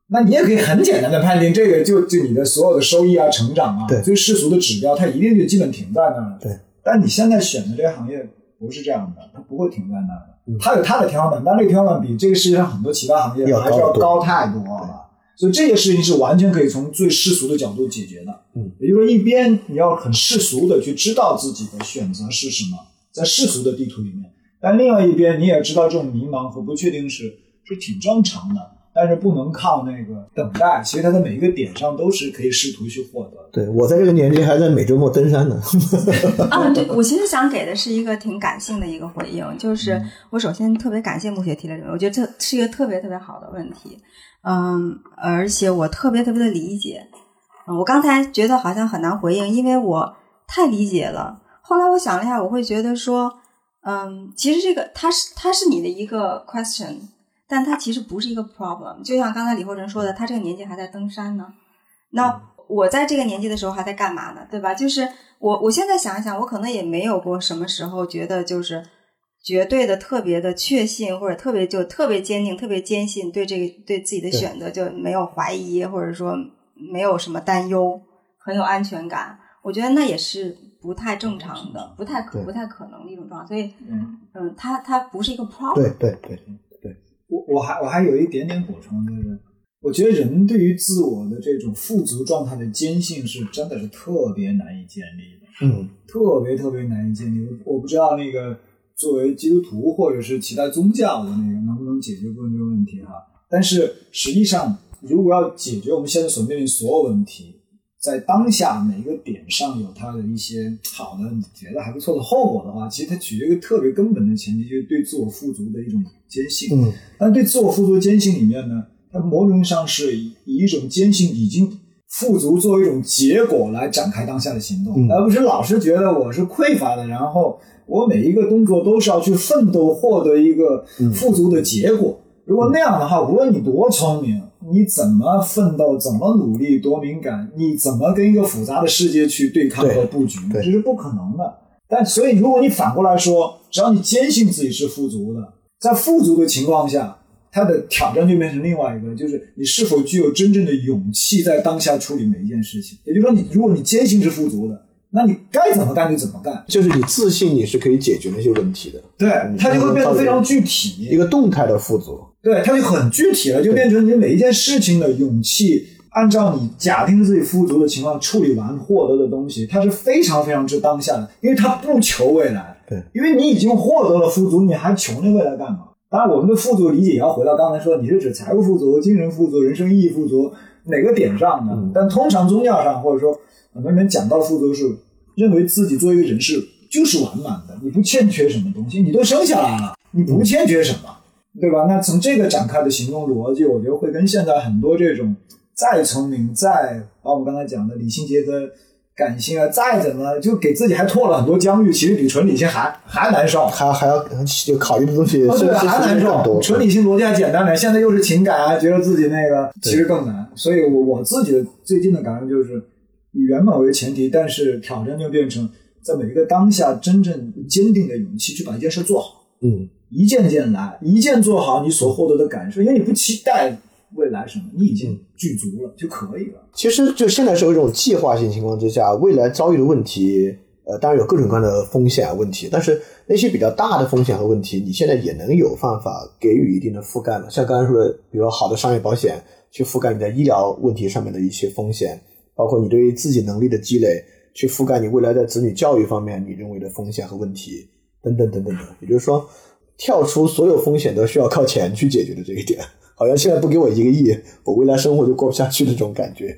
那你也可以很简单的判定，这个就就你的所有的收益啊、成长啊，最世俗的指标，它一定就基本停在那儿了。对，但你现在选的这个行业不是这样的，它不会停在那儿的。嗯它有它的天花板，但这个天花板比这个世界上很多其他行业还是要高太多了。所以这些事情是完全可以从最世俗的角度解决的。嗯，也就是说，一边你要很世俗的去知道自己的选择是什么，在世俗的地图里面，但另外一边你也知道这种迷茫和不确定是是挺正常的，但是不能靠那个等待，其实它的每一个点上都是可以试图去获得。对我在这个年纪还在每周末登山呢。啊，对，我其实想给的是一个挺感性的一个回应，就是我首先特别感谢穆雪提的这个，我觉得这是一个特别特别好的问题，嗯，而且我特别特别的理解，嗯，我刚才觉得好像很难回应，因为我太理解了。后来我想了一下，我会觉得说，嗯，其实这个它是它是你的一个 question，但它其实不是一个 problem。就像刚才李厚辰说的，他这个年纪还在登山呢。那我在这个年纪的时候还在干嘛呢？对吧？就是我我现在想一想，我可能也没有过什么时候觉得就是绝对的特别的确信，或者特别就特别坚定、特别坚信对这个对自己的选择就没有怀疑，或者说没有什么担忧，很有安全感。我觉得那也是不太正常的，不太可不太可能的一种状态。所以，嗯，嗯，它它不是一个 problem。对对对，我我还我还有一点点补充，就是我觉得人对于自我的这种富足状态的坚信是真的是特别难以建立的，嗯特别特别难以建立。我我不知道那个作为基督徒或者是其他宗教的那个能不能解决过这个问题哈。但是实际上，如果要解决我们现在所面临所有问题，在当下每一个点上有它的一些好的、你觉得还不错的后果的话，其实它取决于一个特别根本的前提，就是对自我富足的一种坚信。嗯但对自我富足的坚信里面呢，它某种意义上是以以一种坚信已经富足作为一种结果来展开当下的行动，嗯而不是老是觉得我是匮乏的，然后我每一个动作都是要去奋斗获得一个富足的结果。如果那样的话，无论你多聪明，你怎么奋斗，怎么努力，多敏感，你怎么跟一个复杂的世界去对抗和布局，这是不可能的。但所以，如果你反过来说，只要你坚信自己是富足的，在富足的情况下，它的挑战就变成另外一个，就是你是否具有真正的勇气在当下处理每一件事情。也就是说你，如果你坚信是富足的，那你该怎么干就怎么干，就是你自信你是可以解决那些问题的，对，它就会变得非常具体，一个动态的富足。对，它就很具体了，就变成你每一件事情的勇气，按照你假定自己富足的情况处理完获得的东西，它是非常非常之当下的，因为它不求未来。对，因为你已经获得了富足，你还求那未来干嘛？当然，我们的富足理解也要回到刚才说，你是指财务富足、精神富足、人生意义富足哪个点上呢？但通常宗教上或者说很多人讲到的富足是认为自己作为一个人是就是完满的，你不欠缺什么东西，你都生下来了，你不欠缺什么。对吧？那从这个展开的行动逻辑，我觉得会跟现在很多这种再聪明、再把我们刚才讲的理性结合感性啊，再怎么就给自己还拓了很多疆域，其实比纯理性还还难受。还还要就考虑的东西哦，对，还难受。纯理性逻辑还简单点，现在又是情感啊，觉得自己那个其实更难。所以我我自己的最近的感受就是，以圆满为前提，但是挑战就变成在每一个当下真正坚定的勇气去把一件事做好。嗯，一件件来，一件做好你所获得的感受，因为你不期待未来什么，你已经具足了就可以了。其实就现在是有一种计划性情况之下，未来遭遇的问题，呃，当然有各种各样的风险啊问题，但是那些比较大的风险和问题，你现在也能有办法给予一定的覆盖了。像刚才说的，比如说好的商业保险去覆盖你在医疗问题上面的一些风险，包括你对于自己能力的积累，去覆盖你未来在子女教育方面你认为的风险和问题，等等等等的。也就是说，跳出所有风险都需要靠钱去解决的这一点，好像现在不给我一个亿，我未来生活就过不下去的这种感觉。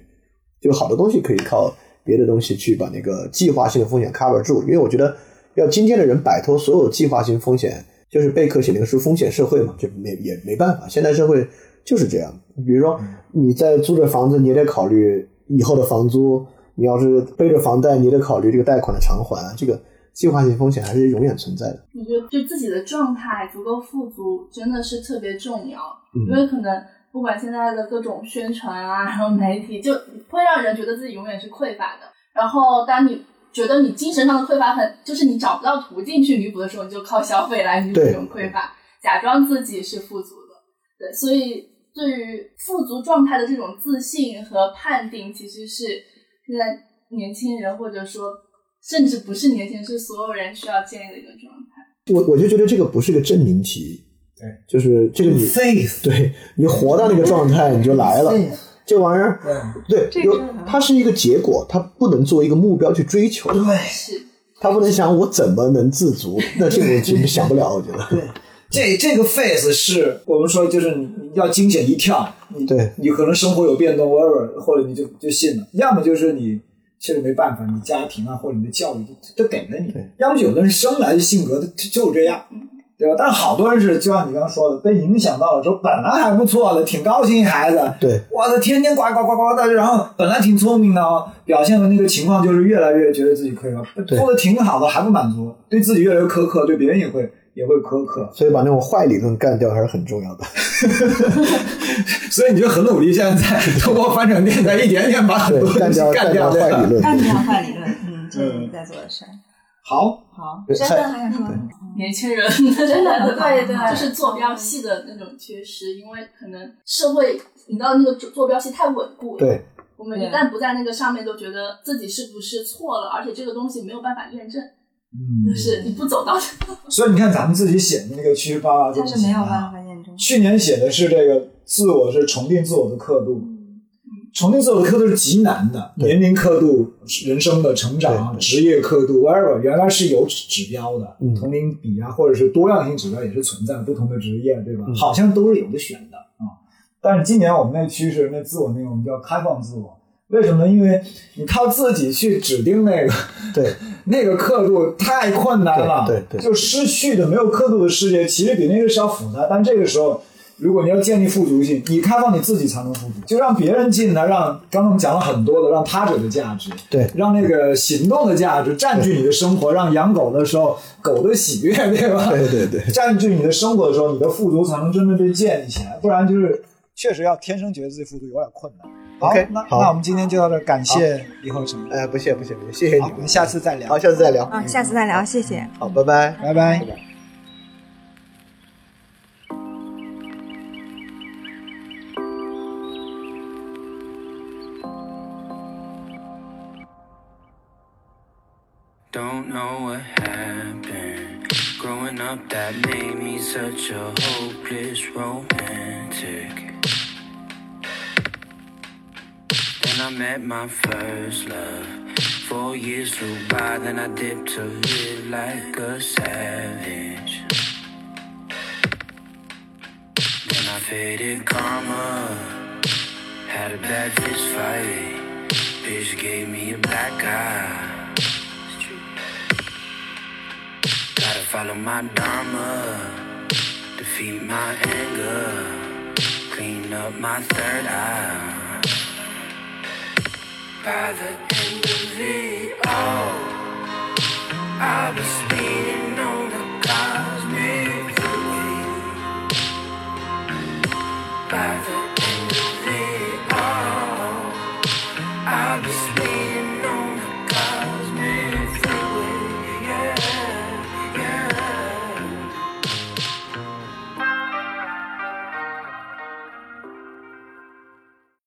就好多东西可以靠别的东西去把那个计划性的风险 cover 住，因为我觉得要今天的人摆脱所有计划性风险，就是贝克写那个书《风险社会》嘛，就没也没办法，现代社会就是这样。比如说你在租着房子，你也得考虑以后的房租；你要是背着房贷，你也得考虑这个贷款的偿还。这个计划性风险还是永远存在的。我觉得就自己的状态足够富足，真的是特别重要。嗯因为可能不管现在的各种宣传啊，然后媒体，就会让人觉得自己永远是匮乏的。然后当你觉得你精神上的匮乏很，就是你找不到途径去弥补的时候，你就靠消费来弥补这种匮乏，假装自己是富足的。对，所以对于富足状态的这种自信和判定，其实是现在年轻人或者说甚至不是年轻人，是所有人需要建立的一个状态。我我就觉得这个不是个证明题，对，就是这个你 faith，对你活到那个状态你就来了。这玩意儿，对，它是一个结果，它不能作为一个目标去追求。对是，他不能想我怎么能自足，那这个问题 想不了，我觉得。对，这这个 phase 是我们说就是你你要惊险一跳，你对你可能生活有变动，whatever，或者你就就信了，要么就是你确实没办法，你家庭啊或者你的教育都都给了你，要么有的人生来的性格他就是这样。对吧？但是好多人是，就像你刚刚说的，被影响到了之后，本来还不错的，挺高兴孩子，对，哇，他天天呱呱呱呱的，然后本来挺聪明的哦，表现的那个情况就是越来越觉得自己匮乏，对做的挺好的还不满足，对自己越来越苛刻，对别人也会也会苛刻。所以把那种坏理论干掉还是很重要的。所以你就很努力，现在在通过翻转电台一点点把很多对，干掉干干掉坏理论。干掉坏理论，嗯，这是你在做的事儿。好，好，对真的还想说，年轻人真的很好对对，就是坐标系的那种缺失，因为可能社会你知道那个坐坐标系太稳固了，对，我们一旦不在那个上面，都觉得自己是不是错了，而且这个东西没有办法验证，嗯。就是你不走到所以你看咱们自己写的那个趋势它是没有办法验证。去年写的是这个自我是重定自我的刻度，嗯。重定自我的刻度是极难的，年龄刻度、人生的成长、职业刻度，whatever，原来是有指标的，嗯。同龄比啊，或者是多样性指标也是存在的，不同的职业，对吧？嗯。好像都是有的选的啊、但是今年我们那趋势，那自我那个我们叫开放自我，为什么呢？因为你靠自己去指定那个。对，那个刻度太困难了，对对对就失去的没有刻度的世界，其实比那个是要复杂。但这个时候，如果你要建立富足性，你开放你自己才能富足，就让别人进来，让刚刚我们讲了很多的，让他者的价值，对让那个行动的价值占据你的生活，让养狗的时候狗的喜悦，对吧？对对对占据你的生活的时候，你的富足才能真正被建立起来，不然就是确实要天生觉得自己富足有点困难。好 OK，那好那我们今天就到这，感谢李厚成。哎，不谢不谢不谢，谢谢你好，我们们，下次再聊。好，下次再聊，嗯，下次再聊，谢谢。好，拜拜。拜拜。拜拜 I met my first love. Four years flew by, then I dipped to live like a savage. Then I faded karma. Had a bad fist fight. Bitch gave me a black eye. Gotta follow my dharma, defeat my anger, clean up my third eye by the end of it all. I'll be on the cosmic by the